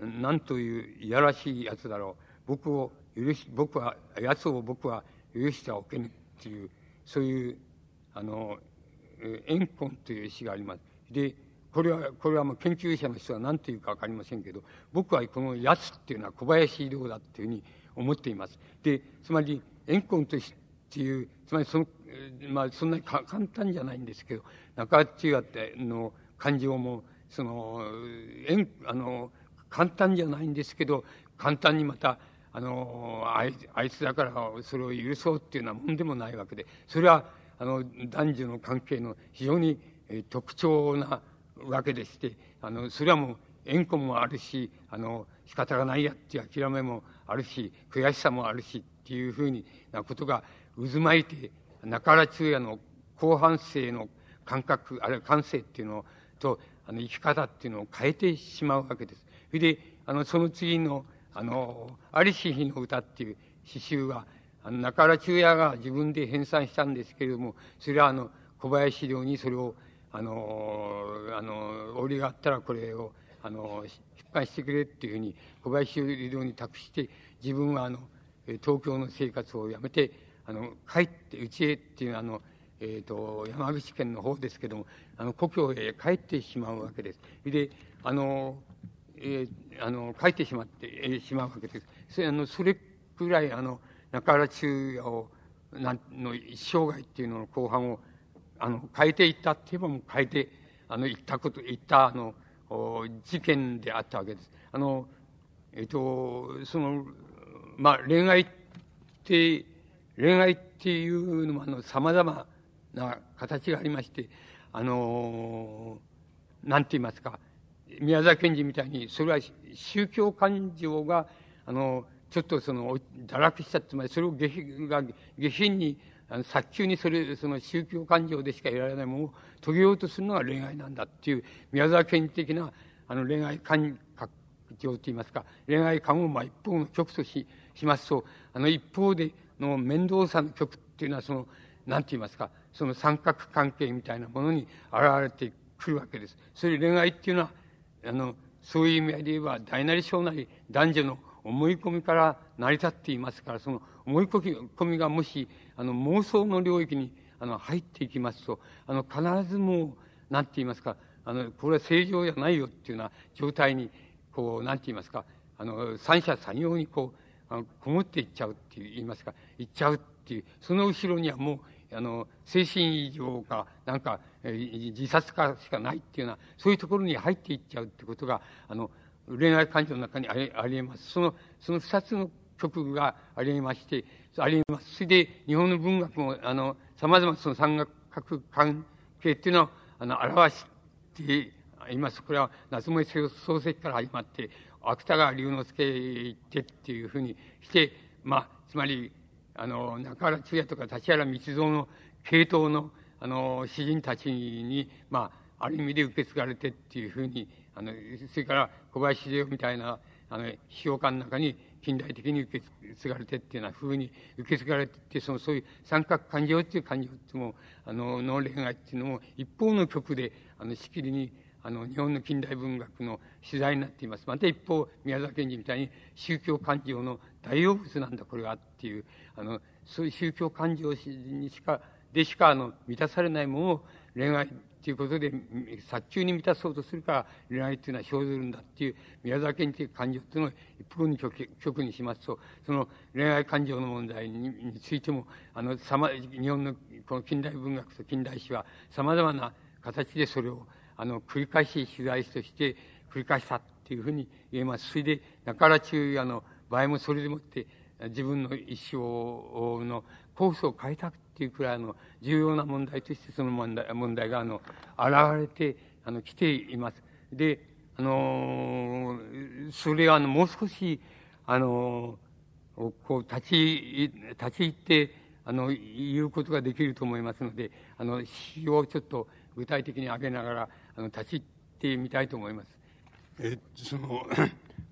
なんといういやらしい奴だろう。僕を許し、僕は、奴を僕は許してはおけぬっていう、そういう、あの、怨恨という詩があります。で、これは、これはもう研究者の人は何て言うかわかりませんけど、僕はこの奴っていうのは小林亮だっていうふうに思っています。で、つまり、怨恨とっていう、つまりその、まあ、そんなに簡単じゃないんですけど、中中っての感情も、その、縁、あの、簡単じゃないんですけど、簡単にまた、あのあいあいつだからそれを許そうっていうようなもんでもないわけでそれはあの男女の関係の非常に特徴なわけでしてあのそれはもう縁故もあるしあの仕方がないやっていう諦めもあるし悔しさもあるしっていうふうになことが渦巻いて中原中也の後半生の感覚あるいは感性っていうのとあの生き方っていうのを変えてしまうわけです。それであのその次のあの、ありし日の歌っていう詩集は、あの中原中也が自分で編纂したんですけれども、それはあの、小林亮にそれを、あの、あの、折があったらこれを、あの、出版してくれっていうふうに、小林亮に託して、自分はあの、東京の生活をやめて、あの、帰って、家へっていうあの、えっ、ー、と、山口県の方ですけども、あの、故郷へ帰ってしまうわけです。で、あの、えー、あの書いてしまって、えー、しまうわけです。それあのそれくらいあの中原中也をなんの一生涯っていうのの後半をあの変えていったって言えばもう変えてあの言ったこと言ったあの事件であったわけです。あのえっ、ー、とそのまあ恋愛って恋愛っていうのもあの様々な形がありましてあのなんて言いますか宮沢賢治みたいに、それは宗教感情が、あの、ちょっとその、堕落したつまり、それを下品が、下品に、あの早急にそれ、その宗教感情でしか得られないものを遂げようとするのが恋愛なんだっていう、宮沢賢治的な、あの、恋愛感覚情といいますか、恋愛感を、まあ、一方の曲とし、しますと、あの、一方での面倒さの曲っていうのは、その、なんて言いますか、その三角関係みたいなものに現れてくるわけです。それ恋愛っていうのは、あの、そういう意味で言えば、大なり小なり男女の思い込みから成り立っていますから、その思い込みがもし、あの、妄想の領域に、あの、入っていきますと、あの、必ずもう、なんて言いますか、あの、これは正常じゃないよっていうような状態に、こう、なんて言いますか、あの、三者三様にこう、あのこもっていっちゃうって言いますか、いっちゃうっていう、その後ろにはもう、あの、精神異常か、なんか、えー、自殺かしかないっていうような、そういうところに入っていっちゃうってことが、あの、恋愛感情の中にありありえます。その、その二つの曲がありえまして、ありえます。それで、日本の文学も、あの、様々その三角関係っていうのを、あの、表しています。これは、夏目漱石から始まって、芥川龍之介行ってっていうふうにして、まあ、つまり、あの、中原中也とか立原道蔵の系統の、あの、詩人たちに、まあ、ある意味で受け継がれてっていうふうに、あの、それから小林秀夫みたいな、あの、批評家の中に近代的に受け継がれてっていうような風に受け継がれてって、その、そういう三角感情っていう感情っていうのも、あの、の恋愛っていうのも、一方の曲で、あの、しきりに、あの、日本の近代文学の取材になっています。また一方、宮沢賢治みたいに宗教感情の大用物なんだ、これはっていう、あの、そういう宗教感情にしか、でしか、あの、満たされないものを恋愛っていうことで、殺虫に満たそうとするから恋愛っていうのは生ずるんだっていう宮沢賢治感情っていうのを一方に極極にしますと、その恋愛感情の問題についても、あの、さま、日本のこの近代文学と近代史は様々な形でそれをあの、繰り返し取材として繰り返したっていうふうに言えます。それで、中原中也の場合もそれでもって自分の一生のコースを変えたっていうくらいの重要な問題としてその問題問題があの現れてあの来ています。で、あのそれはあのもう少しあのこう立ち立ち入ってあの言うことができると思いますのであの詩をちょっと具体的に挙げながらあの立ち入ってみたいと思います。えその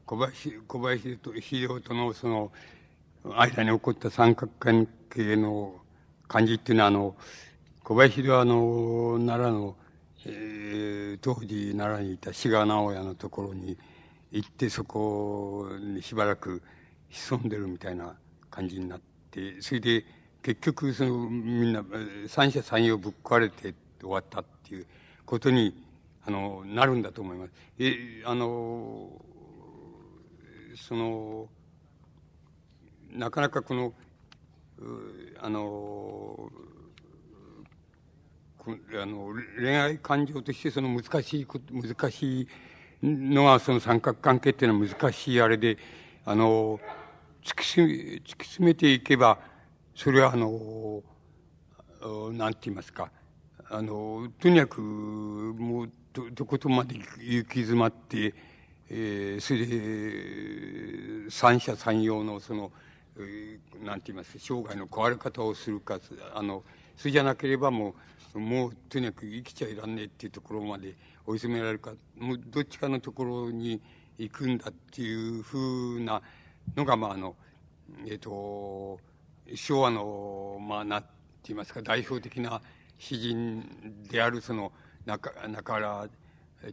小林小林秀夫とのその間に起こった三角関係の感じっていうのはあの小林秀夫はあの奈良の、えー、当時奈良にいた志賀直哉のところに行ってそこにしばらく潜んでるみたいな感じになってそれで結局そのみんな三者三様ぶっ壊れて終わったっていうことにあのなるんだと思います。えあのそのなかなかこのあのあの恋愛感情としてその難しい難しいのはその三角関係っていうのは難しいあれであの突き詰め突き詰めていけばそれはあのなんて言いますかあのとにかくもうどどことまで行き詰まって、えー、それで三者三様のその、なんて言います生涯の壊れ方をするかあのそれじゃなければもうもうとにかく生きちゃいらんねえっていうところまで追い詰められるかもうどっちかのところに行くんだっていうふうなのがまああのえっ、ー、と昭和のまあなって言いますか代表的な詩人であるその中中原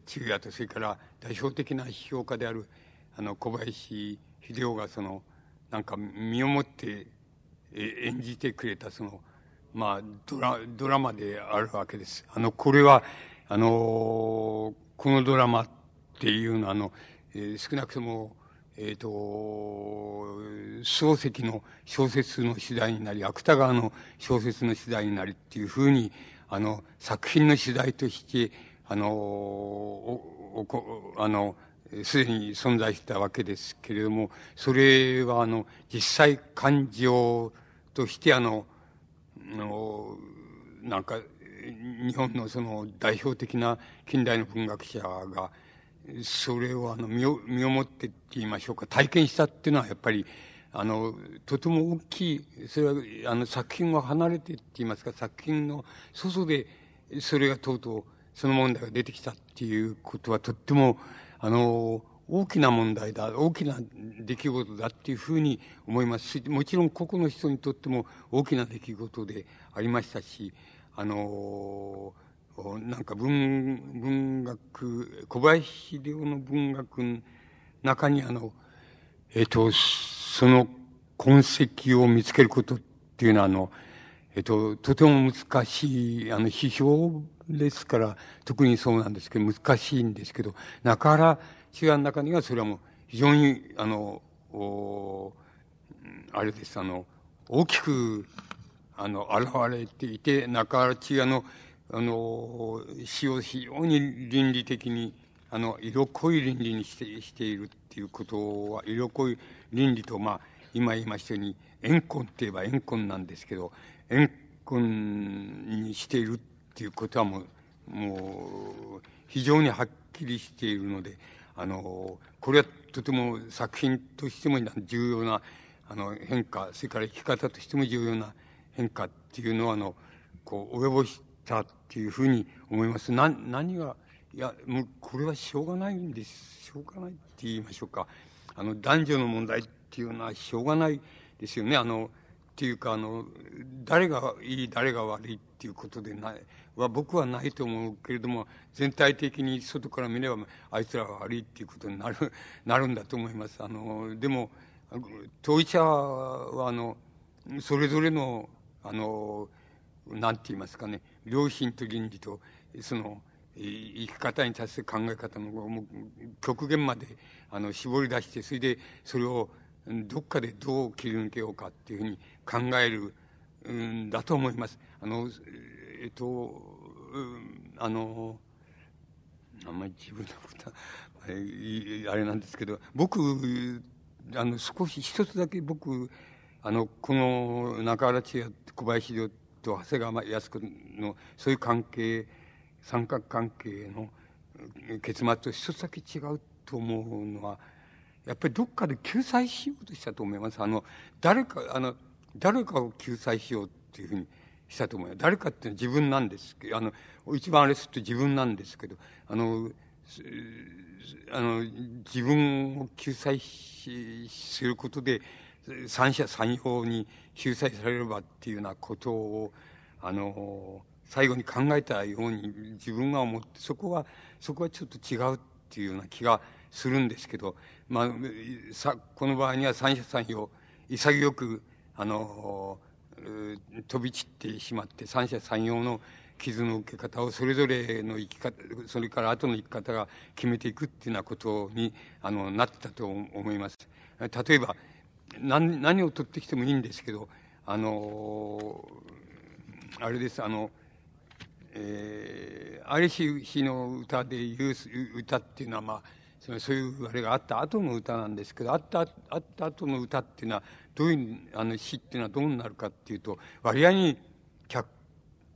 中也とそれから代表的な批評家であるあの小林秀夫がそのなんか身をもって演じてくれたそのまあドラドラマであるわけです。あのこれはあのこのドラマっていうのはあの、えー、少なくともえっ、ー、と、漱石の小説の次第になり、芥川の小説の次第になりっていうふうに、あの、作品の次第として、あの、お、お、あの、すでに存在したわけですけれども、それは、あの、実際感情として、あの、のなんか、日本のその代表的な近代の文学者が、それをあの身を身をもってって言いましょうか体験したっていうのはやっぱりあのとても大きいそれはあの作品を離れてって言いますか作品の外でそれがとうとうその問題が出てきたっていうことはとってもあの大きな問題だ大きな出来事だっていうふうに思いますしもちろん個々の人にとっても大きな出来事でありましたしあのなんか文文学小林秀夫の文学の中にあのえっ、ー、とその痕跡を見つけることっていうのはあのえっ、ー、ととても難しいあの批評ですから特にそうなんですけど難しいんですけど中原中也の中にはそれはもう非常にあのあれですあの大きくあの現れていて中原中也のあの詩を非常に倫理的にあの色濃い倫理にしてしているっていうことは色濃い倫理とまあ今言いましたように怨恨って言えば怨恨なんですけど怨恨にしているっていうことはもうもう非常にはっきりしているのであの、これはとても作品としても重要な、あの、変化、それから生き方としても重要な変化っていうのは、あの、こう、及ぼしたっていうふうに思います。な、何が、いや、もう、これはしょうがないんです。しょうがないって言いましょうか。あの、男女の問題っていうのはしょうがないですよね。あの、っていうか、あの、誰がいい、誰が悪いっていうことでない、は僕はないと思うけれども、全体的に外から見れば、あいつらが悪いっていうことになる、なるんだと思います。あの、でも、当事者は、あの、それぞれの、あの、なんて言いますかね、良心と倫理と、その、生き方に対する考え方の極限まであの絞り出してそれでそれをどっかでどう切り抜けようかっていうふうに考えるんだと思います。あのえっと、あのあんまり自分のことは あれなんですけど僕あの少し一つだけ僕あのこの中原千也小林亮と長谷川靖子のそういう関係三角関係の結末と一つだけ違うと思うのはやっぱりどっかで救済しようとしたと思います。あの、誰か、あの、誰かを救済しようっていうふうにしたと思います。誰かっていうのは自分なんですけど、あの、一番あれすると自分なんですけど、あの、あの、自分を救済し、することで、三者三様に救済されればっていうようなことを、あの、最後に考えたように自分が思って、そこは、そこはちょっと違うっていうような気がするんですけど、まあ、さこの場合には三者三様潔くあの飛び散ってしまって三者三様の傷の受け方をそれぞれの生き方それから後の生き方が決めていくっていうようなことにあのなったと思います。例えば何何を取ってきてもいいんですけどあのあれですあのえー、ある日の歌で言う歌っていうのはまあそういうあれがあった後の歌なんですけど、あった、あった後の歌っていうのは、どういう、あの詩っていうのはどうなるかっていうと、割合に客、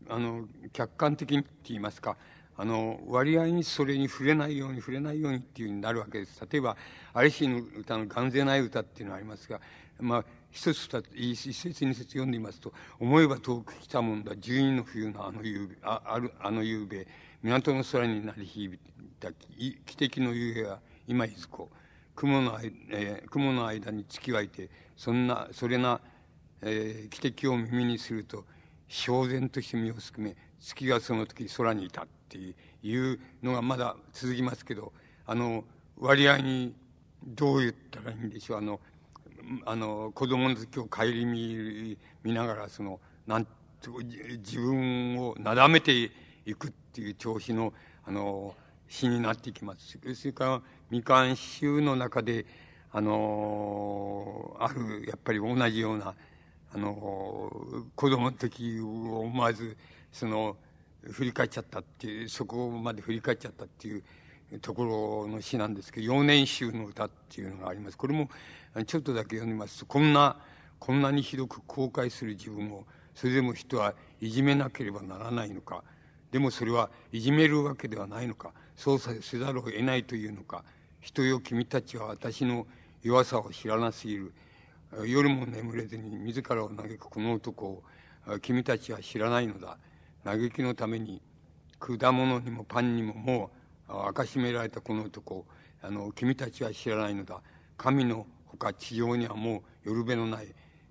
あの、客観的にって言いますか、あの、割合にそれに触れないように触れないようにっていうふうになるわけです。例えば、アリシーの歌の眼ぜない歌っていうのがありますが、まあ、一つ二つ、一節二節読んでみますと、思えば遠く来たもんだ、十二の冬のあの夕べ、あある、あの夕べ、港の空に鳴り響いた汽笛の夕べは今いずこ雲の,、えー、雲の間に月はいてそんなそれな、えー、汽笛を耳にすると焦然として身をすくめ月がその時空にいたっていうのがまだ続きますけどあの割合にどう言ったらいいんでしょう。あのあの子供の時を顧み見ながらそのなん自分をなだめていくっていう調子のあの詩になっていきます。それからみかん集の中であのあるやっぱり同じようなあの子供の時を思わずその振り返っちゃったっていうそこまで振り返っちゃったっていうところの詩なんですけど「幼年集の歌」っていうのがありますこれもちょっとだけ読んでますとこんなこんなにひどく後悔する自分をそれでも人はいじめなければならないのかでもそれはいじめるわけではないのかそうせざるを得ないというのか人よ君たちは私の弱さを知らなすぎる。夜も眠れずに自らを嘆くこの男を君たちは知らないのだ。嘆きのために果物にもパンにももう明かしめられたこの男あの君たちは知らないのだ。神のほか地上にはもう夜辺のない、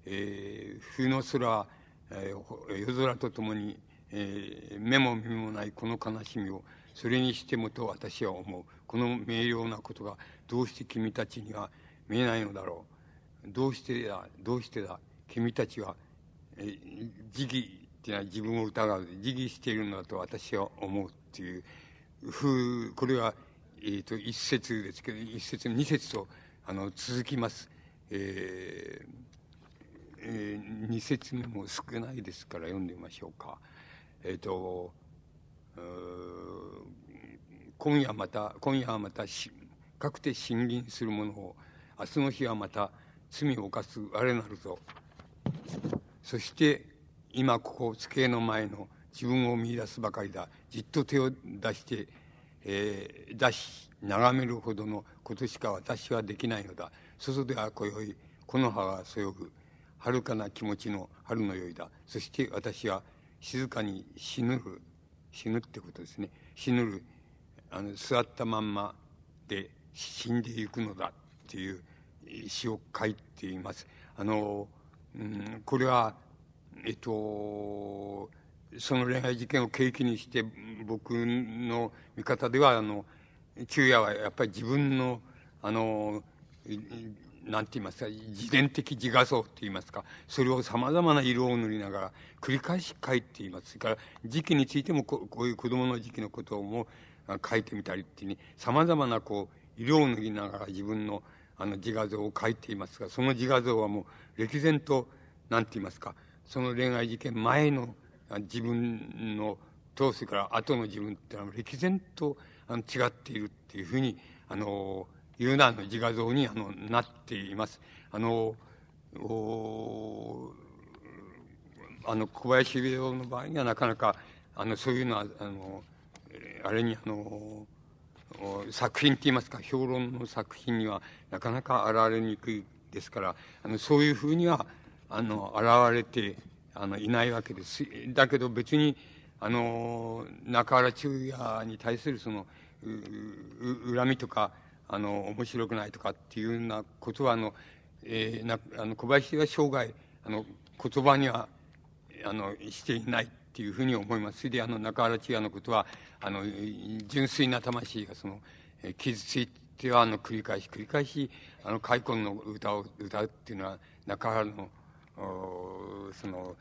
えー、冬の空、えー、夜空とともにえー、目も耳もないこの悲しみをそれにしてもと私は思うこの明瞭なことがどうして君たちには見えないのだろうどうしてだどうしてだ君たちは、え、自義っていうのは自分を疑う自義しているのだと私は思うっていうふうこれは、えーと、一節ですけど一節二節とあの続きます。えーえー、2節目も少ないですから読んでみましょうか。えっ、ー、と今夜また今夜はまたしかくて信任する者を明日の日はまた罪を犯すあれなるぞそして今ここ机の前の自分を見出すばかりだじっと手を出してえー、出し、眺めるほどのことしか私はできないのだ。外では今宵、木の葉がそよぐ。遥かな気持ちの春の宵だ。そして私は静かに死ぬる、死ぬってことですね。死ぬる、あの、座ったまんまで死んでいくのだっていう詩を書いています。あの、うん、これは、えっと、その恋愛事件を契機にして僕の見方ではあの昼夜はやっぱり自分のあのなんて言いますか自伝的自画像って言いますかそれをさまざまな色を塗りながら繰り返し書いていますそれから時期についてもここういう子供の時期のことも書いてみたりっていうにさまざまなこう色を塗りながら自分のあの自画像を描いていますがその自画像はもう歴然となんて言いますかその恋愛事件前の自分のとそれから後の自分っていうのは歴然とあの違っているっていうふうにあのいうなの自画像にあのなっています。あのおあの小林秀夫の場合にはなかなかあのそういうのはあのあれにあの作品って言いますか評論の作品にはなかなか現れにくいですからあのそういうふうにはあの現れてあのいないわけです。だけど別にあの中原中也に対するその恨みとかあの面白くないとかっていうようなことはあの、えー、なあの小林は生涯あの言葉にはあのしていないっていうふうに思います。それであの中原中也のことはあの純粋な魂がその、傷ついてはあの繰り返し繰り返しあの開墾の歌を歌うっていうのは中原のその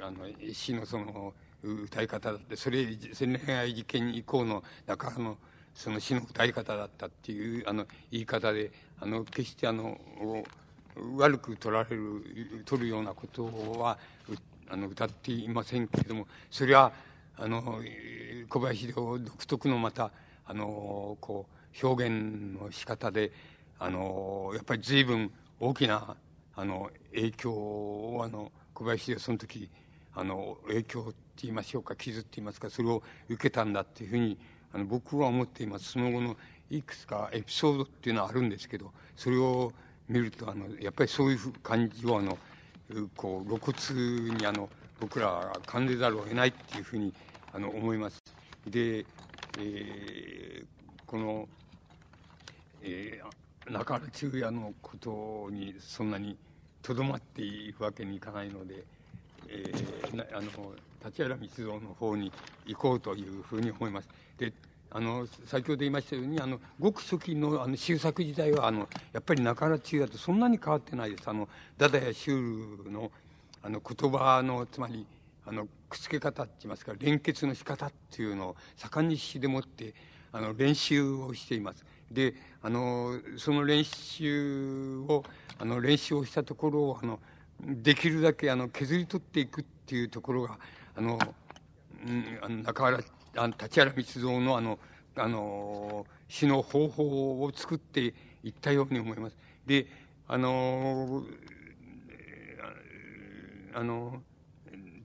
あの詩のその歌い方だってそれ恋愛事件以降の中のその詩の歌い方だったっていうあの言い方であの決してあの悪く取られる取るようなことはあの歌っていませんけれどもそれはあの小林秀夫独特のまたあのこう表現の仕方であのやっぱり随分大きなあの影響をあの小林はその時あの影響って言いましょうか傷って言いますかそれを受けたんだっていうふうにあの僕は思っています。その後のいくつかエピソードっていうのはあるんですけどそれを見るとあのやっぱりそういう感じをあのこう露骨にあの僕らは感じざるを得ないっていうふうにあの思います。で、えー、この、えー、中原中也のことにそんなにとどまっていくわけにいかないので、えー、あの立原密造の方に行こうというふうに思います。であの先ほど言いましたようにあのごく初期のあの修作時代はあのやっぱり中原中也とそんなに変わってないです。あのダダやシュールのあの言葉のつまりあのくっつけ方って言いますか連結の仕方っていうのを盛んに詩でもってあの練習をしています。であのその練習をあの練習をしたところをあのできるだけあの削り取っていくっていうところがあの、うん、あの中原あの立原密造のあのあの詩の方法を作っていったように思います。であのあの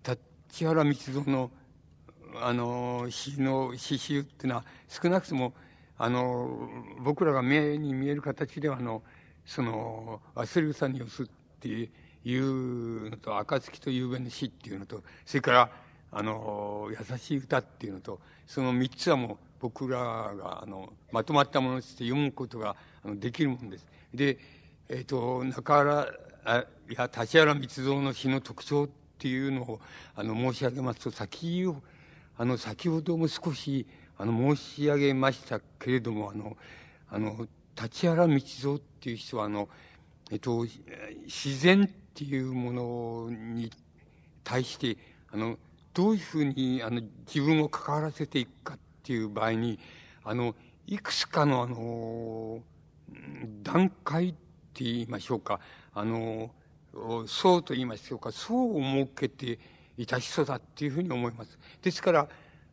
立原密造のあの詩の詩集っていうのは少なくともあの僕らが目に見える形ではあのその忘れ草に寄すっていうのと暁と夕べの詩っていうのとそれからあの優しい歌っていうのとその三つはもう僕らがあのまとまったものとして読むことがあのできるもんです。で、え、ー、と中原あいや立原密造の詩の特徴っていうのをあの申し上げますと先をあの先ほども少しあの申し上げましたけれどもあのあの立原道蔵っていう人はあの、えっと、自然っていうものに対してあのどういうふうにあの自分を関わらせていくかっていう場合にあのいくつかのあの段階って言いましょうか。あの層と言いましょうか。層を設けていた人だっていうふうに思います。ですから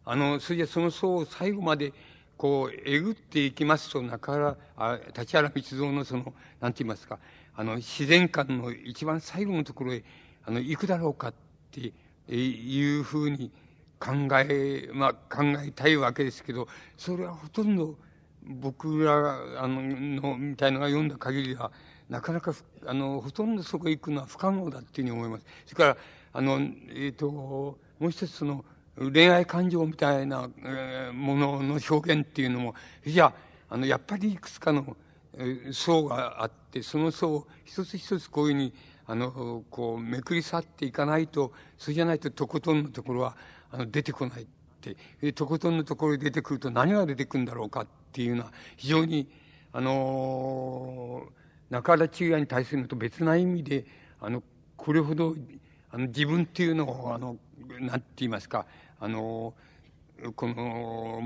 あのそれじゃその層を最後までこうえぐっていきますと中原あ立原密造のそのなんて言いますか。あの自然観の一番最後のところへあの行くだろうかっていうふうに考え、まあ、考えたいわけですけど、それはほとんど僕ら、あの、の、みたいのが読んだ限りは、なかなか、あの、ほとんどそこへ行くのは不可能だっていうふうに思います。それから、あの、え、ー、と、もう一つその、恋愛感情みたいな、えー、ものの表現っていうのも、じゃあ、あの、やっぱりいくつかの、えー、層があって、その層を一つ一つこういうふうに、あの、こう、めくり去っていかないと、そうじゃないととことんのところは、あの、出てこない。で、とことんのところに出てくると何が出てくるんだろうかっていうのは、非常に、あの、中原中也に対するのと別な意味で、あの、これほど、あの、自分っていうのを、あの、なんて言いますか、あの、この、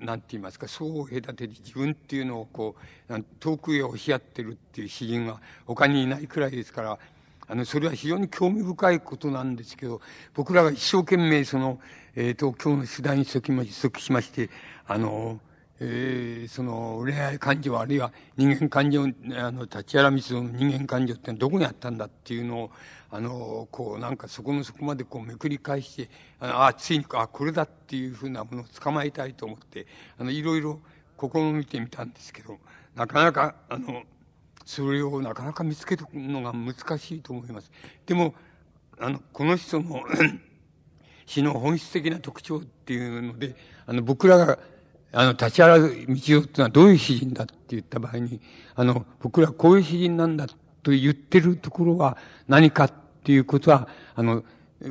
なんて言いますか、そう隔てて自分っていうのをこう、遠くへ押し合ってるっていう詩人が他にいないくらいですから、あの、それは非常に興味深いことなんですけど、僕らが一生懸命その、えっ、ー、と、今日の取材に即しまして、あの、えー、その恋愛感情あるいは人間感情、あの、立原光の人間感情ってどこにあったんだっていうのを、あの、こう、なんかそこのそこまでこうめくり返して、ああ、ついに、あ、これだっていうふうなものを捕まえたいと思って、あの、いろいろ試みてみたんですけど、なかなか、あの、それをなかなか見つけるのが難しいと思います。でも、あの、この人の 詩の本質的な特徴っていうので、あの、僕らがあの、立原道夫っていうのはどういう詩人だって言った場合に、あの、僕らこういう詩人なんだと言ってるところは何かっていうことは、あの、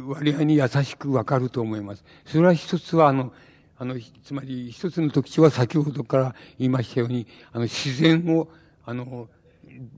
割合に優しくわかると思います。それは一つは、あの、あの、つまり一つの特徴は先ほどから言いましたように、あの、自然を、あの、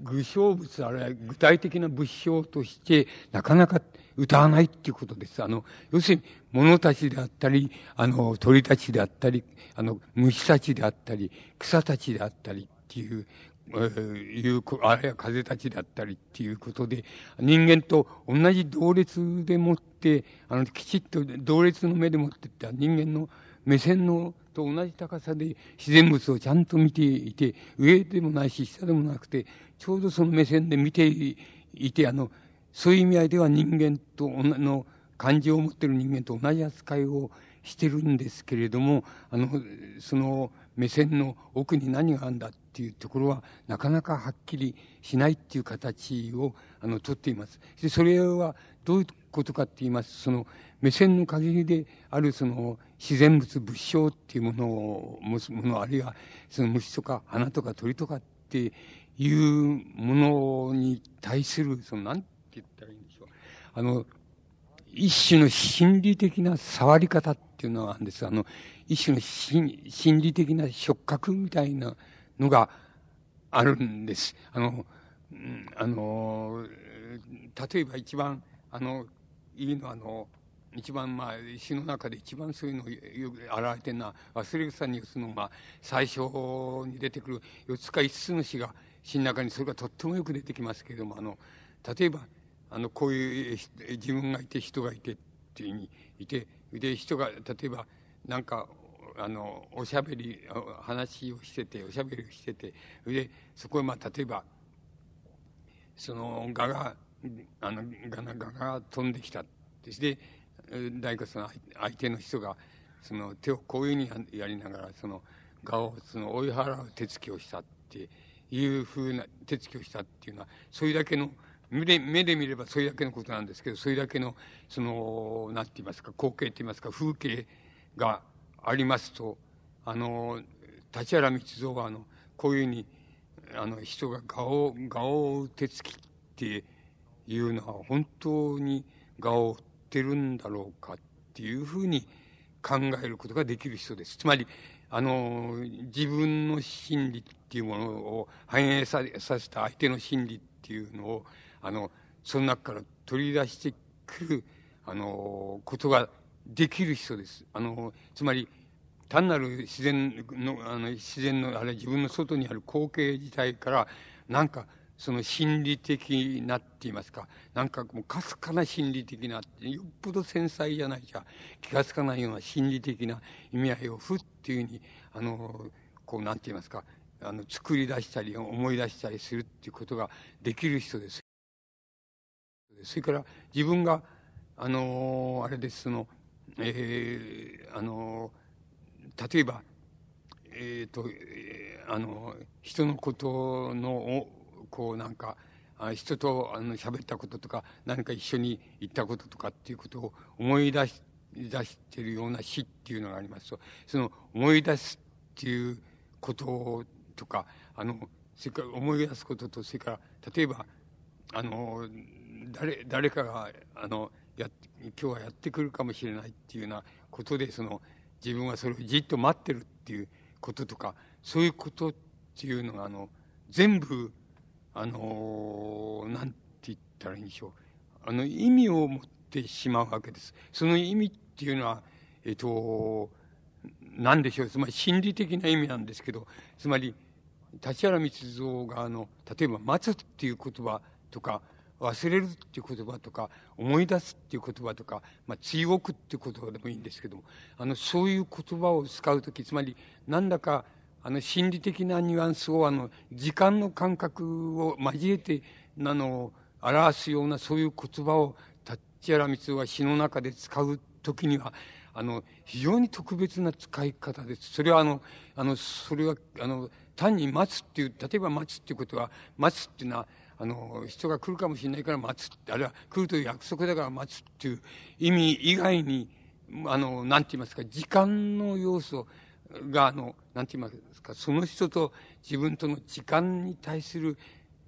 具象物、あるいは具体的な物象として、なかなか歌わないっていうことです。あの、要するに、物たちであったり、あの、鳥たちであったり、あの、虫たちであったり、草たちであったりっていう、えー、いう、あるいは風たちであったりっていうことで、人間と同じ同列でもって、あの、きちっと同列の目でもってった人間の目線のと同じ高さで自然物をちゃんと見ていて、上でもないし、下でもなくて、ちょうどその目線で見ていて、あの、そういう意味合いでは人間との感情を持ってる人間と同じ扱いをしてるんですけれども、あの、その目線の奥に何があるんだっていうところは、なかなかはっきりしないっていう形を、あの、とっています。で、それはどういうことかって言いますその、目線の限りであるその、自然物、物象っていうものを持つ、もの、あるいは、その虫とか花とか鳥とかっていうものに対する、その、なん言ったらいいんでしょう。あの、一種の心理的な触り方っていうのはあるんです。あの、一種の心理的な触覚みたいなのがあるんです。あの、あの、例えば一番、あの、いいのは、あの、一番まあ詩の中で一番そういうのをよく表れてるのは忘れ草に打つのが最初に出てくる四つか五つの詩が詩の中にそれがとってもよく出てきますけれどもあの例えばあのこういう自分がいて人がいてっていうふうにいてで人が例えばなんかあのおしゃべり話をしてておしゃべりをしててでそこへまあ例えばその蛾があのガナガが飛んできたで誰かその相手の人がその手をこういうふうにやりながらその蛾をその追い払う手つきをしたっていうふうな手つきをしたっていうのはそれだけの目で目で見ればそれだけのことなんですけどそれだけのその何て言いますか光景と言いますか風景がありますとあの立原道蔵はあのこういうふうにあの人が顔を顔を手つきっていうのは本当に顔を追ってるんだろうかっていうふうに考えることができる人です。つまりあの自分の心理っていうものを反映ささせた相手の心理っていうのをあの、その中から取り出してくる、あの、ことができる人です。あの、つまり、単なる自然の、あの、自然の、あれ自分の外にある光景自体から、なんか、その心理的なって言いますか、なんかもうかすかな心理的な、よっぽど繊細じゃないじゃ気がつかないような心理的な意味合いをふっていうふうに、あの、こうなんて言いますか、あの、作り出したり思い出したりするっていうことができる人です。それから自分が、あの、あれです、その、えー、あの例えばえっ、ー、と、えー、あの人のことのこうなんかあ人とあの喋ったこととか何か一緒に行ったこととかっていうことを思い出し出してるような詩っていうのがあります。とその思い出すっていうこととかあのそれから思い出すこととそれから例えばあの誰誰かがあのや今日はやってくるかもしれないっていうようなことでその自分はそれをじっと待ってるっていうこととかそういうことっていうのがあの全部あのなんて言ったらいいんでしょうあの意味を持ってしまうわけです。その意味っていうのはえっと何でしょうつまり心理的な意味なんですけどつまり立原光蔵があの例えば「待つ」っていう言葉とか忘れるっていう言葉とか思い出すっていう言葉とか、まあ、強くっていう言葉でもいいんですけどもあのそういう言葉を使う時つまりなんだかあの心理的なニュアンスをあの時間の感覚を交えてあの表すようなそういう言葉を立原光は詩の中で使う時にはあの非常に特別な使い方です。それはあのあのそれはあの単に待つっていう例えば待つっていうことは待つっていうのはあの人が来るかもしれないから待つあるいは来るという約束だから待つっていう意味以外にあのなんて言いますか時間の要素があのなんて言いますかその人と自分との時間に対する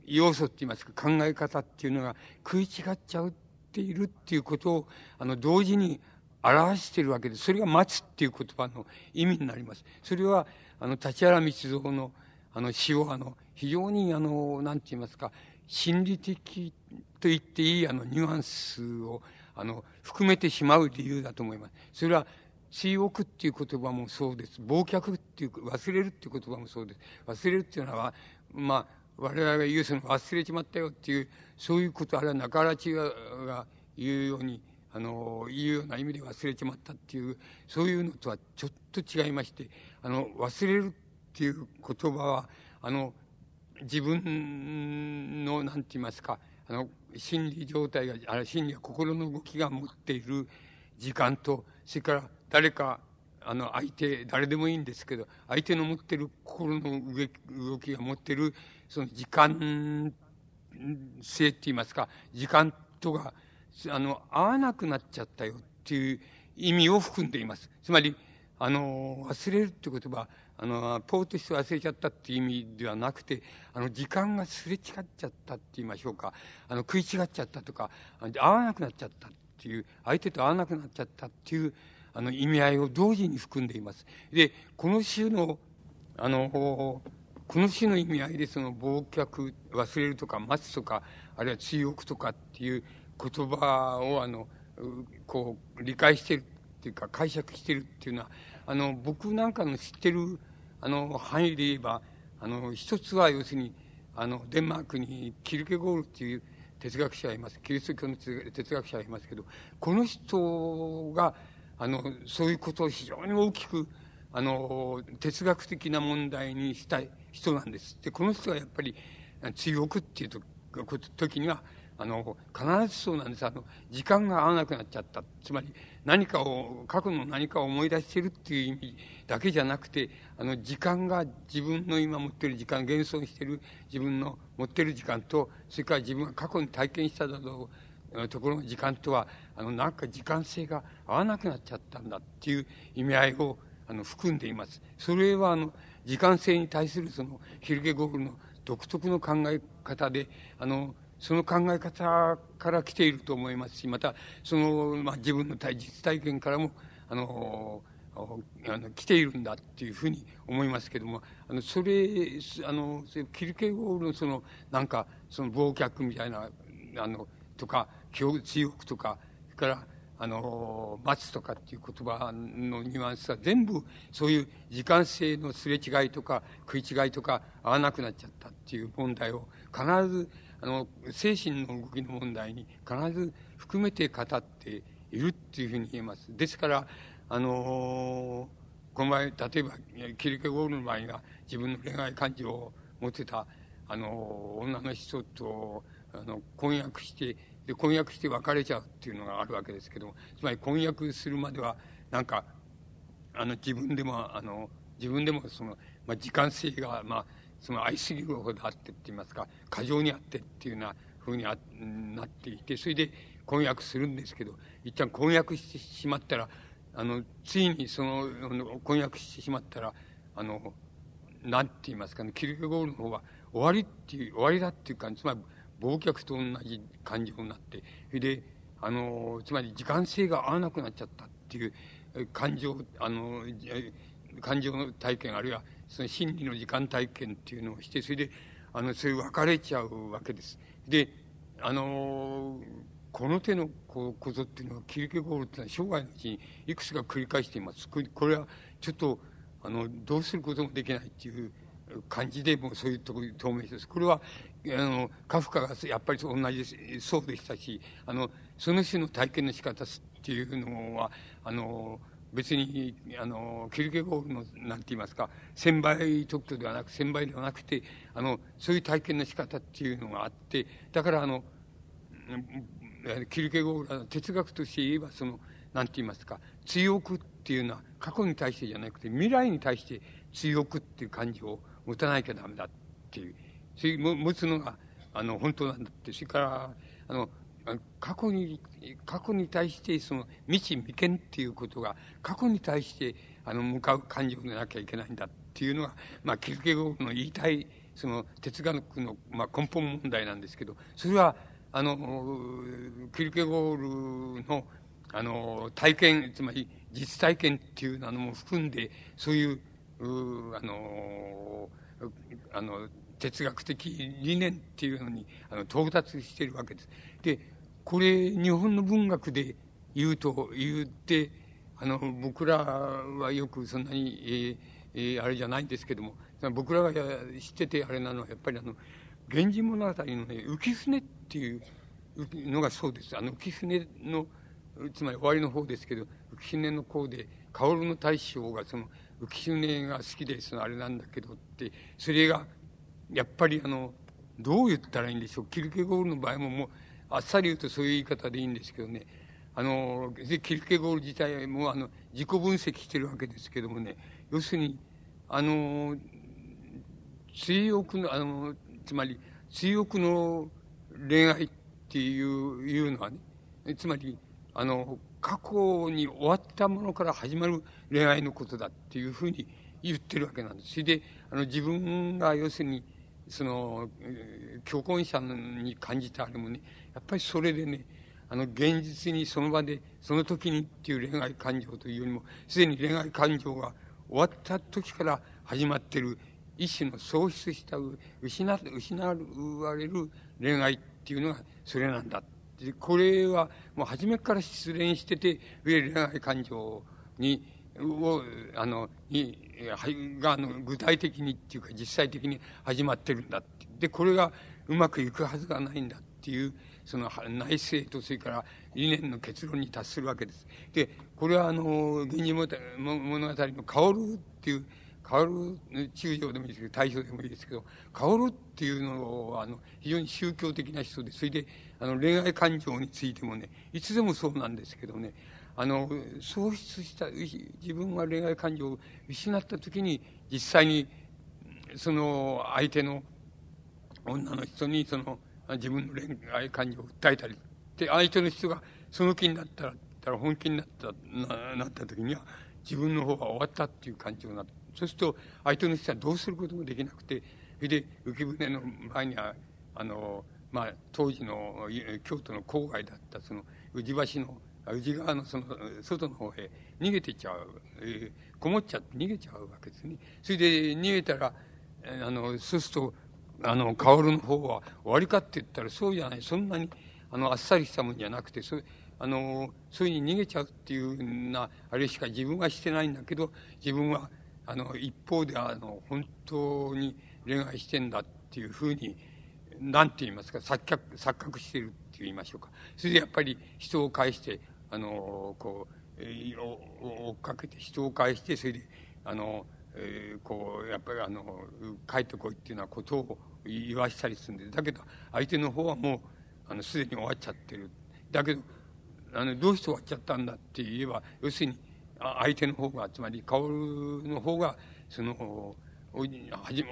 要素って言いますか考え方っていうのが食い違っちゃうっているっていうことをあの同時に表しているわけで。それが待つっていう言葉の意味になります。それはあの立原光蔵のあの詩をあの非常にあのなんて言いますか心理的と言っていいあのニュアンスをあの含めてしまう理由だと思います。それは追憶っていう言葉もそうです。忘却っていう、忘れるっていう言葉もそうです。忘れるっていうのは、まあ、我々が言うその忘れちまったよっていう、そういうこと、あるいは中原中が言うように、あの、言うような意味で忘れちまったっていう、そういうのとはちょっと違いまして、あの、忘れるっていう言葉は、あの、自分の、なんて言いますか、あの、心理状態が、あの心理や心の動きが持っている時間と、それから誰か、あの、相手、誰でもいいんですけど、相手の持ってる心の動きが持ってる、その時間性って言いますか、時間とが、あの、合わなくなっちゃったよっていう意味を含んでいます。つまり、あの、忘れるって言葉、あの、ポーとして忘れちゃったっていう意味ではなくて、あの、時間がすれ違っちゃったって言いましょうか、あの、食い違っちゃったとか、合わなくなっちゃったっていう、相手と合わなくなっちゃったっていう、あの、意味合いを同時に含んでいます。で、この詩の、あの、この詩の意味合いでその忘却、忘れるとか待つとか、あるいは追憶とかっていう言葉をあの、こう、理解してるっていうか解釈してるっていうのは、あの、僕なんかの知ってる、あの、範囲で言えば、あの、一つは要するに、あの、デンマークにキルケゴールっていう哲学者がいます。キリスト教の哲学者がいますけど、この人が、あの、そういうことを非常に大きく、あの、哲学的な問題にしたい人なんです。で、この人はやっぱり強くっていうと時には、あの、必ずそうなんです。あの、時間が合わなくなっちゃった。つまり、何かを、過去の何かを思い出しているっていう意味だけじゃなくて、あの、時間が自分の今持ってる時間、現存してる自分の持ってる時間と、それから自分が過去に体験しただろうところの時間とは、あの、なんか時間性が合わなくなっちゃったんだっていう意味合いを、あの、含んでいます。それは、あの、時間性に対するその、ヒルゲゴールの独特の考え方で、あの、その考え方から来ていると思いますし、また、その、まあ、自分の実体験からも、あの、あの来ているんだっていうふうに思いますけども、あの、それ、あの、キルケゴールのその、なんか、その忘却みたいな、あの、とか、強憶とか、それから、あの、待つとかっていう言葉のニュアンスは全部そういう時間性のすれ違いとか食い違いとか合わなくなっちゃったっていう問題を必ずあの、精神の動きの問題に必ず含めて語っているっていうふうに言えます。ですから、あのこの場合、例えば、キルケゴールの場合が自分の恋愛感情を持ってた、あの女の人と、あの、婚約して、で、婚約して別れちゃうっていうのがあるわけですけど、つまり婚約するまでは、なんか、あの、自分でも、あの、自分でもその、まあ、時間性が、まあ、その愛すぎるほどあってって言いますか、過剰にあってっていうようなふうにあなっていて、それで婚約するんですけど、一旦婚約してしまったら、あの、ついにその、婚約してしまったら、あの、なんて言いますかね、キルケゴールの方は終わりっていう、終わりだっていう感じ、つまり、忘却と同じ感情になって、それで、あの、つまり時間性が合わなくなっちゃったっていう感情、あの、感情の体験、あるいはその心理の時間体験っていうのをして、それで、あの、そういう別れちゃうわけです。で、あの、この手のことっていうのは、キルケゴールっていうのは生涯のうちにいくつか繰り返しています。これはちょっと、あの、どうすることもできないっていう感じで、もうそういうところに透明です。これは、あの、カフカがやっぱり同じそうでしたし、あの、その種の体験の仕方っていうのは、あの、別に、あの、キルケゴールの、なんて言いますか、千倍特許ではなく、千倍ではなくて、あの、そういう体験の仕方っていうのがあって、だから、あの、キルケゴールは哲学として言えば、その、なんて言いますか、強くっていうのは過去に対してじゃなくて、未来に対して強くっていう感情を持たなきゃダメだっていう、そういう持つのが、あの、本当なんだって、それから、あの、過去に、過去に対して、その、未知未見っていうことが、過去に対して、あの、向かう感情でなきゃいけないんだっていうのが、まあ、キルケゴールの言いたい、その、哲学の、まあ、根本問題なんですけど、それは、あの、キルケゴールの、あの、体験、つまり実体験っていうのも含んで、そういう、うあの、あの、哲学的理念っていうのにあの到達しているわけです。で、これ、日本の文学で言うと、言って、あの、僕らはよくそんなに、えー、えー、あれじゃないんですけども、僕らが知っててあれなのは、やっぱりあの、源氏物語のね、浮舟っていうのがそうです。あの、浮舟の、つまり終わりの方ですけど、浮舟の方で、薫の大将がその、浮舟が好きで、そのあれなんだけどって、それが、やっぱりあの、どう言ったらいいんでしょう。キルケゴールの場合ももう、あっさり言うとそういう言い方でいいんですけどね。あの、キルケゴール自体もあの、自己分析してるわけですけどもね、要するに、あの、追憶の、あの、つまり、追憶の恋愛っていう、いうのはね、つまり、あの、過去に終わったものから始まる恋愛のことだっていうふうに言ってるわけなんです。それで、あの、自分が要するに、その、教婚者に感じたあれもね、やっぱりそれでね、あの、現実にその場で、その時にっていう恋愛感情というよりも、すでに恋愛感情が終わった時から始まってる一種の喪失した、失、失われる恋愛っていうのがそれなんだ。これはもう初めから失恋してて、恋愛感情に、を、あの、に、が、あの、具体的にっていうか実際的に始まってるんだって。で、これがうまくいくはずがないんだっていう、その内政とそれから理念の結論に達するわけです。で、これはあの、源氏物語の薫っていう、薫、中将でもいいですけど、大将でもいいですけど、薫っていうのは、あの、非常に宗教的な人で、それで、あの、恋愛感情についてもね、いつでもそうなんですけどね、あの、喪失した、自分が恋愛感情を失った時に、実際に、その、相手の女の人に、その、自分の恋愛感情を訴えたり、で、相手の人がその気になったら、たら本気になった、ななった時には、自分の方が終わったっていう感情になった。そうすると、相手の人はどうすることもできなくて、それで、浮舟の前には、あの、まあ、当時の京都の郊外だった、その、宇治橋の内側のその外の方へ逃げてっちゃう、えー、こもっちゃって逃げちゃうわけですね。それで逃げたら、あの、そうすると、あの、薫の方は終わりかって言ったらそうじゃない。そんなに、あの、あっさりしたもんじゃなくて、そあの、そういうふうに逃げちゃうっていうな、あれしか自分はしてないんだけど、自分は、あの、一方で、あの、本当に恋愛してんだっていうふうに、なんて言いますか、錯覚、錯覚してるって言いましょうか。それでやっぱり人を介して、あの、こう、えー、追っかけて人を返して、それで、あの、えー、こう、やっぱりあの、帰ってこいっていうようなことを言わしたりするんで。だけど、相手の方はもう、あの、すでに終わっちゃってる。だけど、あの、どうして終わっちゃったんだって言えば、要するに、相手の方が、つまり、薫の方が、その、終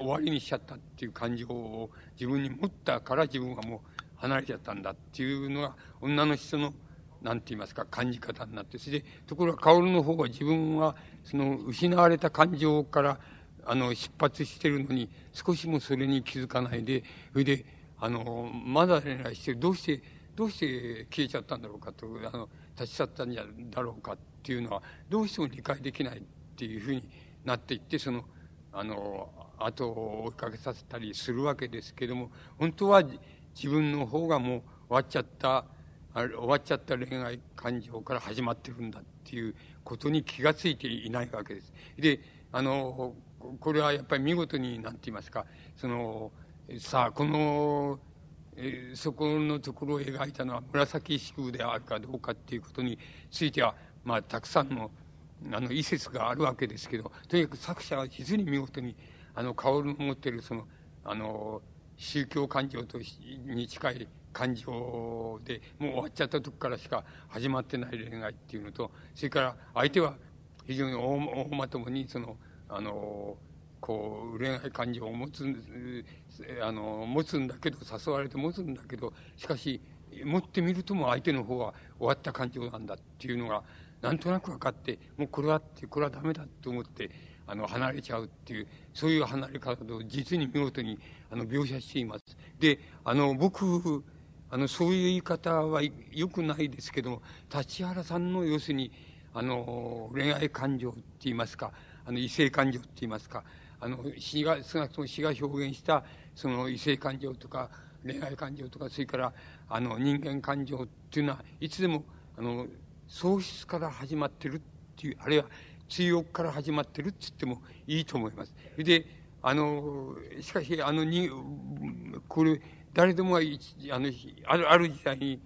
わりにしちゃったっていう感情を自分に持ったから自分はもう離れちゃったんだっていうのが女の人のなんて言いますか感じ方になってそれでところが薫の方は自分はその失われた感情からあの出発してるのに少しもそれに気づかないでそれであのまだ恋愛してどうしてどうして消えちゃったんだろうかとあの立ち去ったんじゃだろうかっていうのはどうしても理解できないっていうふうになっていってそのあの後を追いかけさせたりするわけですけども本当は自分の方がもう終わっちゃった終わっちゃった恋愛感情から始まってるんだっていうことに気がついていないわけです。であのこれはやっぱり見事に何て言いますか？そのさあこのそこのところを描いたのは紫式部であるかどうかっていうことについては、まあ、たくさんのあの、遺説があるわけですけど、とにかく作者は実に見事に、あの、薫の持ってるその、あの、宗教感情とに近い感情で、もう終わっちゃった時からしか始まってない恋愛っていうのと、それから相手は非常に大まともに、その、あの、こう、恋愛感情を持つ、あの、持つんだけど、誘われて持つんだけど、しかし、持ってみるとも相手の方は終わった感情なんだっていうのが、なんとなく分かって、もうこれはって、これはダメだと思って、あの、離れちゃうっていう、そういう離れ方を実に見事に、あの、描写しています。で、あの、僕、あの、そういう言い方は良くないですけども、立原さんの要するに、あの、恋愛感情って言いますか、あの、異性感情って言いますか、あの、詩が、少なくとも詩が表現した、その異性感情とか、恋愛感情とか、それから、あの、人間感情っていうのは、いつでも、あの、喪失から始まってるっていう、あるいは追憶から始まってるって言ってもいいと思います。で、あの、しかし、あの、に、これ、誰でもあのあるある時代に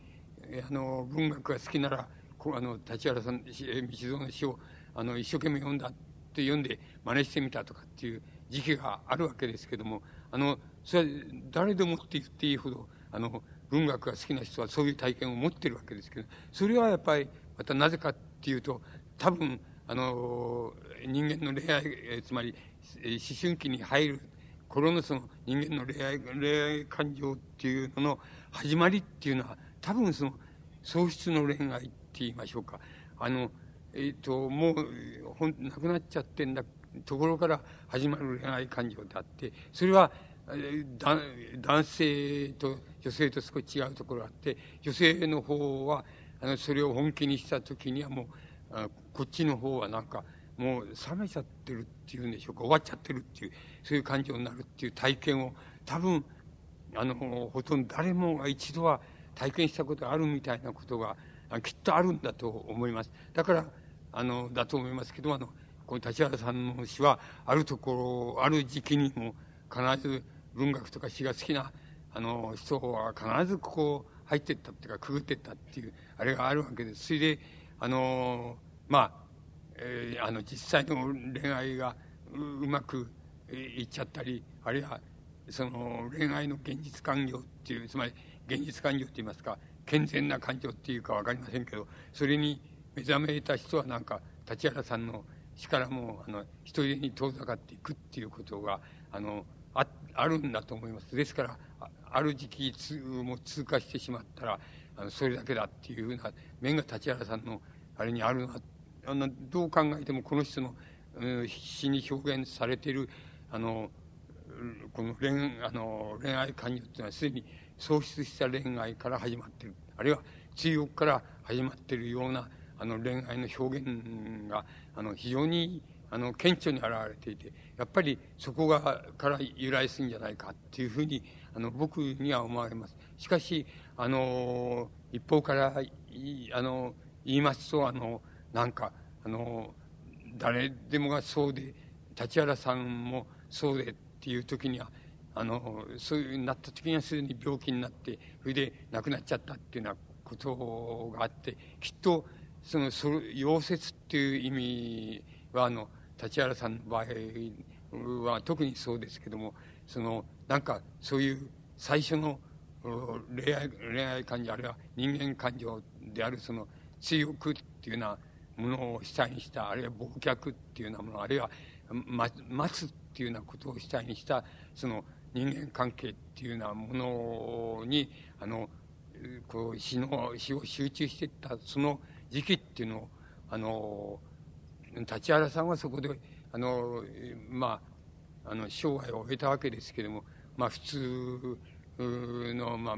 あの文学が好きならあの立原さん道蔵の詩をあの一生懸命読んだって読んで真似してみたとかっていう時期があるわけですけどもあのそれは誰でもって言っていいほどあの文学が好きな人はそういう体験を持ってるわけですけどそれはやっぱりまたなぜかっていうと多分あの人間の恋愛つまり思春期に入る頃のその人間の恋愛恋愛感情っていうのの始まりっていうのは多分その喪失の恋愛って言いましょうか。あのえ、ー、ともうほんなくなっちゃってんだところから始まる恋愛感情であってそれは男性と女性と少し違うところがあって女性の方はあのそれを本気にした時にはもうあこっちの方はなんかもう冷めちゃってるっていうんでしょうか終わっちゃってるっていうそういう感情になるっていう体験を多分あのほとんど誰もが一度は体験したことがあるみたいなことがきっとあるんだと思います。だからあのだと思いますけどあのこの立原さんの詩はあるところある時期にも必ず文学とか詩が好きなあの人は必ずここ入ってったっていうかくぐってったっていうあれがあるわけです。それであのまあ、えー、あの実際の恋愛がうまくいっちゃったりあるいはその恋愛の現実感情っていうつまり現実感情って言いますか健全な感情っていうか分かりませんけどそれに目覚めた人はなんか立原さんの死からもあの人に遠ざかっていくっていうことがあのああるんだと思います。ですからある時期も通過してしまったらあのそれだけだっていうふうな面が立原さんのあれにあるなあのどう考えてもこの人の詩に表現されているあのこの恋あの恋愛感情っていうのはすでに喪失した恋愛から始まってる。あるいは追憶から始まってるようなあの恋愛の表現があの非常にあの顕著に現れていてやっぱりそこがから由来するんじゃないかっていうふうにあの僕には思われます。しかしあの一方からあの言いますとあのなんかあの誰でもがそうで立原さんもそうでっていう時にはあのそういうなった時にはすでに病気になってそれで亡くなっちゃったっていうようなことがあってきっとそのそ溶接っていう意味はあの立原さんの場合は特にそうですけどもそのなんかそういう最初の恋愛恋愛感情あるいは人間感情であるその追憶っていうようなものを主体にしたあるいは忘却っていうようなものあるいは待つっていうようなことを主体にしたその人間関係っていうようなものにあのこう死の死を集中していったその時期っていうのをあの立原さんはそこであのまああの生涯を終えたわけですけどもまあ普通の、まあ、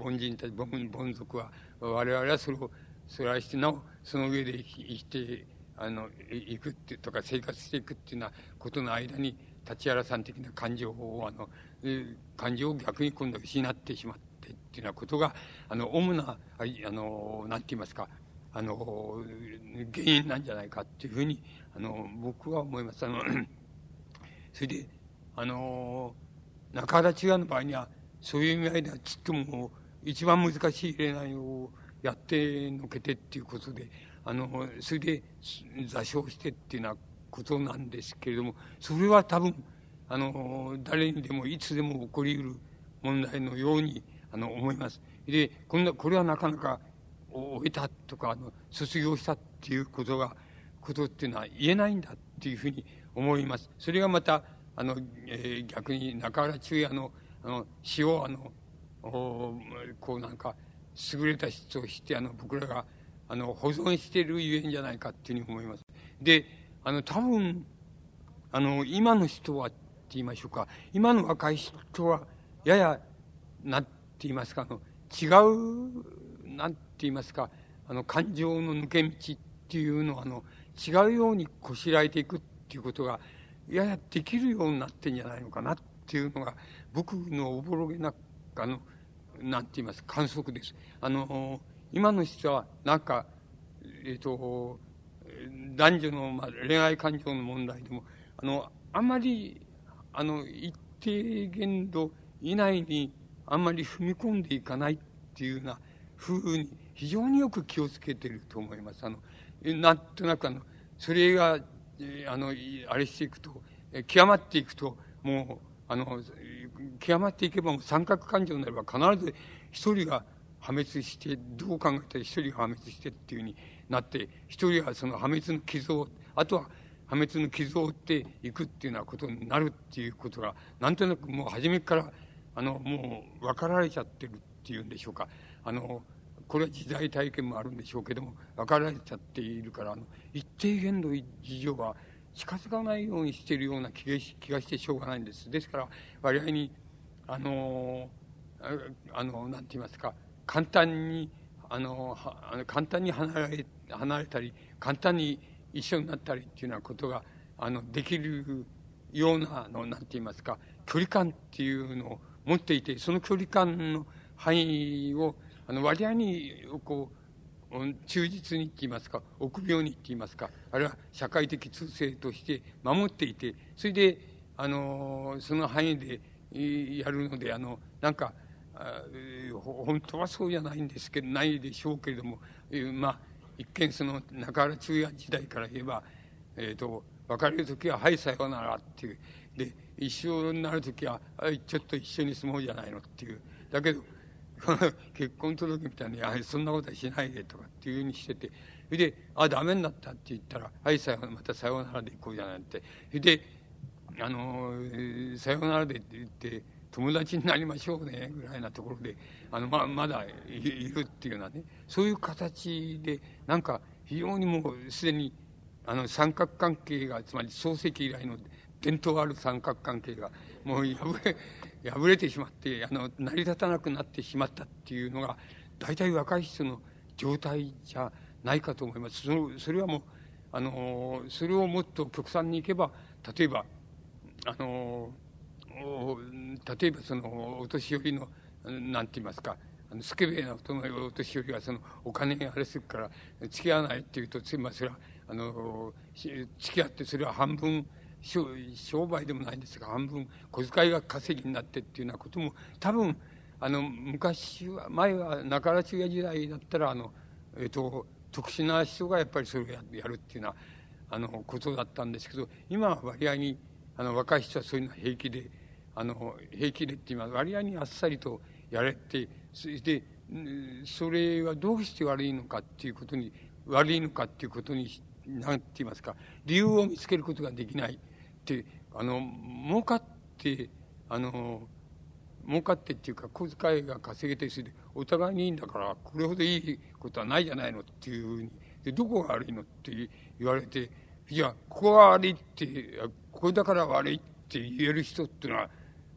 凡人たち凡族は我々はそれをそれはしてなおその上で生きてあの行くってとか生活していくっていうようなことの間に立原さん的な感情をあの感情を逆に今度失ってしまってっていうようなことがあの主なあのなんて言いますかあの原因なんじゃないかっていうふうにあの僕は思います。あの それであの中原中也の場合にはそういう意味合いではちっとも一番難しい恋愛をやってのけてっていうことであのそれで座礁してっていうようなことなんですけれどもそれは多分あの誰にでもいつでも起こりうる問題のようにあの思います。でこんなこれはなかなか終えたとかあの卒業したっていうことがことっていうのは言えないんだっていうふうに思います。それがまたあの、えー、逆に中原中也のあの詩をあのおこうなんか優れた詩としてあの僕らがあの保存しているゆえんじゃないかっていうふうに思います。であの多分あの今の人はって言いましょうか今の若い人はややなんて言いますかあの違うなんていますかあの感情の抜け道っていうのはあの違うようにこしらえていくっていうことがややできるようになってんじゃないのかなっていうのが僕のおぼろげなあのなんて言います観測です。あの今の人はなんかえっ、ー、と男女の、まあ、恋愛感情の問題でもあのあんまりあの一定限度以内にあんまり踏み込んでいかないっていうようなふうに非常によく気をつけてると思います。あのなんとなくあのそれがあのあれしていくと極まっていくともうあの極まっていけば三角感情になれば必ず一人が破滅してどう考えたら一人が破滅してっていうふうになって一人はその破滅の傷をあとは破滅の傷を負っていくっていうようなことになるっていうことがなんとなくもう初めからあのもう分かられちゃってるっていうんでしょうかあのこれは時代体験もあるんでしょうけども分かられちゃっているからあの一定限度事情は近づかないようにしているような気が気がしてしょうがないんです。ですから割合にあのあのなんて言いますか簡単にあのあの簡単に離れ離れたり簡単に一緒になったりっていうようなことがあのできるようなのなんて言いますか距離感っていうのを持っていてその距離感の範囲をあの割合にこう忠実にって言いますか臆病にって言いますかあるいは社会的通性として守っていてそれであのその範囲でやるのであのなんか本当はそうじゃないんですけどないでしょうけれども、まあ一見その中原中也時代から言えば、えーと、別れる時は「はいさようなら」っていう。で一緒になる時は「はちょっと一緒に住もうじゃないの」っていう。だけど 結婚届みたいに「そんなことはしないで」とかっていうふうにしててそれで「あダメになった」って言ったら「はいさよまたさようならで行こうじゃない」って。それで「あのさようならで」って言って友達になりましょうねぐらいなところであのままだいるっていうようなねそういう形でなんか非常にもうすでにあの三角関係がつまり漱石以来の伝統ある三角関係がもう破れ破れてしまってあの成り立たなくなってしまったっていうのが大体若い人の状態じゃないかと思います。そのそれはもうあのそれをもっと極端にいけば例えばあの例えばそのお年寄りのなんて言いますかあのスケベなお年寄りはそのお金あれするから付き合わないっていうとまあそれはあの付き合ってそれは半分商売でもないんですが半分小遣いが稼ぎになってっていうようなことも多分あの昔は前は中原中也時代だったらあの、えーと、特殊な人がやっぱりそれをやるっていうようなあのことだったんですけど今は割合にあの若い人はそういうのは平気であの平気でって今割合にあっさりとやれて、そして、それはどうして悪いのかっていうことに、悪いのかっていうことに、なんて言いますか、理由を見つけることができない。って、あの、儲かって、あの、儲かってっていうか小遣いが稼げてそれでお互いにいいんだからこれほどいいことはないじゃないのっていうふうに。でどこが悪いのって言われていやここが悪いってこれだから悪いって言える人っていうのは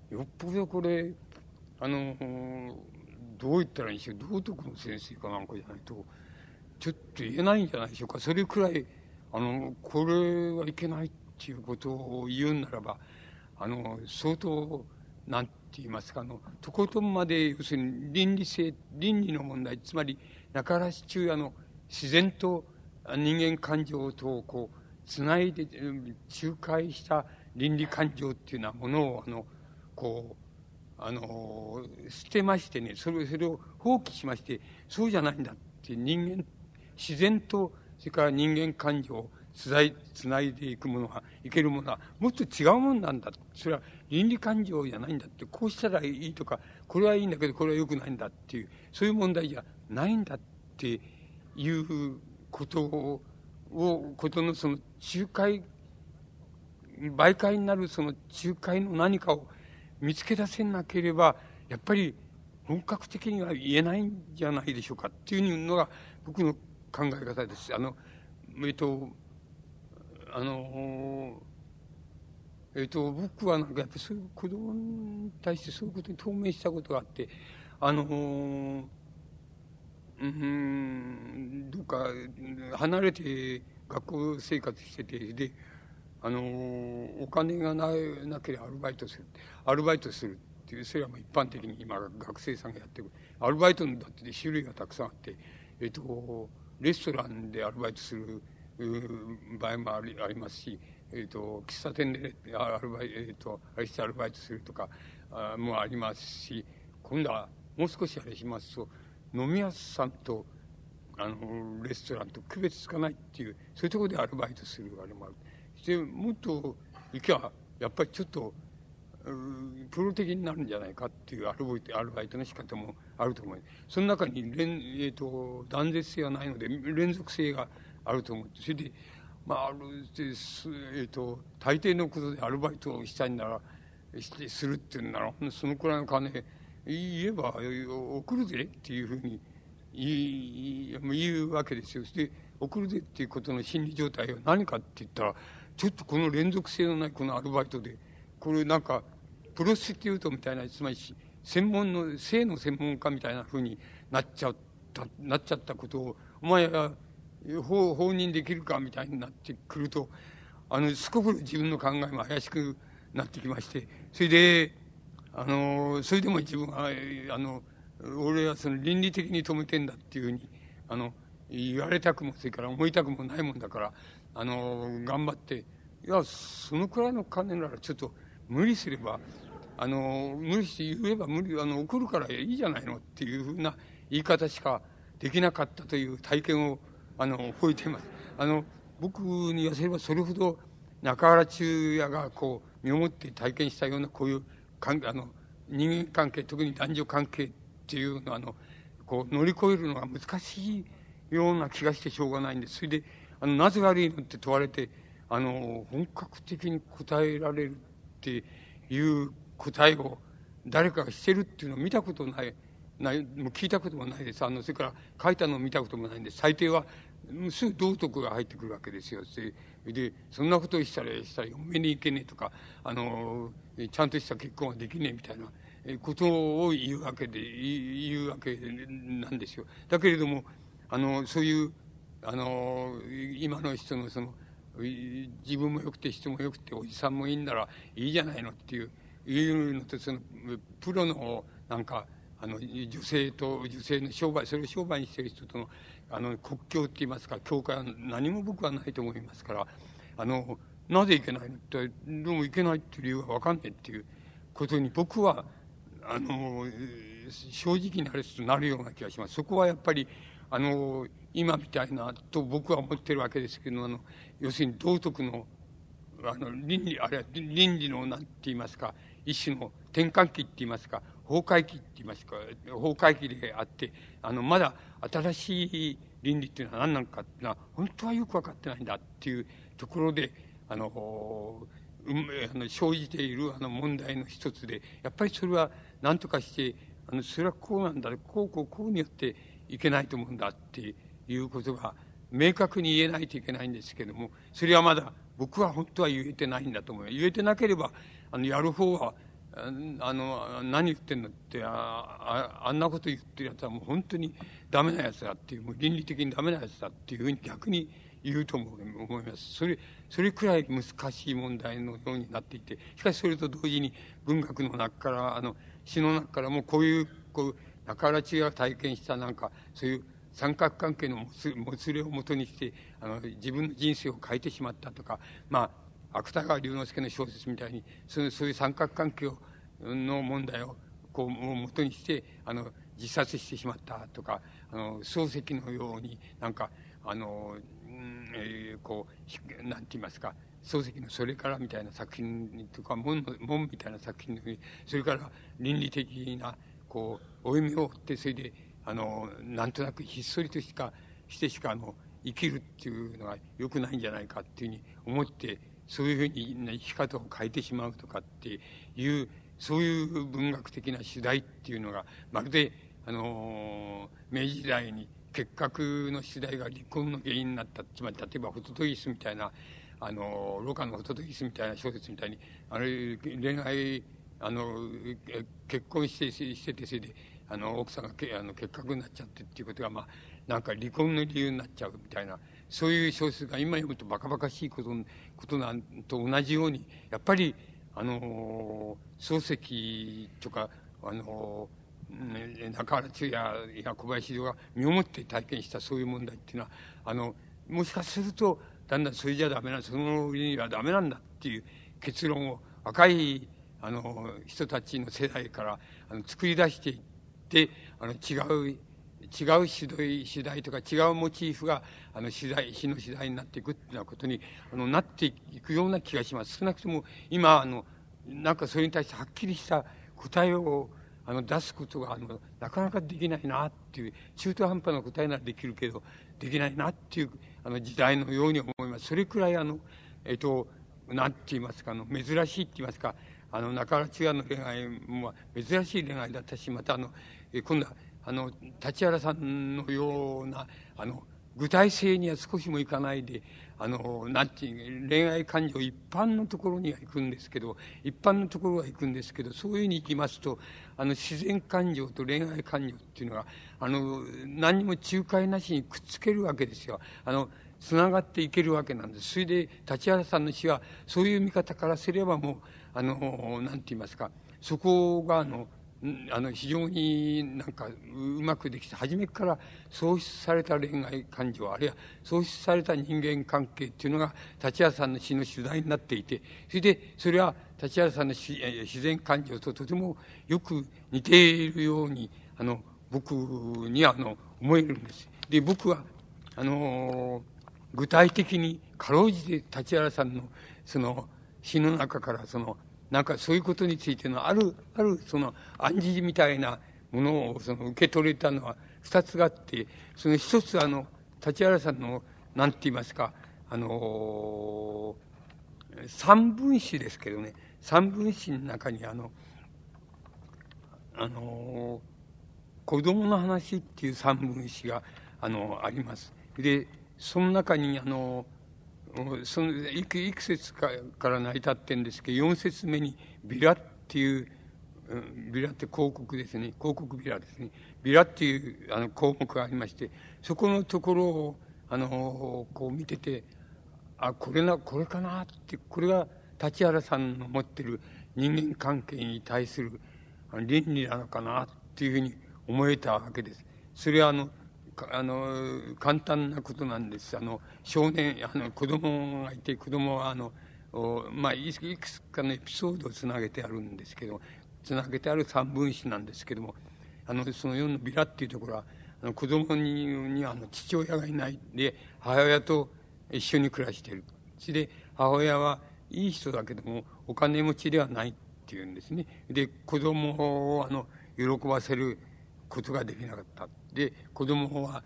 よっぽどこれあのどう言ったらいいんでしょう。道徳の先生かなんかじゃないとちょっと言えないんじゃないでしょうか。それくらいあのこれはいけないってっていうことを言うならばあの相当なんて言いますかあのとことんまで要するに倫理性倫理の問題つまり中原市中也の自然と人間感情とをこうつないで仲介した倫理感情っていうようなものをあのこうあの捨てましてねそれそれを放棄しましてそうじゃないんだって人間自然とそれから人間感情つないつないでいくものがいけるものはもっと違うもんなんだそれは倫理感情じゃないんだってこうしたらいいとかこれはいいんだけどこれは良くないんだっていうそういう問題じゃないんだっていうことをことのその仲介媒介になるその仲介の何かを見つけ出せなければやっぱり本格的には言えないんじゃないでしょうかっていうのが僕の考え方です。あのえっとあのえっと僕はなんかやっぱそういう子供に対してそういうことに透明したことがあってあのうんどうか離れて学校生活しててであのお金がななければアルバイトするアルバイトするっていうそれはもう一般的に今学生さんがやってる。アルバイトだって種類がたくさんあってえっとレストランでアルバイトする場合もありありますし、えっと喫茶店でアルバイ、えっとアルバイトするとかあもありますし今度はもう少しあれしますと飲み屋さんとあのレストランと区別つかないっていうそういうところでアルバイトするあれもある。でもっといけばやっぱりちょっとプロ的になるんじゃないかっていうアルバイトアルバイトの仕方もあると思いますその中に連、えーと、断絶性はないので連続性があると思ってそれでまああるです、えーと、大抵のことでアルバイトをしたいならしてするっていうんならそのくらいの金言えば送るぜっていうふうに言言うわけですよ。で送るぜっていうことの心理状態は何かって言ったらちょっとこの連続性のないこのアルバイトでこれなんかプロスティュートみたいなつまり専門の性の専門家みたいなふうになっちゃったなっちゃったことをお前は放放任できるかみたいになってくるとあのすこぶる自分の考えも怪しくなってきましてそれであのそれでも自分はあの俺はその倫理的に止めてんだっていうふうにあの言われたくもそれから思いたくもないもんだからあの頑張っていやそのくらいの金ならちょっと無理すればあの無理して言えば無理あの送るからいいじゃないのっていうふうな言い方しかできなかったという体験をあの覚えています。あの僕に言わせればそれほど中原中也がこう身をもって体験したようなこういうかんあの人間関係特に男女関係っていうのはあのこう乗り越えるのが難しいような気がしてしょうがないんです。それであのなぜ悪いのって問われてあの本格的に答えられるっていう答えを誰かがしてるっていうのを見たことないないもう聞いたこともないです。あのそれから書いたのを見たこともないんで最低はすぐ道徳が入ってくるわけですよ。でそんなことしたらしたら嫁に行けねえとかあのちゃんとした結婚はできねえみたいなことを言うわけで言うわけなんですよ。だけれどもあのそういうあの今の人のその自分もよくて人もよくておじさんもいいんならいいじゃないのっていういうのとそのプロのなんかあの女性と女性の商売それを商売にしてる人とのあの国境って言いますか境界は何も僕はないと思いますからあのなぜいけないのってどうもいけないっていう理由が分かんないっていうことに僕はあの正直にあれとなるような気がします。そこはやっぱりあの今みたいなと僕は思ってるわけですけどあの要するに道徳のあの倫理あるいは倫理の何て言いますか一種の転換期って言いますか崩壊期って言いますか、崩壊期であって、あの、まだ新しい倫理っていうのは何なのかっていうのは、本当はよく分かってないんだっていうところで、あの、うん、あの生じているあの問題の一つで、やっぱりそれは何とかして、あの、それはこうなんだ、こうこうこうによっていけないと思うんだっていうことが、明確に言えないといけないんですけども、それはまだ僕は本当は言えてないんだと思う。言えてなければ、あの、やる方は、あの、何言ってんのって、ああんなこと言ってるやつはもう本当にダメなやつだっていう、もう倫理的にダメなやつだっていうふうに逆に言うと思います。それ、それくらい難しい問題のようになっていて、しかしそれと同時に文学の中から、あの、詩の中からもうこういう、こう、中原中が体験したなんか、そういう三角関係のもつもつれをもとにして、あの、自分の人生を変えてしまったとか、まあ、芥川龍之介の小説みたいにそういう三角関係の問題をこうもとにしてあの自殺してしまったとかあの漱石のようになんかあの、えー、こうなんて言いますか漱石の「それから」みたいな作品とか門「門」みたいな作品のそれから倫理的なこう負い目を追ってそれであのなんとなくひっそりとしかしてしかあの生きるっていうのがよくないんじゃないかっていうふうに思ってそういうふうに生き方を変えてしまうとかっていうそういう文学的な主題っていうのがまるであの明治時代に結核の主題が離婚の原因になったつまり例えばホトトギスみたいなあのロカのホトトギスみたいな小説みたいにあれ恋愛あの結婚してしててそれであの奥さんがけあの結核になっちゃってっていうことがまあなんか離婚の理由になっちゃうみたいなそういう小説が今読むとバカバカしいことことなんと同じようにやっぱりあの漱石とかあの中原中也や小林が身をもって体験したそういう問題っていうのはあのもしかするとだんだんそれじゃダメなその上にはダメなんだっていう結論を若いあの人たちの世代からあの作り出していってあの違う違う主題主題とか違うモチーフがあの主題詩の主題になっていくっていうようなことにあのなっていくような気がします。少なくとも今あのなんかそれに対してはっきりした答えをあの出すことがあのなかなかできないなっていう中途半端な答えならできるけどできないなっていうあの時代のように思います。それくらいあのえっとなんて言いますかあの珍しいって言いますかあの中原中也の恋愛も珍しい恋愛だったしまたあの今度はあの立原さんのようなあの具体性には少しもいかないであのなんていう恋愛感情一般のところには行くんですけど一般のところは行くんですけどそういうふうに行きますとあの自然感情と恋愛感情っていうのがあの何にも仲介なしにくっつけるわけですよ。あのつながっていけるわけなんです。それで立原さんの詩はそういう見方からすればもうあのなんて言いますかそこがあのあの非常になんかうまくできて初めから創出された恋愛感情あるいは創出された人間関係っていうのが立原さんの詩の主題になっていてそれでそれは立原さんの自然感情ととてもよく似ているようにあの僕にはあの思えるんです。で僕はあの具体的にかろうじて立原さんのその詩の中からそのなんかそういうことについてのある、あるその暗示みたいなものをその受け取れたのは二つがあって、その一つあの、立原さんの、なんて言いますか、あのー、三分詞ですけどね、三分詞の中にあの、あのー、子供の話っていう三分詞が、あの、あります。で、その中にあの、そのいくいく節かから成り立ってるんですけど4節目に「ビラ」っていう、ビラって広告ですね広告ビラですねビラっていうあの項目がありましてそこのところをあのこう見ててあこれなこれかなってこれが立原さんの持ってる人間関係に対する倫理なのかなっていうふうに思えたわけです。それはあのあの簡単なことなんですあの少年あの子供がいて子供はあのまあいくつかのエピソードをつなげてあるんですけどつなげてある三分子なんですけどもあのその4のビラっていうところはあの子供ににあの父親がいないで母親と一緒に暮らしているそれで母親はいい人だけどもお金持ちではないっっていうんですね。で、子供をあの喜ばせることができなかった。で、子供は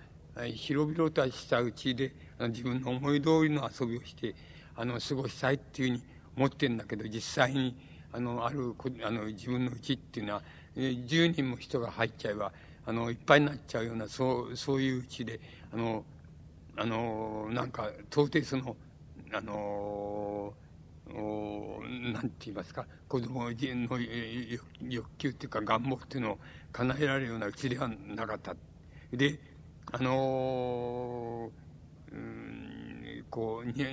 広々としたうちで自分の思い通りの遊びをしてあの過ごしたいっていうふうに思ってるんだけど実際にあのあるあの自分のうちっていうのは10人も人が入っちゃえばあのいっぱいになっちゃうようなそうそういううちであのあのなんか到底そのあのおなんて言いますか子供の欲求っていうか願望っていうのを叶えられるようなうちではなかった。であのうんこう庭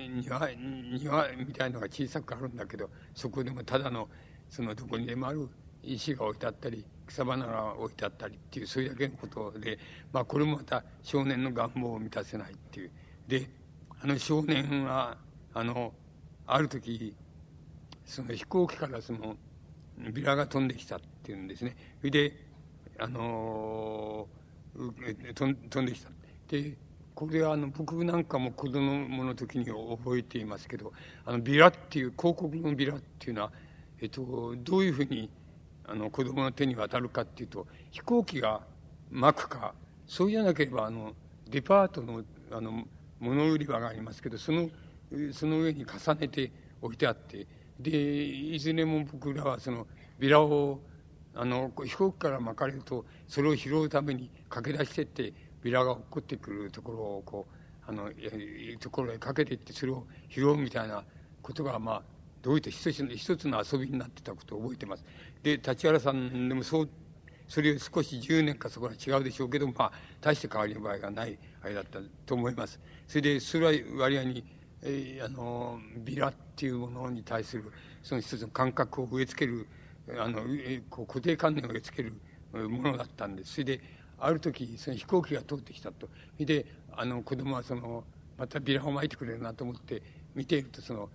庭みたいのが小さくあるんだけどそこでもただのそのどこにでもある石が置いてあったり草花が置いてあったりっていうそれだけのことで、まあ、これもまた少年の願望を満たせないっていう。であの少年はあのある時その飛行機からそのビラが飛んできたっていうんですね。それであの飛んできた。でこれはあの僕なんかも子供の時に覚えていますけどあのビラっていう広告のビラっていうのは、えっと、どういうふうにあの子供の手に渡るかっていうと飛行機が巻くかそうじゃなければあのデパートのあの物売り場がありますけどそのその上に重ねて置いてあってでいずれも僕らはそのビラをあの飛行機から巻かれるとそれを拾うために駆け出してってビラが落っこってくるところをこうあのところへかけていってそれを拾うみたいなことがまあどういった一つ一つの遊びになってたことを覚えてます。で立原さんでもそうそれを少し10年かそこは違うでしょうけどまあ大して変わりの場合がないあれだったと思います。それでそれは割合に、えー、あのビラっていうものに対するその一つの感覚を植え付けるあのこう固定観念を植え付けるものだったんです。それである時その飛行機が通ってきたと。であの子供はそのまたビラを巻いてくれるなと思って見ているとその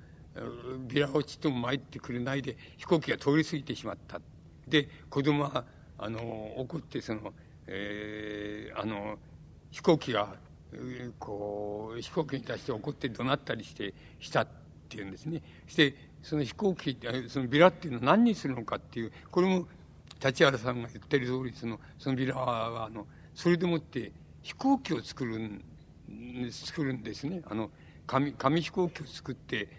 ビラをちっとも巻いてくれないで飛行機が通り過ぎてしまった。で子供はあの怒ってその、えー、あの飛行機がこう飛行機に対して怒って怒鳴ったりしてしたっていうんですね。してその飛行機そのビラっていうのは何にするのかっていうこれも立原さんが言ってる通りそのそのビラはあのそれでもって飛行機を作るん作るんですね。あの紙紙飛行機を作って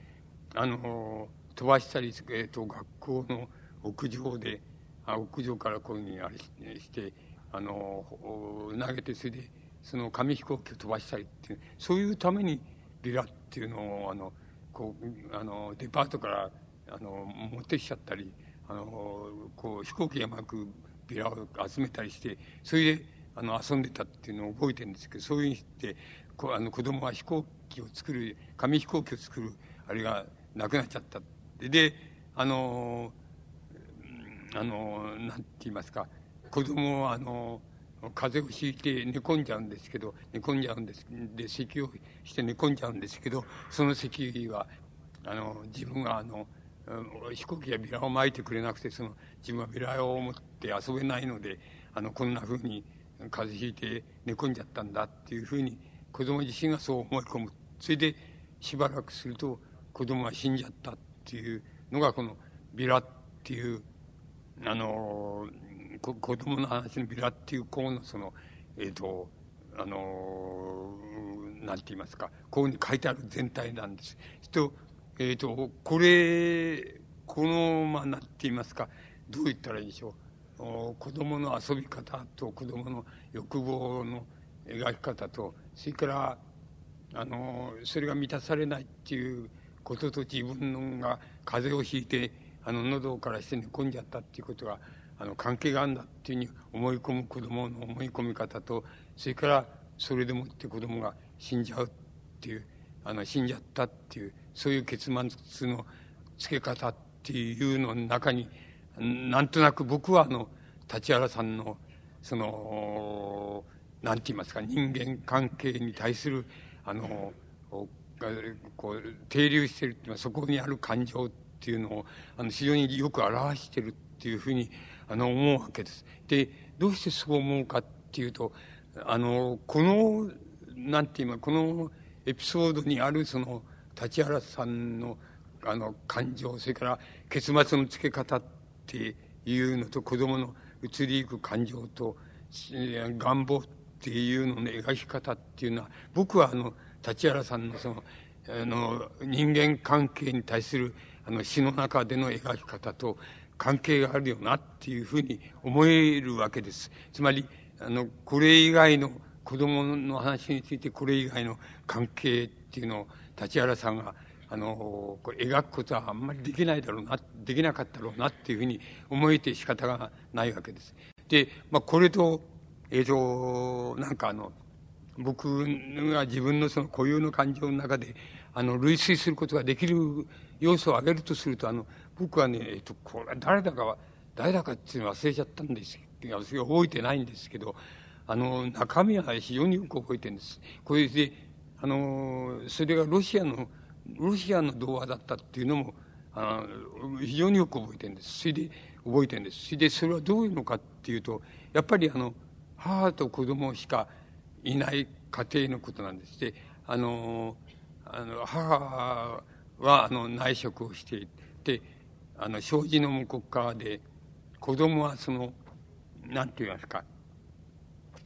あの飛ばしたり、えーと、学校の屋上であ屋上からこういうふうにあれしてあの投げてそれでその紙飛行機を飛ばしたりっていうそういうためにビラっていうのをあのこうあのデパートからあの持ってきちゃったりあのこう飛行機が巻くビラを集めたりしてそれであの遊んでたっていうのを覚えてるんですけどそういうふうにしてこあの子供は飛行機を作る紙飛行機を作るあれがなくなっちゃった。であのあのなんて言いますか子供はあの風邪をひいて寝込んじゃうんですけど寝込んじゃうんですで咳をして寝込んじゃうんですけどその咳はあの自分があの飛行機がビラを巻いてくれなくてその自分はビラを持って遊べないのであのこんなふうに風邪ひいて寝込んじゃったんだっていうふうに子供自身がそう思い込む。それでしばらくすると子供が死んじゃったっていうのがこのビラっていうあのこ子供の話のビラっていう項のそのえっ、ー、とあのなんて言いますかこうに書いてある全体なんです。とえっ、ー、とこれこのまあなんて言いますかどう言ったらいいでしょう子供の遊び方と子供の欲望の描き方とそれからあのそれが満たされないっていうことと自分が風邪をひいてあの喉からして寝込んじゃったっていうことがあの関係があるんだっていうふうに思い込む子供の思い込み方とそれからそれでもって子供が死んじゃうっていうあの死んじゃったっていうそういう結末のつけ方っていうのの中になんとなく僕はあの立原さんのそのなんて言いますか人間関係に対するあのこう停留してるっていうのはそこにある感情っていうのをあの非常によく表してるっていうふうにあの思うわけです。でどうしてそう思うかっていうとあのこのなんて言いますこのエピソードにあるその立原さんのあの感情それから結末のつけ方っっていうのと子供の移りゆく感情と願望っていうのの描き方っていうのは僕はあの立原さんのそのあの人間関係に対するあの詩の中での描き方と関係があるよなっていうふうに思えるわけです。つまりあのこれ以外の子供の話についてこれ以外の関係っていうのを立原さんがあのこれ描くことはあんまりできないだろうなできなかったろうなっていうふうに思えて仕方がないわけです。で、まあ、これと、えっ、ー、と、なんかあの、僕が自分のその固有の感情の中で、あの、類推することができる要素を挙げるとすると、あの、僕はね、えっ、と、これ誰だかは、誰だかっていうの忘れちゃったんですいや、覚えてないんですけど、あの、中身は非常によく覚えてるんです。これで、あの、それがロシアの、ロシアの童話だったっていうのも、あの非常によく覚えてるんです。それで、覚えてるんです。それで、それはどういうのかっていうと、やっぱりあの、母と子供しかいない家庭のことなんです。で、あの、あの母はあの内職をしていて、あの、障子の向こう側で、子供はその、なんて言いますか、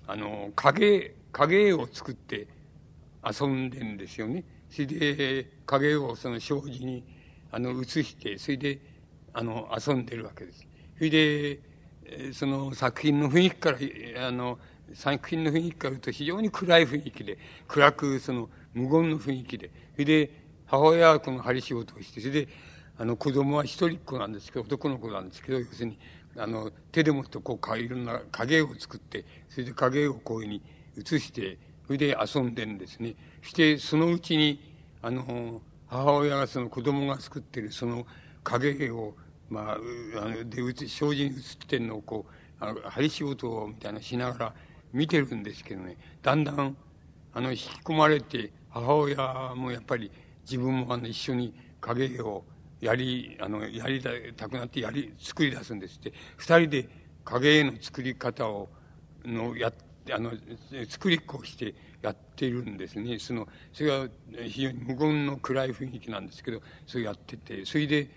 あの、影、影絵を作って遊んでんですよね。それで、影絵をその障子に、あの、映して、それで、あの、遊んでるわけです。それで、その作品の雰囲気から、あの、作品の雰囲気から言うと非常に暗い雰囲気で、暗くその無言の雰囲気で、それで、母親はこの針仕事をして、それで、あの子供は一人っ子なんですけど、男の子なんですけど、要するに、あの、手でもってこう、いろんな影を作って、それで影をこういうふうに映して、それで遊んでんですね。して、そのうちに、あの、母親がその子供が作ってるその影をまあ、あので障子に映ってるのをこうあの針仕事をみたいなしながら見てるんですけどねだんだんあの引き込まれて母親もやっぱり自分もあの一緒に影をやりあのやりたくなってやり作り出すんですって。二人で影絵の作り方をのやあの作りっこしてやってるんですね。そのそれが非常に無言の暗い雰囲気なんですけどそれやってて。それで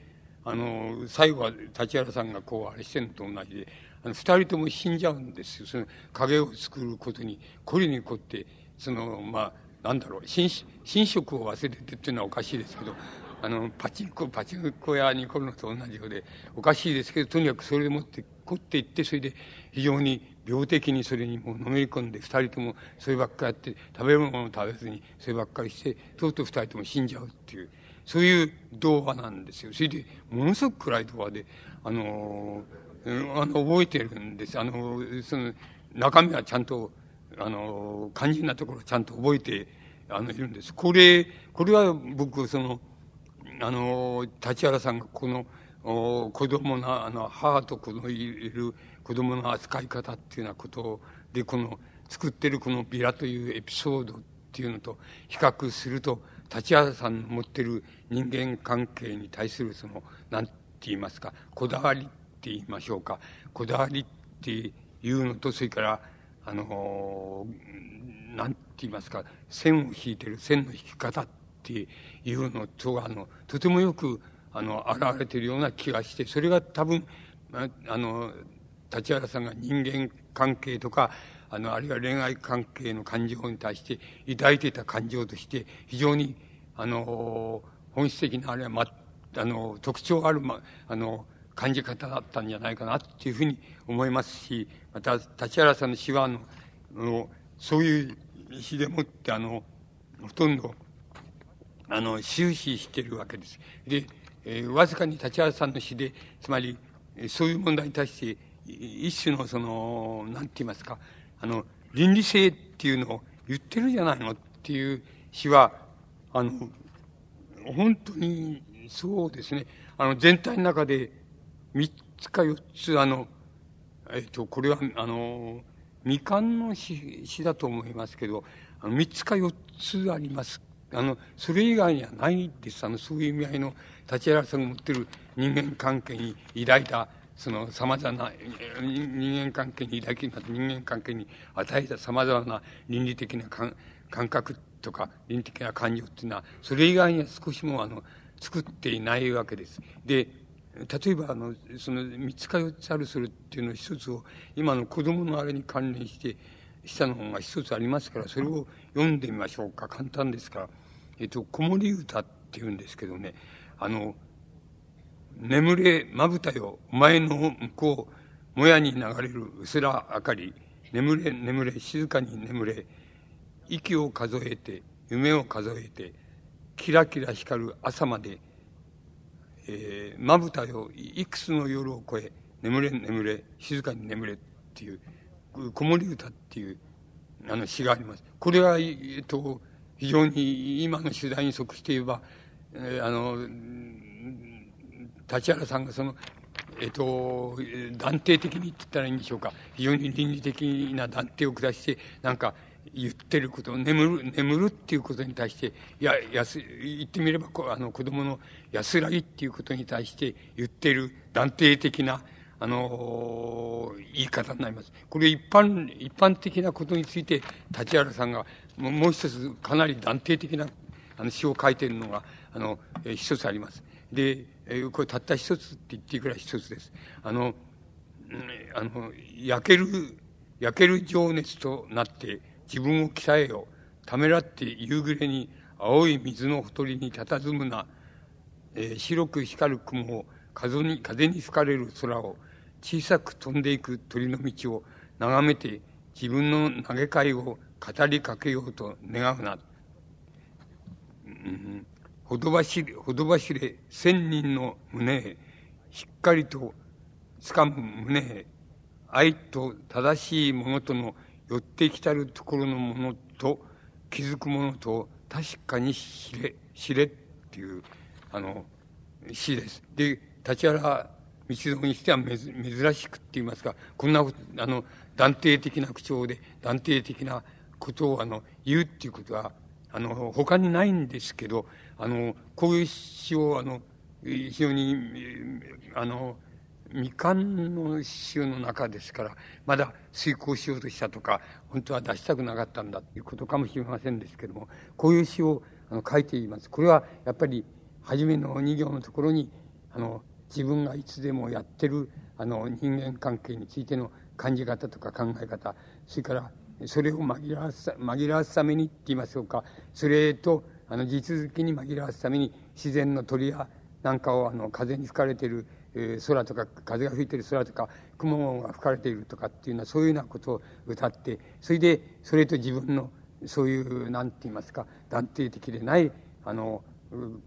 あの最後は立原さんがこうあれしてるのと同じであの二人とも死んじゃうんですよ。その影を作ることに凝りに凝ってそのまあなんだろう寝食を忘れてっていうのはおかしいですけどあのパチンコパチンコ屋に来るのと同じようでおかしいですけどとにかくそれでもって凝っていってそれで非常に病的にそれにもうのめり込んで二人ともそればっかりやって食べ物を食べずにそればっかりしてとうとう二人とも死んじゃうっていうそういう童話なんですよ。それで、ものすごく暗い童話で、あの、あの覚えてるんです。あの、その、中身はちゃんと、あの、肝心なところちゃんと覚えて、あの、いるんです。これ、これは僕、その、あの、立原さんがこの、お子供の、あの、母と子のいる子供の扱い方っていうようなことで、この、作ってるこのビラというエピソードっていうのと比較すると、立原さんの持ってる人間関係に対するその何て言いますかこだわりって言いましょうか。こだわりっていうのとそれからあの何て言いますか線を引いてる線の引き方っていうのとあのとてもよくあの現れているような気がしてそれが多分あの立原さんが人間関係とかあの、あるいは恋愛関係の感情に対して抱いていた感情として、非常に、あの、本質的な、あるいは、ま、あの、特徴がある、ま、あの、感じ方だったんじゃないかなっていうふうに思いますし、また、立原さんの詩は、あ、のそういう詩でもって、あの、ほとんど、あの、終始してるわけです。で、えー、わずかに立原さんの詩で、つまり、そういう問題に対して、一種のその、なんて言いますか、あの、倫理性っていうのを言ってるじゃないのっていう詩は、あの、本当にそうですね。あの、全体の中で三つか四つ、あの、えっと、これは、あの、未完の詩だと思いますけど、三つか四つあります。あの、それ以外にはないです。あの、そういう意味合いの立原さんが持っている人間関係に抱いたその様々な人間関係に抱き人間関係に与えた様々な倫理的な感感覚とか倫理的な感情っていうのはそれ以外には少しもあの作っていないわけです。で例えばあのその三つか四つあるそれっていうの一つを今の子供のあれに関連してしたのが一つありますからそれを読んでみましょうか簡単ですからえっと子守歌っていうんですけどねあの眠れまぶたよお前の向こうもやに流れるうすら明かり眠れ眠れ静かに眠れ息を数えて夢を数えてキラキラ光る朝までえー、まぶたよいくつの夜を越え眠れ眠れ静かに眠れっていう子守歌っていうあの詩があります。これは、えっと、非常に今の時代に即して言えば、えー、あの、立原さんがその、えっと、断定的に言ったらいいんでしょうか。非常に倫理的な断定を下して、なんか、言ってること、眠る、眠るっていうことに対して、いや、やす、言ってみれば、あの、子供の安らぎっていうことに対して言ってる断定的な、あの、言い方になります。これ一般、一般的なことについて、立原さんが、もう一つかなり断定的な、あの、詩を書いているのが、あの、え一つあります。で、えこれたった一つって言っていくら一つです。あの、あの、焼ける、焼ける情熱となって、自分を鍛えよ。ためらって夕暮れに青い水のほとりに佇むな。えー、白く光る雲を風に、風に吹かれる空を、小さく飛んでいく鳥の道を眺めて自分の嘆かいを語りかけようと願うな。うん、ほど走れ、ほど走れ、千人の胸へ、しっかりと掴む胸へ、愛と正しいものとの寄ってきたるところのものと気づくものと確かに知れ、知れっていう、あの、詩です。で、立原道蔵にしては珍しくって言いますか、こんな、あの、断定的な口調で、断定的なことを、あの、言うっていうことは、あの、他にないんですけど、あの、こういう詩を、あの、非常に、あの、未完の詩の中ですから、まだ遂行しようとしたとか、本当は出したくなかったんだということかもしれませんですけども、こういう詩をあの書いています。これはやっぱり、初めの2行のところに、あの、自分がいつでもやってる、あの、人間関係についての感じ方とか考え方、それから、それを紛らわす、紛らわすためにって言いましょうか、それと、あの、地続きに紛らわすために、自然の鳥やなんかを、あの、風に吹かれてるえー、空とか風が吹いてる空とか雲が吹かれているとかっていうのはそういうようなことを歌ってそれでそれと自分のそういうなんて言いますか断定的でないあの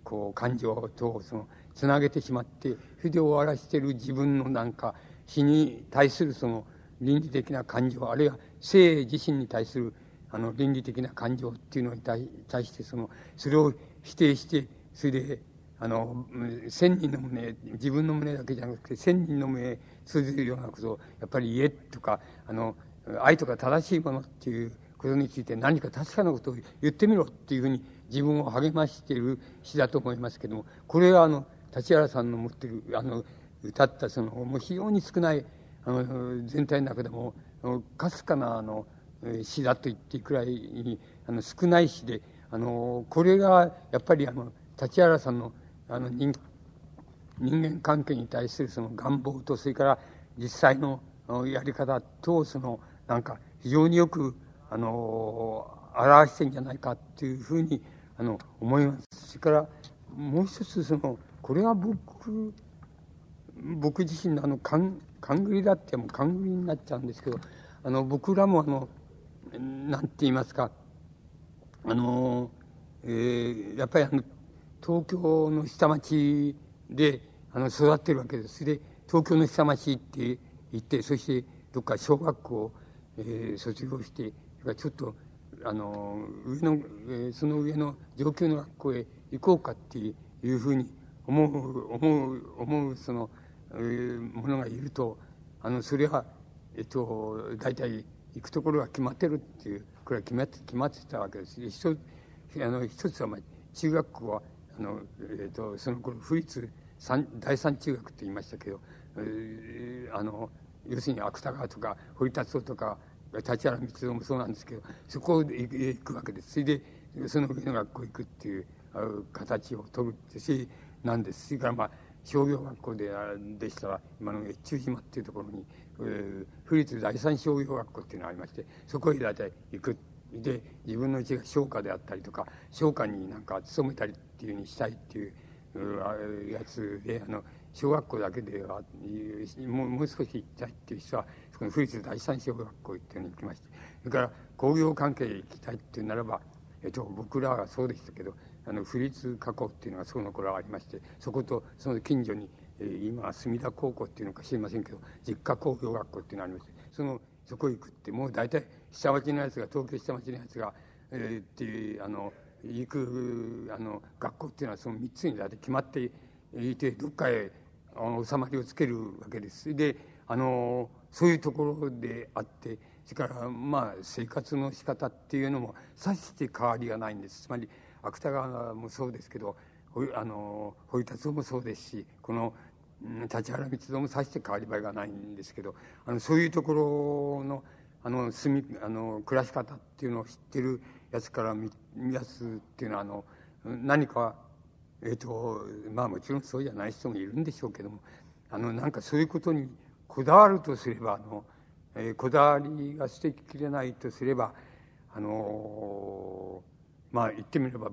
こう感情とそのつなげてしまってそれで終わらせてる自分のなんか死に対するその倫理的な感情あるいは生自身に対するあの倫理的な感情っていうのに対してそのそれを否定してそれであの、千人の胸、自分の胸だけじゃなくて、千人の胸通じるようなことを、やっぱり言えとか、あの、愛とか正しいものっていうことについて何か確かなことを言ってみろっていうふうに自分を励ましている詩だと思いますけども、これはあの、立原さんの持ってる、あの、歌ったその、もう非常に少ない、あの、全体の中でも、かすかな、あの、詩だと言っていくらいに、あの、少ない詩で、あの、これが、やっぱりあの、立原さんのあの人人間関係に対するその願望とそれから実際のやり方とそのなんか非常によくあの表してんじゃないかっていうふうにあの思います。それからもう一つそのこれは僕僕自身のあの勘勘繰りだってもう勘繰りになっちゃうんですけどあの僕らもあのなんて言いますかあの、えー、やっぱりあの東京の下町であの育ってるわけです。で、東京の下町って行って、そしてどっか小学校を、えー、卒業して、ちょっと、あの、上の、えー、その上の上級の学校へ行こうかっていうふうに思う、思う、思う、その、え、ものがいると、あの、それは、えっと、大体行くところが決まってるっていう、これは決まって、決まってたわけです。一つ、あの、一つは、まあ、中学校はあの、えーと、その頃府立第三中学って言いましたけど、えー、あの要するに芥川とか堀達夫とか立原光雄もそうなんですけどそこへ行くわけですそれでその上の学校行くっていう形を取るってしなんですそれからまあ商業学校ででしたら今の越中島っていうところに、えー、府立第三商業学校っていうのがありましてそこへ大体行くで自分のうちが商家であったりとか商家になんか勤めたりっていうふうにしたいっていうやつであの小学校だけではもうもう少し行きたいっていう人はその府立第三小学校っていうのに行きましてそれから工業関係行きたいっていうならば、えっと、僕らはそうでしたけどあの府立加工っていうのがその頃ありましてそことその近所に、えー、今墨田高校っていうのか知りませんけど実家工業学校っていうのがありましてそのそこ行くってもう大体下町のやつが東京下町のやつが、えー、っていうあの行くあの学校っていうのはその3つに大体決まっていてどっかへあの収まりをつけるわけです。であのそういうところであってそれからまあ生活の仕方っていうのもさして変わりがないんですつまり芥川もそうですけどあの堀達夫もそうですしこの立原光郎もさして変わり映えがないんですけどあのそういうところのあの住みあの暮らし方っていうのを知ってるやつから見出すっていうのはあの何かえっ、ー、とまあもちろんそうじゃない人もいるんでしょうけどもあのなんかそういうことにこだわるとすればあの、えー、こだわりが捨てきれないとすればあのまあ言ってみれば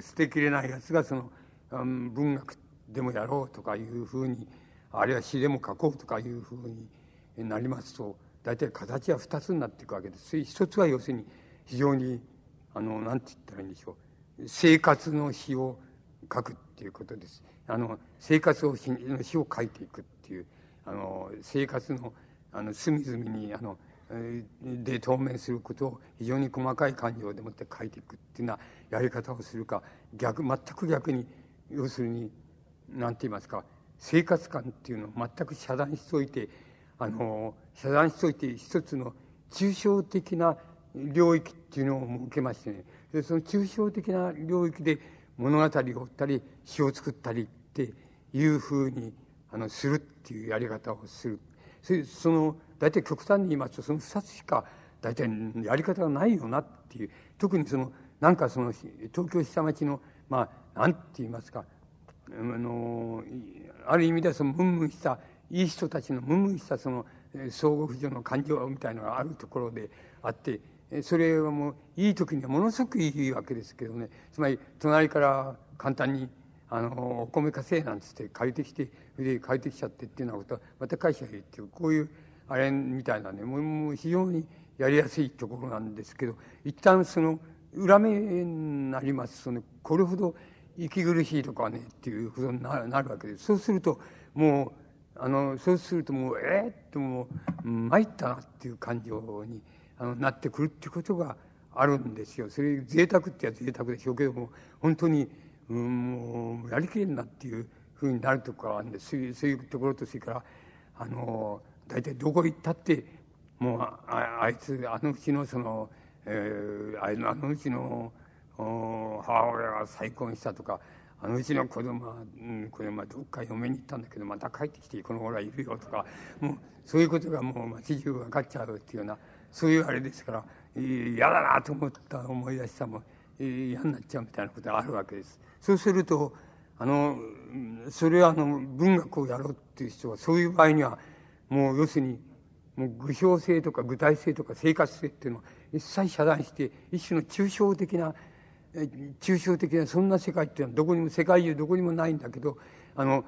捨てきれないやつがその、うん、文学でもやろうとかいうふうにあるいは詩でも書こうとかいうふうになりますと大体形は2つになっていくわけです。一つは要するに非常にあのなんて言ったらいいんでしょう生活の詩を書くっていうことです。あの生活を詩の詩を書いていくっていうあの生活のあの隅々にあので透明することを非常に細かい感情でもって書いていくっていうようなやり方をするか逆全く逆に要するに何て言いますか生活感っていうのを全く遮断しといてあの遮断しといて一つの抽象的な領域っていうのを設けましてねでその抽象的な領域で物語を追ったり詩を作ったりっていうふうにあのするっていうやり方をする。その大体極端に言いますとその2つしか大体やり方がないよなっていう特にそのなんかその東京下町のまあなんて言いますかあのある意味ではそのムンムンしたいい人たちのムンムンしたその相互扶助の感情みたいのがあるところであってそれはもういい時にはものすごくいいわけですけどね。つまり隣から簡単にあのお米稼いなんつって借りてきてで借りてきちゃってっていうようなことはまた返しゃいいっていうこういうあれみたいなねもう非常にやりやすいところなんですけど一旦その裏目になりますそのこれほど息苦しいとかねっていうことになるわけです。そうするともうあのそうするともうえー、っともう参ったなっていう感情にあのなってくるっていうことがあるんですよ。それ贅沢ってや贅沢でしょうけども本当に、うん、もうやりきれんなっていうふうになるとかあるんですそういうところとそれからあの大体どこ行ったってもうああいつあのうちのその、えー、あのうちの母親が再婚したとかあのうちの子供は、うん、これまあどっか嫁に行ったんだけどまた帰ってきてこの頃はいるよとかもうそういうことがもう街中分かっちゃうっていうようなそういうあれですから嫌だなと思った思い出したも嫌になっちゃうみたいなことがあるわけです。そうするとあのそれはあの文学をやろうっていう人はそういう場合にはもう要するにもう具象性とか具体性とか生活性っていうのを一切遮断して一種の抽象的な抽象的なそんな世界っていうのはどこにも世界中どこにもないんだけどあの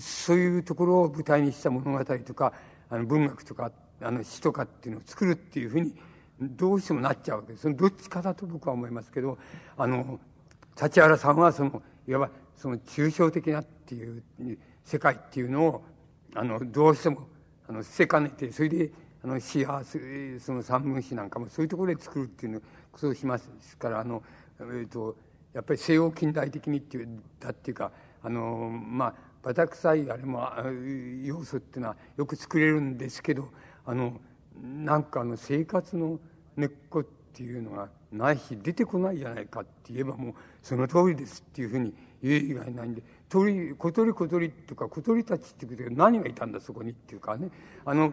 そういうところを舞台にした物語とかあの文学とかあの詩とかっていうのを作るっていうふうにどうしてもなっちゃうわけです。そのどっちかだと僕は思いますけどあの立原さんはそのいわばその抽象的なっていう世界っていうのをあのどうしてもあのせかねてそれであの詩やその三文詩なんかもそういうところで作るっていうのことをします。ですからあの、えーと、やっぱり西洋近代的にっていうだっていうかあのまあバタ臭いあれも要素っていうのはよく作れるんですけどあのなんかあの生活の根っこっていうのがないし出てこないじゃないかって言えばもうその通りですっていうふうに言う以外ないんで鳥小鳥小鳥とか小鳥たちってことで何がいたんだそこにっていうかね。あの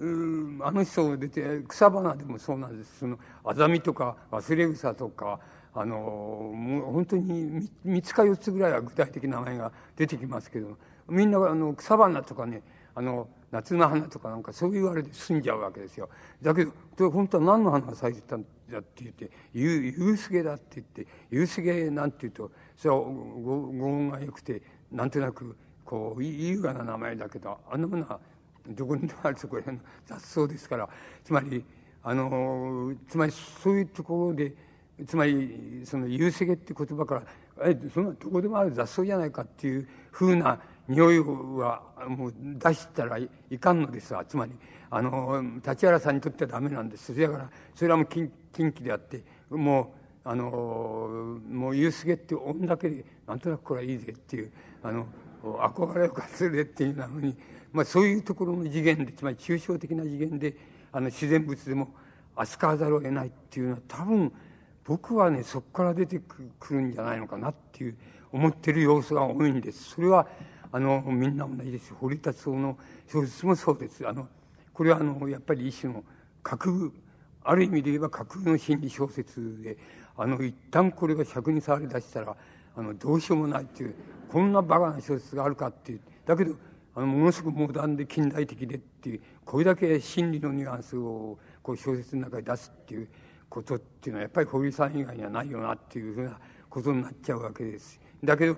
あの人出て草花でもそうなんです。そのアザミとか忘れ草とかあのもう本当に3つか4つぐらいは具体的な名前が出てきますけどみんなあの草花とかねあの夏の花とかなんかそういうあれで済んじゃうわけですよ。だけど本当は何の花が咲いてたんだって言って「夕夕すだって言って「夕すなんて言うとそれは語音が良くてなんとなくこう優雅な名前だけどあんなものはどこにでもあるところへの雑草ですからつまりあのつまりそういうところでつまりその「夕せって言葉からえそんなどこでもある雑草じゃないかっていうふうな匂いはもう出したらいかんのですわ。つまりあの立原さんにとってはダメなんです。それだからそれはもう近近畿であってもうあのもう夕すって音だけでなんとなくこれはいいぜっていうあの憧れを感じるっていうふうに、まあ、そういうところの次元でつまり抽象的な次元であの自然物でも扱わざるを得ないっていうのは多分僕はねそこから出てくるんじゃないのかなっていう思ってる様子が多いんです。それはあのみんな同じです堀達夫の小説もそうですあのこれはあのやっぱり一種の架空ある意味で言えば架空の心理小説であの一旦これが尺に触り出したらあのどうしようもないっていうこんなバカな小説があるかっていうだけどあのものすごくモダンで近代的でっていうこれだけ心理のニュアンスをこう小説の中に出すっていうことっていうのはやっぱり堀さん以外にはないよなっていうふうなことになっちゃうわけです。だけど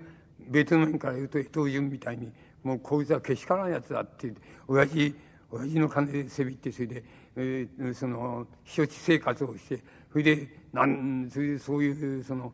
別の面から言うと伊藤潤みたいにもうこいつはけしからんやつだってって親父親父の金でせびってそれで、えー、その避暑地生活をしてそれでなんそれでそういうその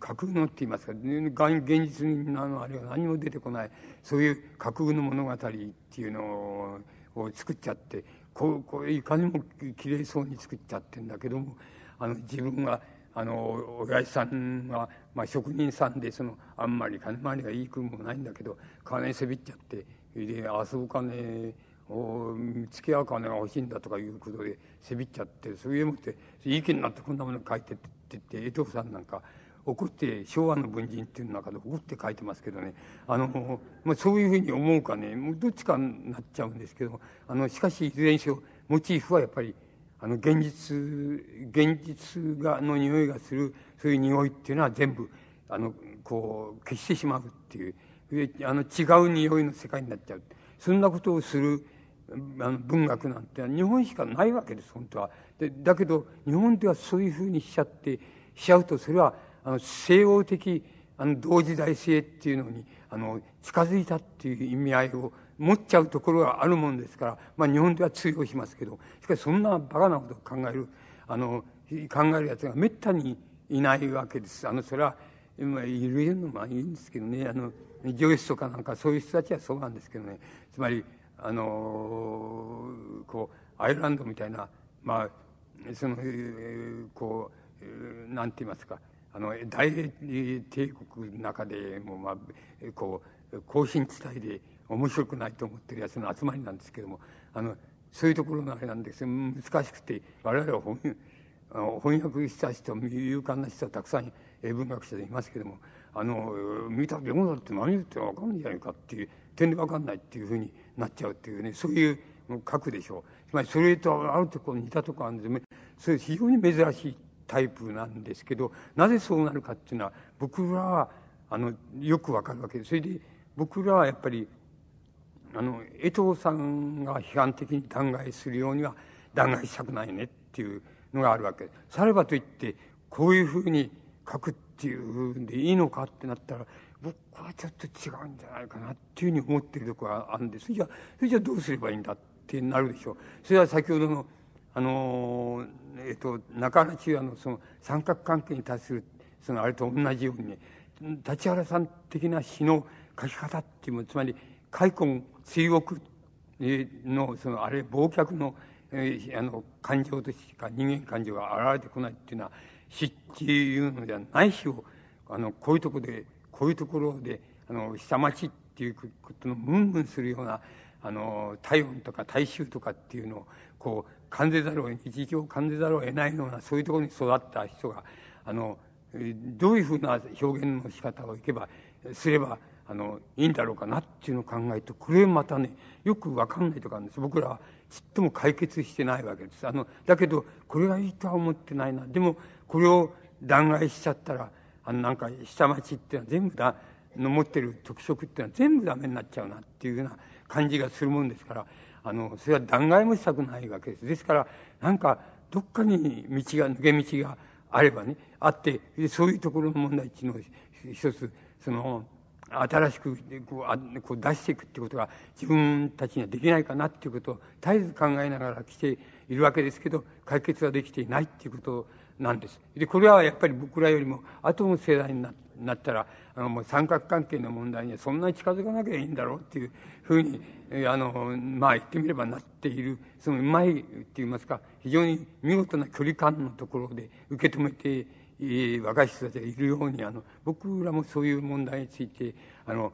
架空のって言いますか現実にあのあれは何も出てこない。そういう架空の物語っていうのを作っちゃってこうこういかにもきれいそうに作っちゃってんだけどもあの自分があの親父さんは、まあ、職人さんでそのあんまり金回りがいい君もないんだけど金せびっちゃってで遊ぶ金を付き合う金が欲しいんだとかいうことでせびっちゃってそういうもっていい気になってこんなもの書いてってって江藤さんなんか怒って昭和の文人っていう中で怒って書いてますけどね。あの、まあ、そういうふうに思うかね。もうどっちかになっちゃうんですけどあのしかしいずれにしろモチーフはやっぱりあの現実現実がの匂いがするそういう匂いっていうのは全部あのこう消してしまうっていう。あの違う匂いの世界になっちゃう。そんなことをするあの文学なんて日本しかないわけです本当はでだけど日本ではそういうふうにしちゃってしちゃうとそれはあの西欧的あの同時代性っていうのにあの近づいたっていう意味合いを持っちゃうところがあるもんですから、まあ、日本では通用しますけどしかしそんなバカなことを考えるあの考えるやつがめったにいないわけです。あのそれは、まあ、いるのもいいんですけどねあの上司とかなんかそういう人たちはそうなんですけどねつまりあのこうアイルランドみたいなまあそのこうなんて言いますかあの大帝国の中でもまあこう更新地帯で面白くないと思ってるやつの集まりなんですけどもあのそういうところのあれなんです。難しくて我々は翻翻訳した人勇敢な人はたくさん文学者でいますけどもあの見た読むだって何言っても分かんないじゃないかっていう点で分かんないっていうふうになっちゃうっていうねそういう書くでしょ。うつまりそれとあるところ似たとこあるんですそれ非常に珍しいタイプなんですけどなぜそうなるかっていうのは僕らはあのよくわかるわけです。それで僕らはやっぱりあの江藤さんが批判的に弾劾するようには弾劾したくないねっていうのがあるわけ。で。さればといってこういうふうに書くっていうふうでいいのかってなったら僕はちょっと違うんじゃないかなっていうふうに思ってるところがあるんですじゃあそれじゃあどうすればいいんだってなるでしょう。それは先ほどのあのえっと中原中也のその三角関係に対するそのあれと同じようにね立原さん的な詩の書き方っていうもつまり開墾水獄のそのあれ忘却の,、えー、あの感情としか人間感情が現れてこないっていうのは死っていうのではないしをあのこういうところでこういうところであの下町っていうことのムンムンするようなあの体温とか体臭とかっていうのをこう感じざるを日常を感じざるを得ないようなそういうところに育った人があのどういうふうな表現の仕方をいけばすればあのいいんだろうかなっていうのを考えるとこれまたねよく分かんないとかあるんです。僕らはちっとも解決してないわけです。あのだけどこれがいいとは思ってないな。でもこれを弾劾しちゃったらあのなんか下町っていうのは全部だの持ってる特色っていうのは全部ダメになっちゃうなっていうような感じがするもんですからあのそれは弾劾もしたくないわけです。ですからなんかどっかに道が抜け道があればねあってそういうところの問題っていうのを一つその新しくこうこう出していくっていうことが自分たちにはできないかなっていうことを絶えず考えながら来ているわけですけど解決はできていないっていうことをなんです。でこれはやっぱり僕らよりも後の世代にななったらあのもう三角関係の問題にはそんなに近づかなきゃいいんだろうっていうふうにあのまあ言ってみればなっているそのうまいって言いますか非常に見事な距離感のところで受け止めてえ若い人たちがいるようにあの僕らもそういう問題についてあの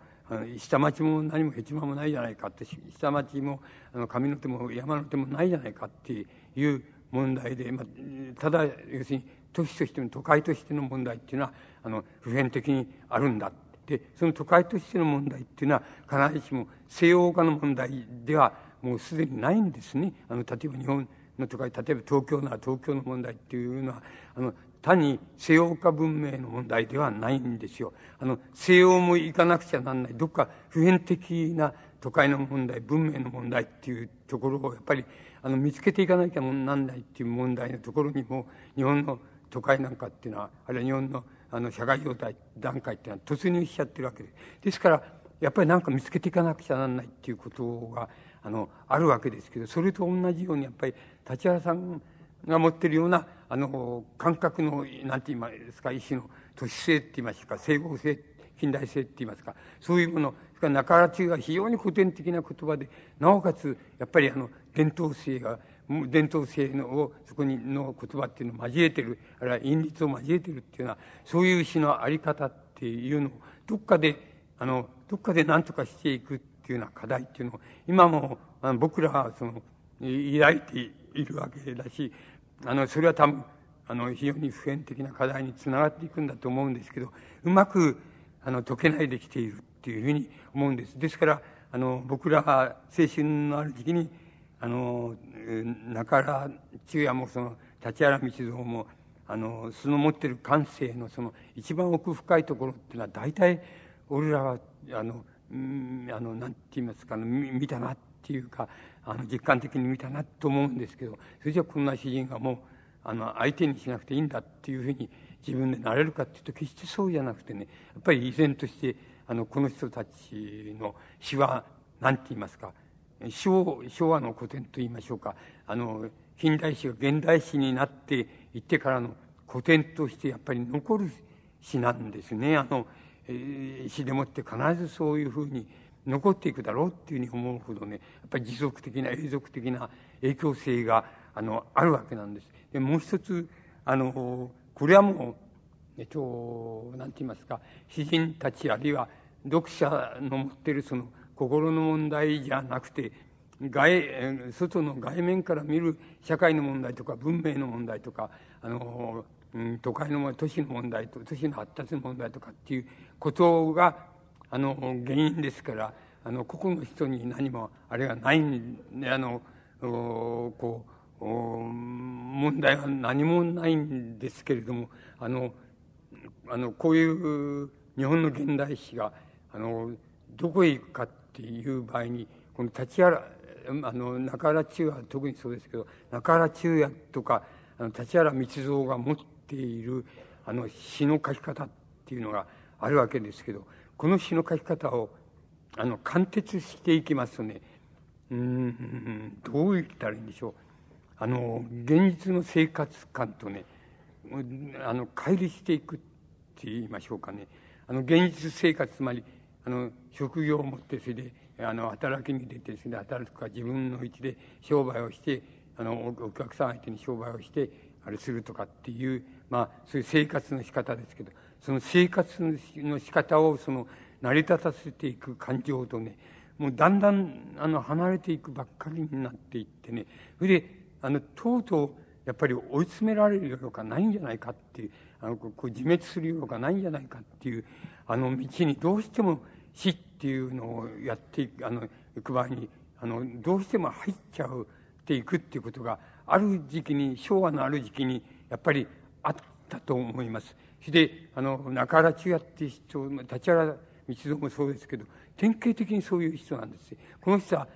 下町も何もヘチマもないじゃないかって下町もあの上の手も山の手もないじゃないかっていう問題で、まあ、ただ要するに都市としての都会としての問題っていうのはあの普遍的にあるんだ。でその都会としての問題っていうのは必ずしも西洋化の問題ではもうすでにないんですね。あの例えば日本の都会例えば東京なら東京の問題っていうのはあの単に西洋化文明の問題ではないんですよ。あの西洋も行かなくちゃなんない。どっか普遍的な都会の問題文明の問題っていうところをやっぱりあの見つけていかなきゃなんないっていう問題のところにも日本の都会なんかっていうのはあるいは日本のあの社会状態段階っていうのは突入しちゃってるわけです。ですからやっぱり何か見つけていかなくちゃなんないっていうことがあのあるわけですけどそれと同じようにやっぱり立原さんが持ってるようなあの感覚のなんて言いますか一種の都市性って言いますか整合性近代性って言いますかそういうものか中原中が非常に古典的な言葉でなおかつやっぱりあの伝統性が伝統性のをそこにの言葉っていうのを交えてるあるいは韻律を交えてるっていうのはそういう詩の在り方っていうのをどっかであのどっかで何とかしていくっていうような課題っていうのを今もあの僕らはその抱いているわけだしあのそれは多分あの非常に普遍的な課題につながっていくんだと思うんですけどうまくあの解けないできている。っていうふうに思うんです。ですからあの僕らは青春のある時期にあの中原中也もその立原道三もあのその持ってる感性のその一番奥深いところっていうのは大体俺らはあのあのなんて言いますか、見たなっていうかあの実感的に見たなと思うんですけどそれじゃこんな詩人がもうあの相手にしなくていいんだっていうふうに自分でなれるかっていうと決してそうじゃなくてねやっぱり依然としてあのこの人たちの詩は何て言いますか昭昭和の古典と言いましょうかあの近代史が現代史になっていってからの古典としてやっぱり残る詩なんですねあの、えー、詩でもって必ずそういうふうに残っていくだろうっていうふうに思うほどねやっぱり持続的な永続的な影響性があのあるわけなんです。でもう一つあのこれはもうえっと何て言いますか詩人たちあるいは読者の持っているその心の問題じゃなくて外外の外面から見る社会の問題とか文明の問題とかあの、うん、都会の都市の問題と都市の発達の問題とかっていうことがあの原因ですからあの個々の人に何もあれがないあのこう問題は何もないんですけれどもあのあのこういう日本の現代史があのどこへ行くかっていう場合にこの立原あの中原中也特にそうですけど中原中也とかあの立原道三が持っているあの詩の書き方っていうのがあるわけですけどこの詩の書き方をあの貫徹していきますとねうんどう言ったらいいんでしょう。あの現実の生活感とねあの乖離していくって言いましょうかね。あの現実生活つまりあの職業を持ってそれであの働きに出てそれで働くか自分のうちで商売をしてあのお客さん相手に商売をしてあれするとかっていうまあそういう生活の仕方ですけどその生活の仕方をその成り立たせていく感情とねもうだんだんあの離れていくばっかりになっていってね。それであのとうとうやっぱり追い詰められるようかないんじゃないかっていうあのこう自滅するようかないんじゃないかっていうあの道にどうしても死っていうのをやっていくあのいく場合にあのどうしても入っちゃうっていくっていうことがある時期に昭和のある時期にやっぱりあったと思います。それであの中原中也っていう人立原道蔵もそうですけど典型的にそういう人なんですこの人は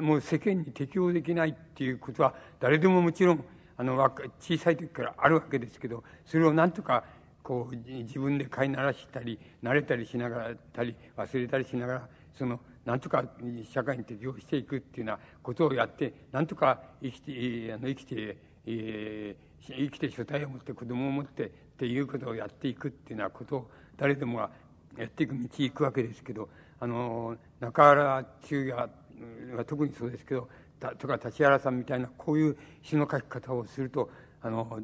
もう世間に適応できないっていうことは誰でももちろんあの小さい時からあるわけですけどそれをなんとかこう自分で飼いならしたり慣れたりしながらたり忘れたりしながらそのなんとか社会に適応していくっていうようなことをやってなんとか生きてあの生きて、えー、生きて所帯を持って子供を持ってっていうことをやっていくっていうようなことを誰でもがやっていく道行くわけですけどあの中原中也は特にそうですけどとか立原さんみたいなこういう詩の書き方をするとあの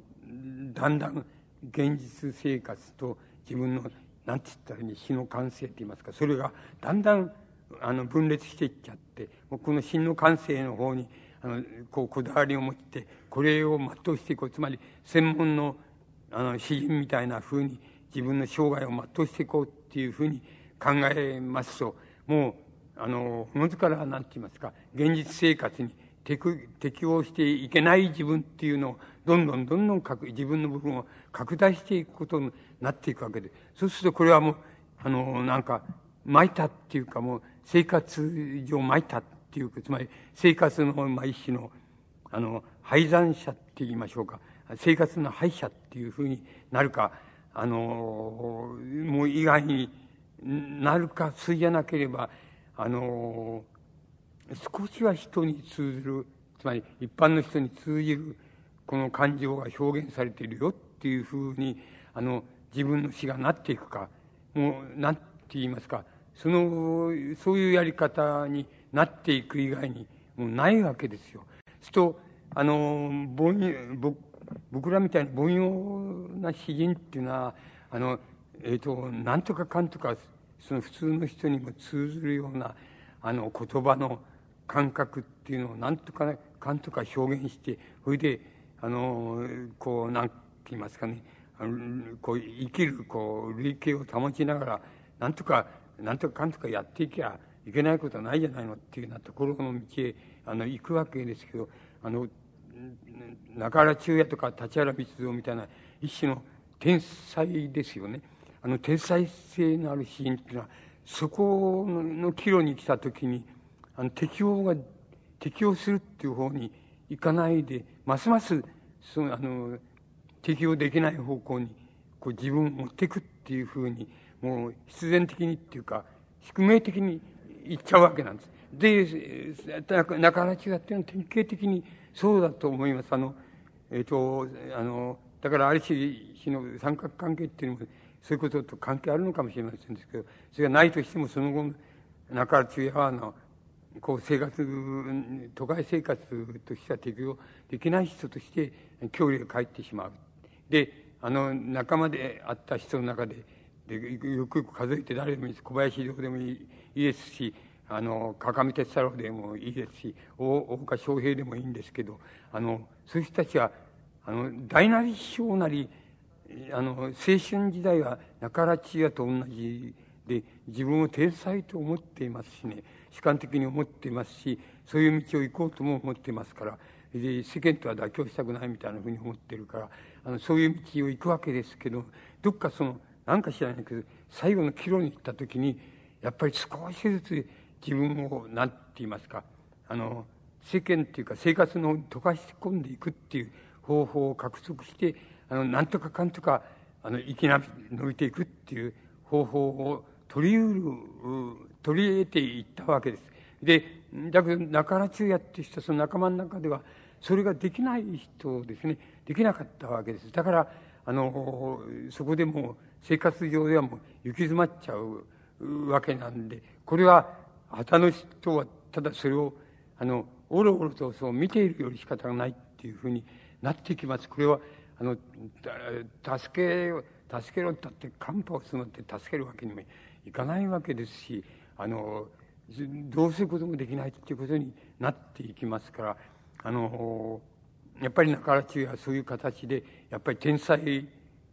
だんだん現実生活と自分の何て言ったらいい詩の感性っていいますかそれがだんだんあの分裂していっちゃってこの詩の感性の方にあのこうこだわりを持ってこれを全うしていこう。つまり専門のあの詩人みたいなふうに自分の生涯を全うしていこうっていうふうに考えますともうあのおのずから何て言いますか現実生活に適応していけない自分っていうのをどんどんどんどん自分の部分を拡大していくことになっていくわけでそうするとこれはもうあのなんか巻いたっていうかもう生活上巻いたっていうかつまり生活の、まあ、一種のあの廃残者って言いましょうか生活の廃者っていうふうになるかあのもう以外になるかそうじゃなければあの少しは人に通ずるつまり一般の人に通じるこの感情が表現されているよっていうふうにあの自分の死がなっていくかもう何て言いますかそのそういうやり方になっていく以外にもうないわけですよ。するとあの凡僕らみたいな凡庸な詩人っていうのはあの、えーと、なんとかかんとかその普通の人にも通ずるようなあの言葉の感覚っていうのをなんとかかんとか表現してそれであのこう何て言いますかねあのこう生きるこう類型を保ちながらなんとかなんとかかんとかやっていけばいけないことはないじゃないのっていうようなところの道へあの行くわけですけどあの中原中也とか立原光蔵みたいな一種の天才ですよね。あの天才性のあるシーンっていうのはそこの岐路に来た時にあの適応が適応するっていう方に行かないでますますそのあの適応できない方向にこう自分を持っていくっていうふうにもう必然的にっていうか宿命的に行っちゃうわけなんです。で中原中也っていうのは典型的にそうだと思います。あの、えっ、ー、と、あの、だからある種、日の三角関係っていうのも、そういうことと関係あるのかもしれませんですけど、それがないとしても、その後、中原中也は、あの、こう生活、都会生活としては適用できない人として、距離が返ってしまう。で、あの、仲間であった人の中で、でよくよく数えて誰でもいいです。小林亮でもいいですし、あの川上哲太郎でもいいですし大岡翔平でもいいんですけどあのそういう人たちはあの大なり小なりあの青春時代は中原千也と同じで自分を天才と思っていますしね。主観的に思っていますしそういう道を行こうとも思っていますから。で世間とは妥協したくないみたいなふうに思ってるからあのそういう道を行くわけですけどどっかその何か知らないけど最後の岐路に行った時にやっぱり少しずつ自分を何て言いますかあの世間っていうか生活の溶かし込んでいくっていう方法を獲得してあのなんとかかんとかあの生き延びていくっていう方法を取りうる取り入れていったわけです。でだけど中原中也っていう人その仲間の中ではそれができない人ですねできなかったわけです。だからあのそこでもう生活上ではもう行き詰まっちゃうわけなんでこれは旗の人はただそれをあのおろおろとそう見ているより仕方がないっていうふうになってきますこれはあの助け助けろったって寒波を募って助けるわけにもいかないわけですしあのどうすることもできないっていうことになっていきますからあのやっぱり中原中はそういう形でやっぱり天才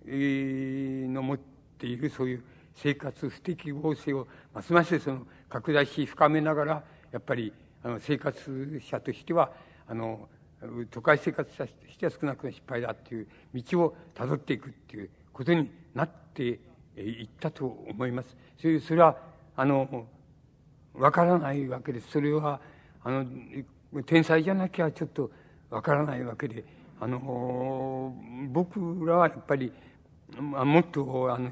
の持っているそういう生活不適合性をますますその拡大し深めながらやっぱりあの生活者としてはあの都会生活者としては少なくとも失敗だっていう道をたどっていくっていうことになっていったと思います。それそれはあの、わからないわけです。それは、あの、天才じゃなきゃちょっとわからないわけで、あの、僕らはやっぱり、あ、もっと、あの、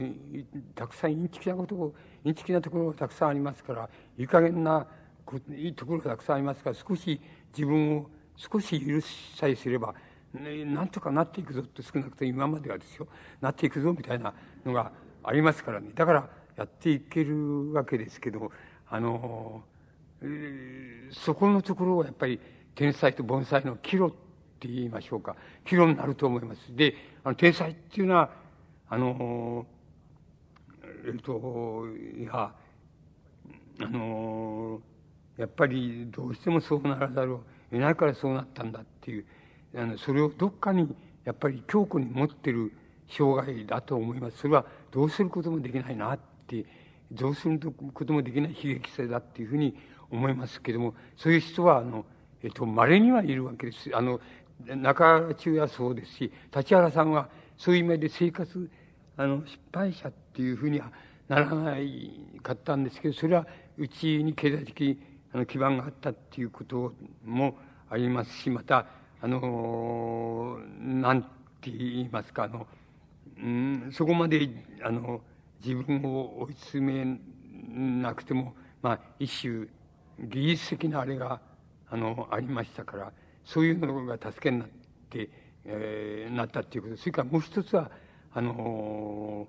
たくさんインチキなことを、インチキなところがたくさんありますから、いい加減ないいところがたくさんありますから、少し自分を少し許しさえすれば、ね、なんとかなっていくぞって少なくとも今まではですよ、なっていくぞみたいなのがありますからね。だからやっていけるわけですけど、あの、えー、そこのところはやっぱり天才と盆栽の岐路って言いましょうか。岐路になると思います。で、あの天才っていうのは、あの、えっと、いや、あの、やっぱりどうしてもそうならざるを得ないからそうなったんだっていう、あの、それをどっかにやっぱり強固に持ってる障害だと思います。それはどうすることもできないなって、どうすることもできない悲劇性だっていうふうに思いますけども、そういう人は、あの、えっと、稀にはいるわけです。あの、中中はそうですし、立原さんはそういう意味で生活、あの、失敗者っていうふうにはならないかったんですけど、それはうちに経済的にあの基盤があったっていうこともありますし、また、あの、なんて言いますか、あの、うん、そこまで、あの、自分を追い詰めなくても、まあ、一種、技術的なあれが、あの、ありましたから、そういうのが助けになって、えー、なったっていうこと。それからもう一つは、あの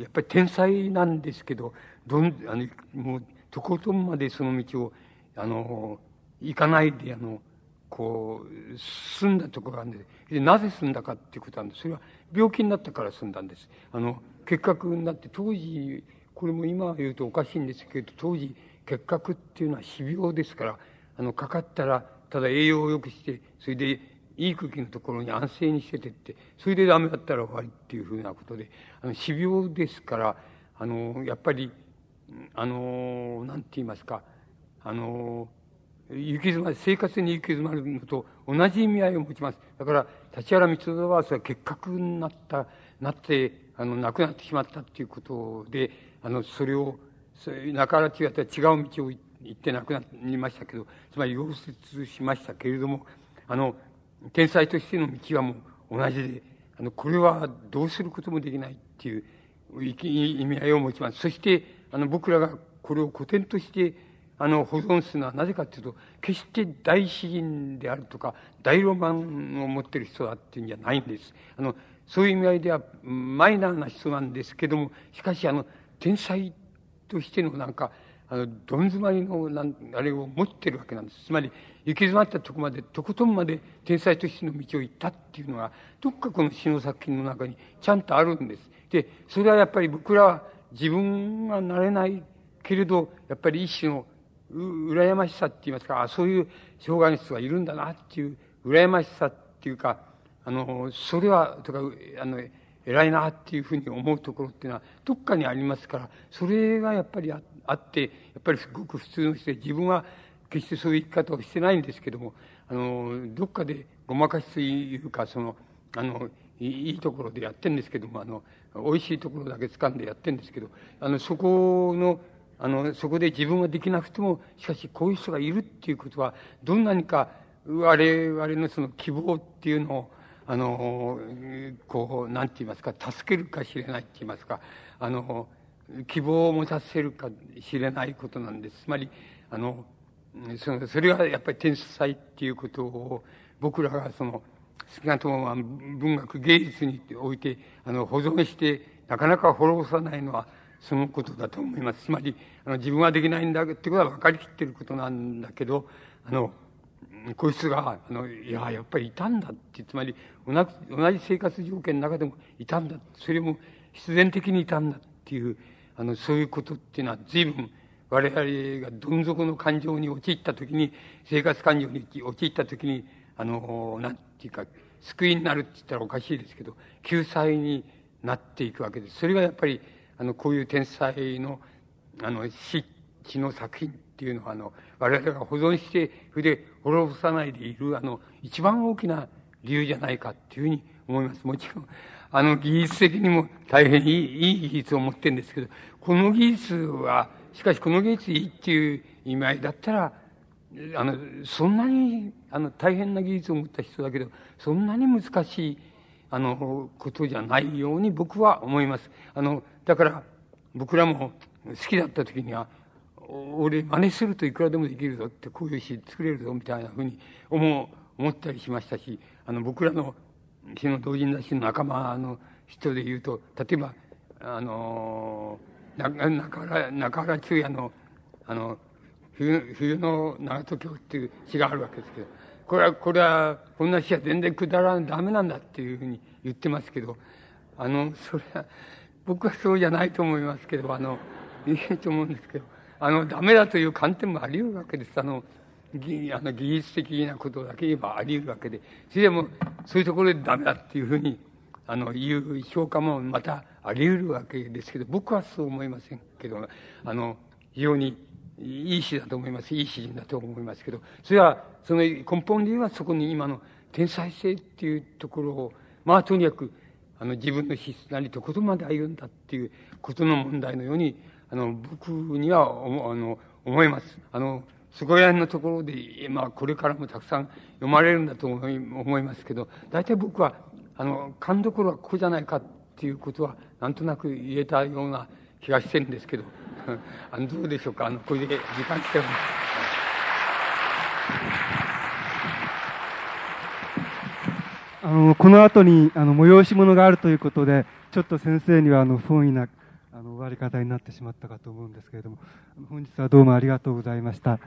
やっぱり天才なんですけど、どん、あの、もう、とことんまでその道を、あの、行かないで、あの、こう、進んだところがあるんです。で、なぜ進んだかっていうことなんです。それは病気になったから進んだんです。あの、結核になって、当時、これも今言うとおかしいんですけど、当時、結核っていうのは死病ですから、あの、かかったら、ただ栄養を良くして、それで、いい空気のところに安静にしててって、それでダメだったら終わりっていうふうなことで、あの、死病ですから、あの、やっぱり、あの、なんて言いますか、あの、行き詰まり、生活に行き詰まるのと同じ意味合いを持ちます。だから、立原光沢はそれは結核になった、なって、あの、亡くなってしまったっていうことで、あの、それを、それ中原違った違う道を行って亡くなりましたけど、つまり溶接しましたけれども、あの、天才としての道はもう同じで、あの、これはどうすることもできないっていう意味合いを持ちます。そして、あの、僕らがこれを古典として、あの、保存するのはなぜかというと、決して大詩人であるとか、大ロマンを持ってる人だっていうんじゃないんです。あの、そういう意味合いでは、マイナーな人なんですけども、しかし、あの、天才としてのなんか、あの、どん詰まりの、なん、あれを持ってるわけなんです。つまり、行き詰まったとこまで、とことんまで天才としての道を行ったっていうのが、どっかこの詩の作品の中にちゃんとあるんです。で、それはやっぱり僕らは自分がなれないけれど、やっぱり一種の、羨ましさって言いますか、あそういう障害の人がいるんだなっていう、羨ましさっていうか、あの、それは、とか、あの、偉いなっていうふうに思うところっていうのは、どっかにありますから、それがやっぱりあって、やっぱりすごく普通の人で、自分は決してそういう生き方をしてないんですけども、あの、どっかでごまかしというか、その、あの、いいところでやってるんですけども、あの、美味しいところだけ掴んでやってるんですけど、あの、そこの、あの、そこで自分ができなくても、しかしこういう人がいるっていうことは、どんなにか我々のその希望っていうのを、あの、こう、なんて言いますか、助けるかしれないって言いますか、あの、希望を持たせるかしれないことなんです。つまり、あの、そのそれがやっぱり天才っていうことを、僕らがその、少なくとも文学芸術において、あの、保存して、なかなか滅ぼさないのは、そのことだと思います。つまり、あの、自分はできないんだってことは分かりきってることなんだけど、あの、こいつが、あの、いや、やっぱりいたんだって、つまり、同じ、同じ生活条件の中でもいたんだ。それも必然的にいたんだっていう、あの、そういうことっていうのは随分、我々がどん底の感情に陥ったときに、生活感情に陥ったときに、あの、なんていうか、救いになるって言ったらおかしいですけど、救済になっていくわけです。それがやっぱり、あの、こういう天才の、あの、詩、詩の作品っていうのは、あの、我々が保存して、それで滅ぼさないでいる、あの、一番大きな理由じゃないかっていうふうに思います。もちろん、あの技術的にも大変いいいい技術を持ってるんですけど、この技術は、しかしこの技術いいっていう意味合いだったら、あの、そんなに、あの、大変な技術を持った人だけど、そんなに難しい、あの、ことじゃないように僕は思います。あの、だから、僕らも好きだった時には、俺真似するといくらでもできるぞってこういう詩作れるぞみたいなふうに思思ったりしましたしあの僕らの詩の同人雑誌の仲間の人で言うと例えばあの中原中原中也のあの冬冬の長門京っていう詩があるわけですけどこれはこれはこんな詩は全然くだらんダメなんだっていうふうに言ってますけどあのそれは僕はそうじゃないと思いますけどあのいいと思うんですけど。あの、ダメだという観点もあり得るわけです。あの、技あの技術的なことだけ言えばあり得るわけで、それでも、そういうところでダメだっていうふうに、あの、言う評価もまたあり得るわけですけど、僕はそう思いませんけど、あの、非常にいい詩だと思います。いい詩人だと思いますけど、それは、その根本理由はそこに今の天才性っていうところを、まあとにかく、あの自分の質なりとことまで歩んだっていうことの問題のようにあの、僕には、あの、思います。あの、そこら辺のところで、まあ、これからもたくさん読まれるんだと思い思いますけど、大体僕は、あの、勘どころはここじゃないかっていうことは、なんとなく言えたような気がしてるんですけど、あの、どうでしょうか？あの、これで時間来てます。あのこの後にあの催し物があるということでちょっと先生にはあの不本意なあの終わり方になってしまったかと思うんですけれども本日はどうもありがとうございました。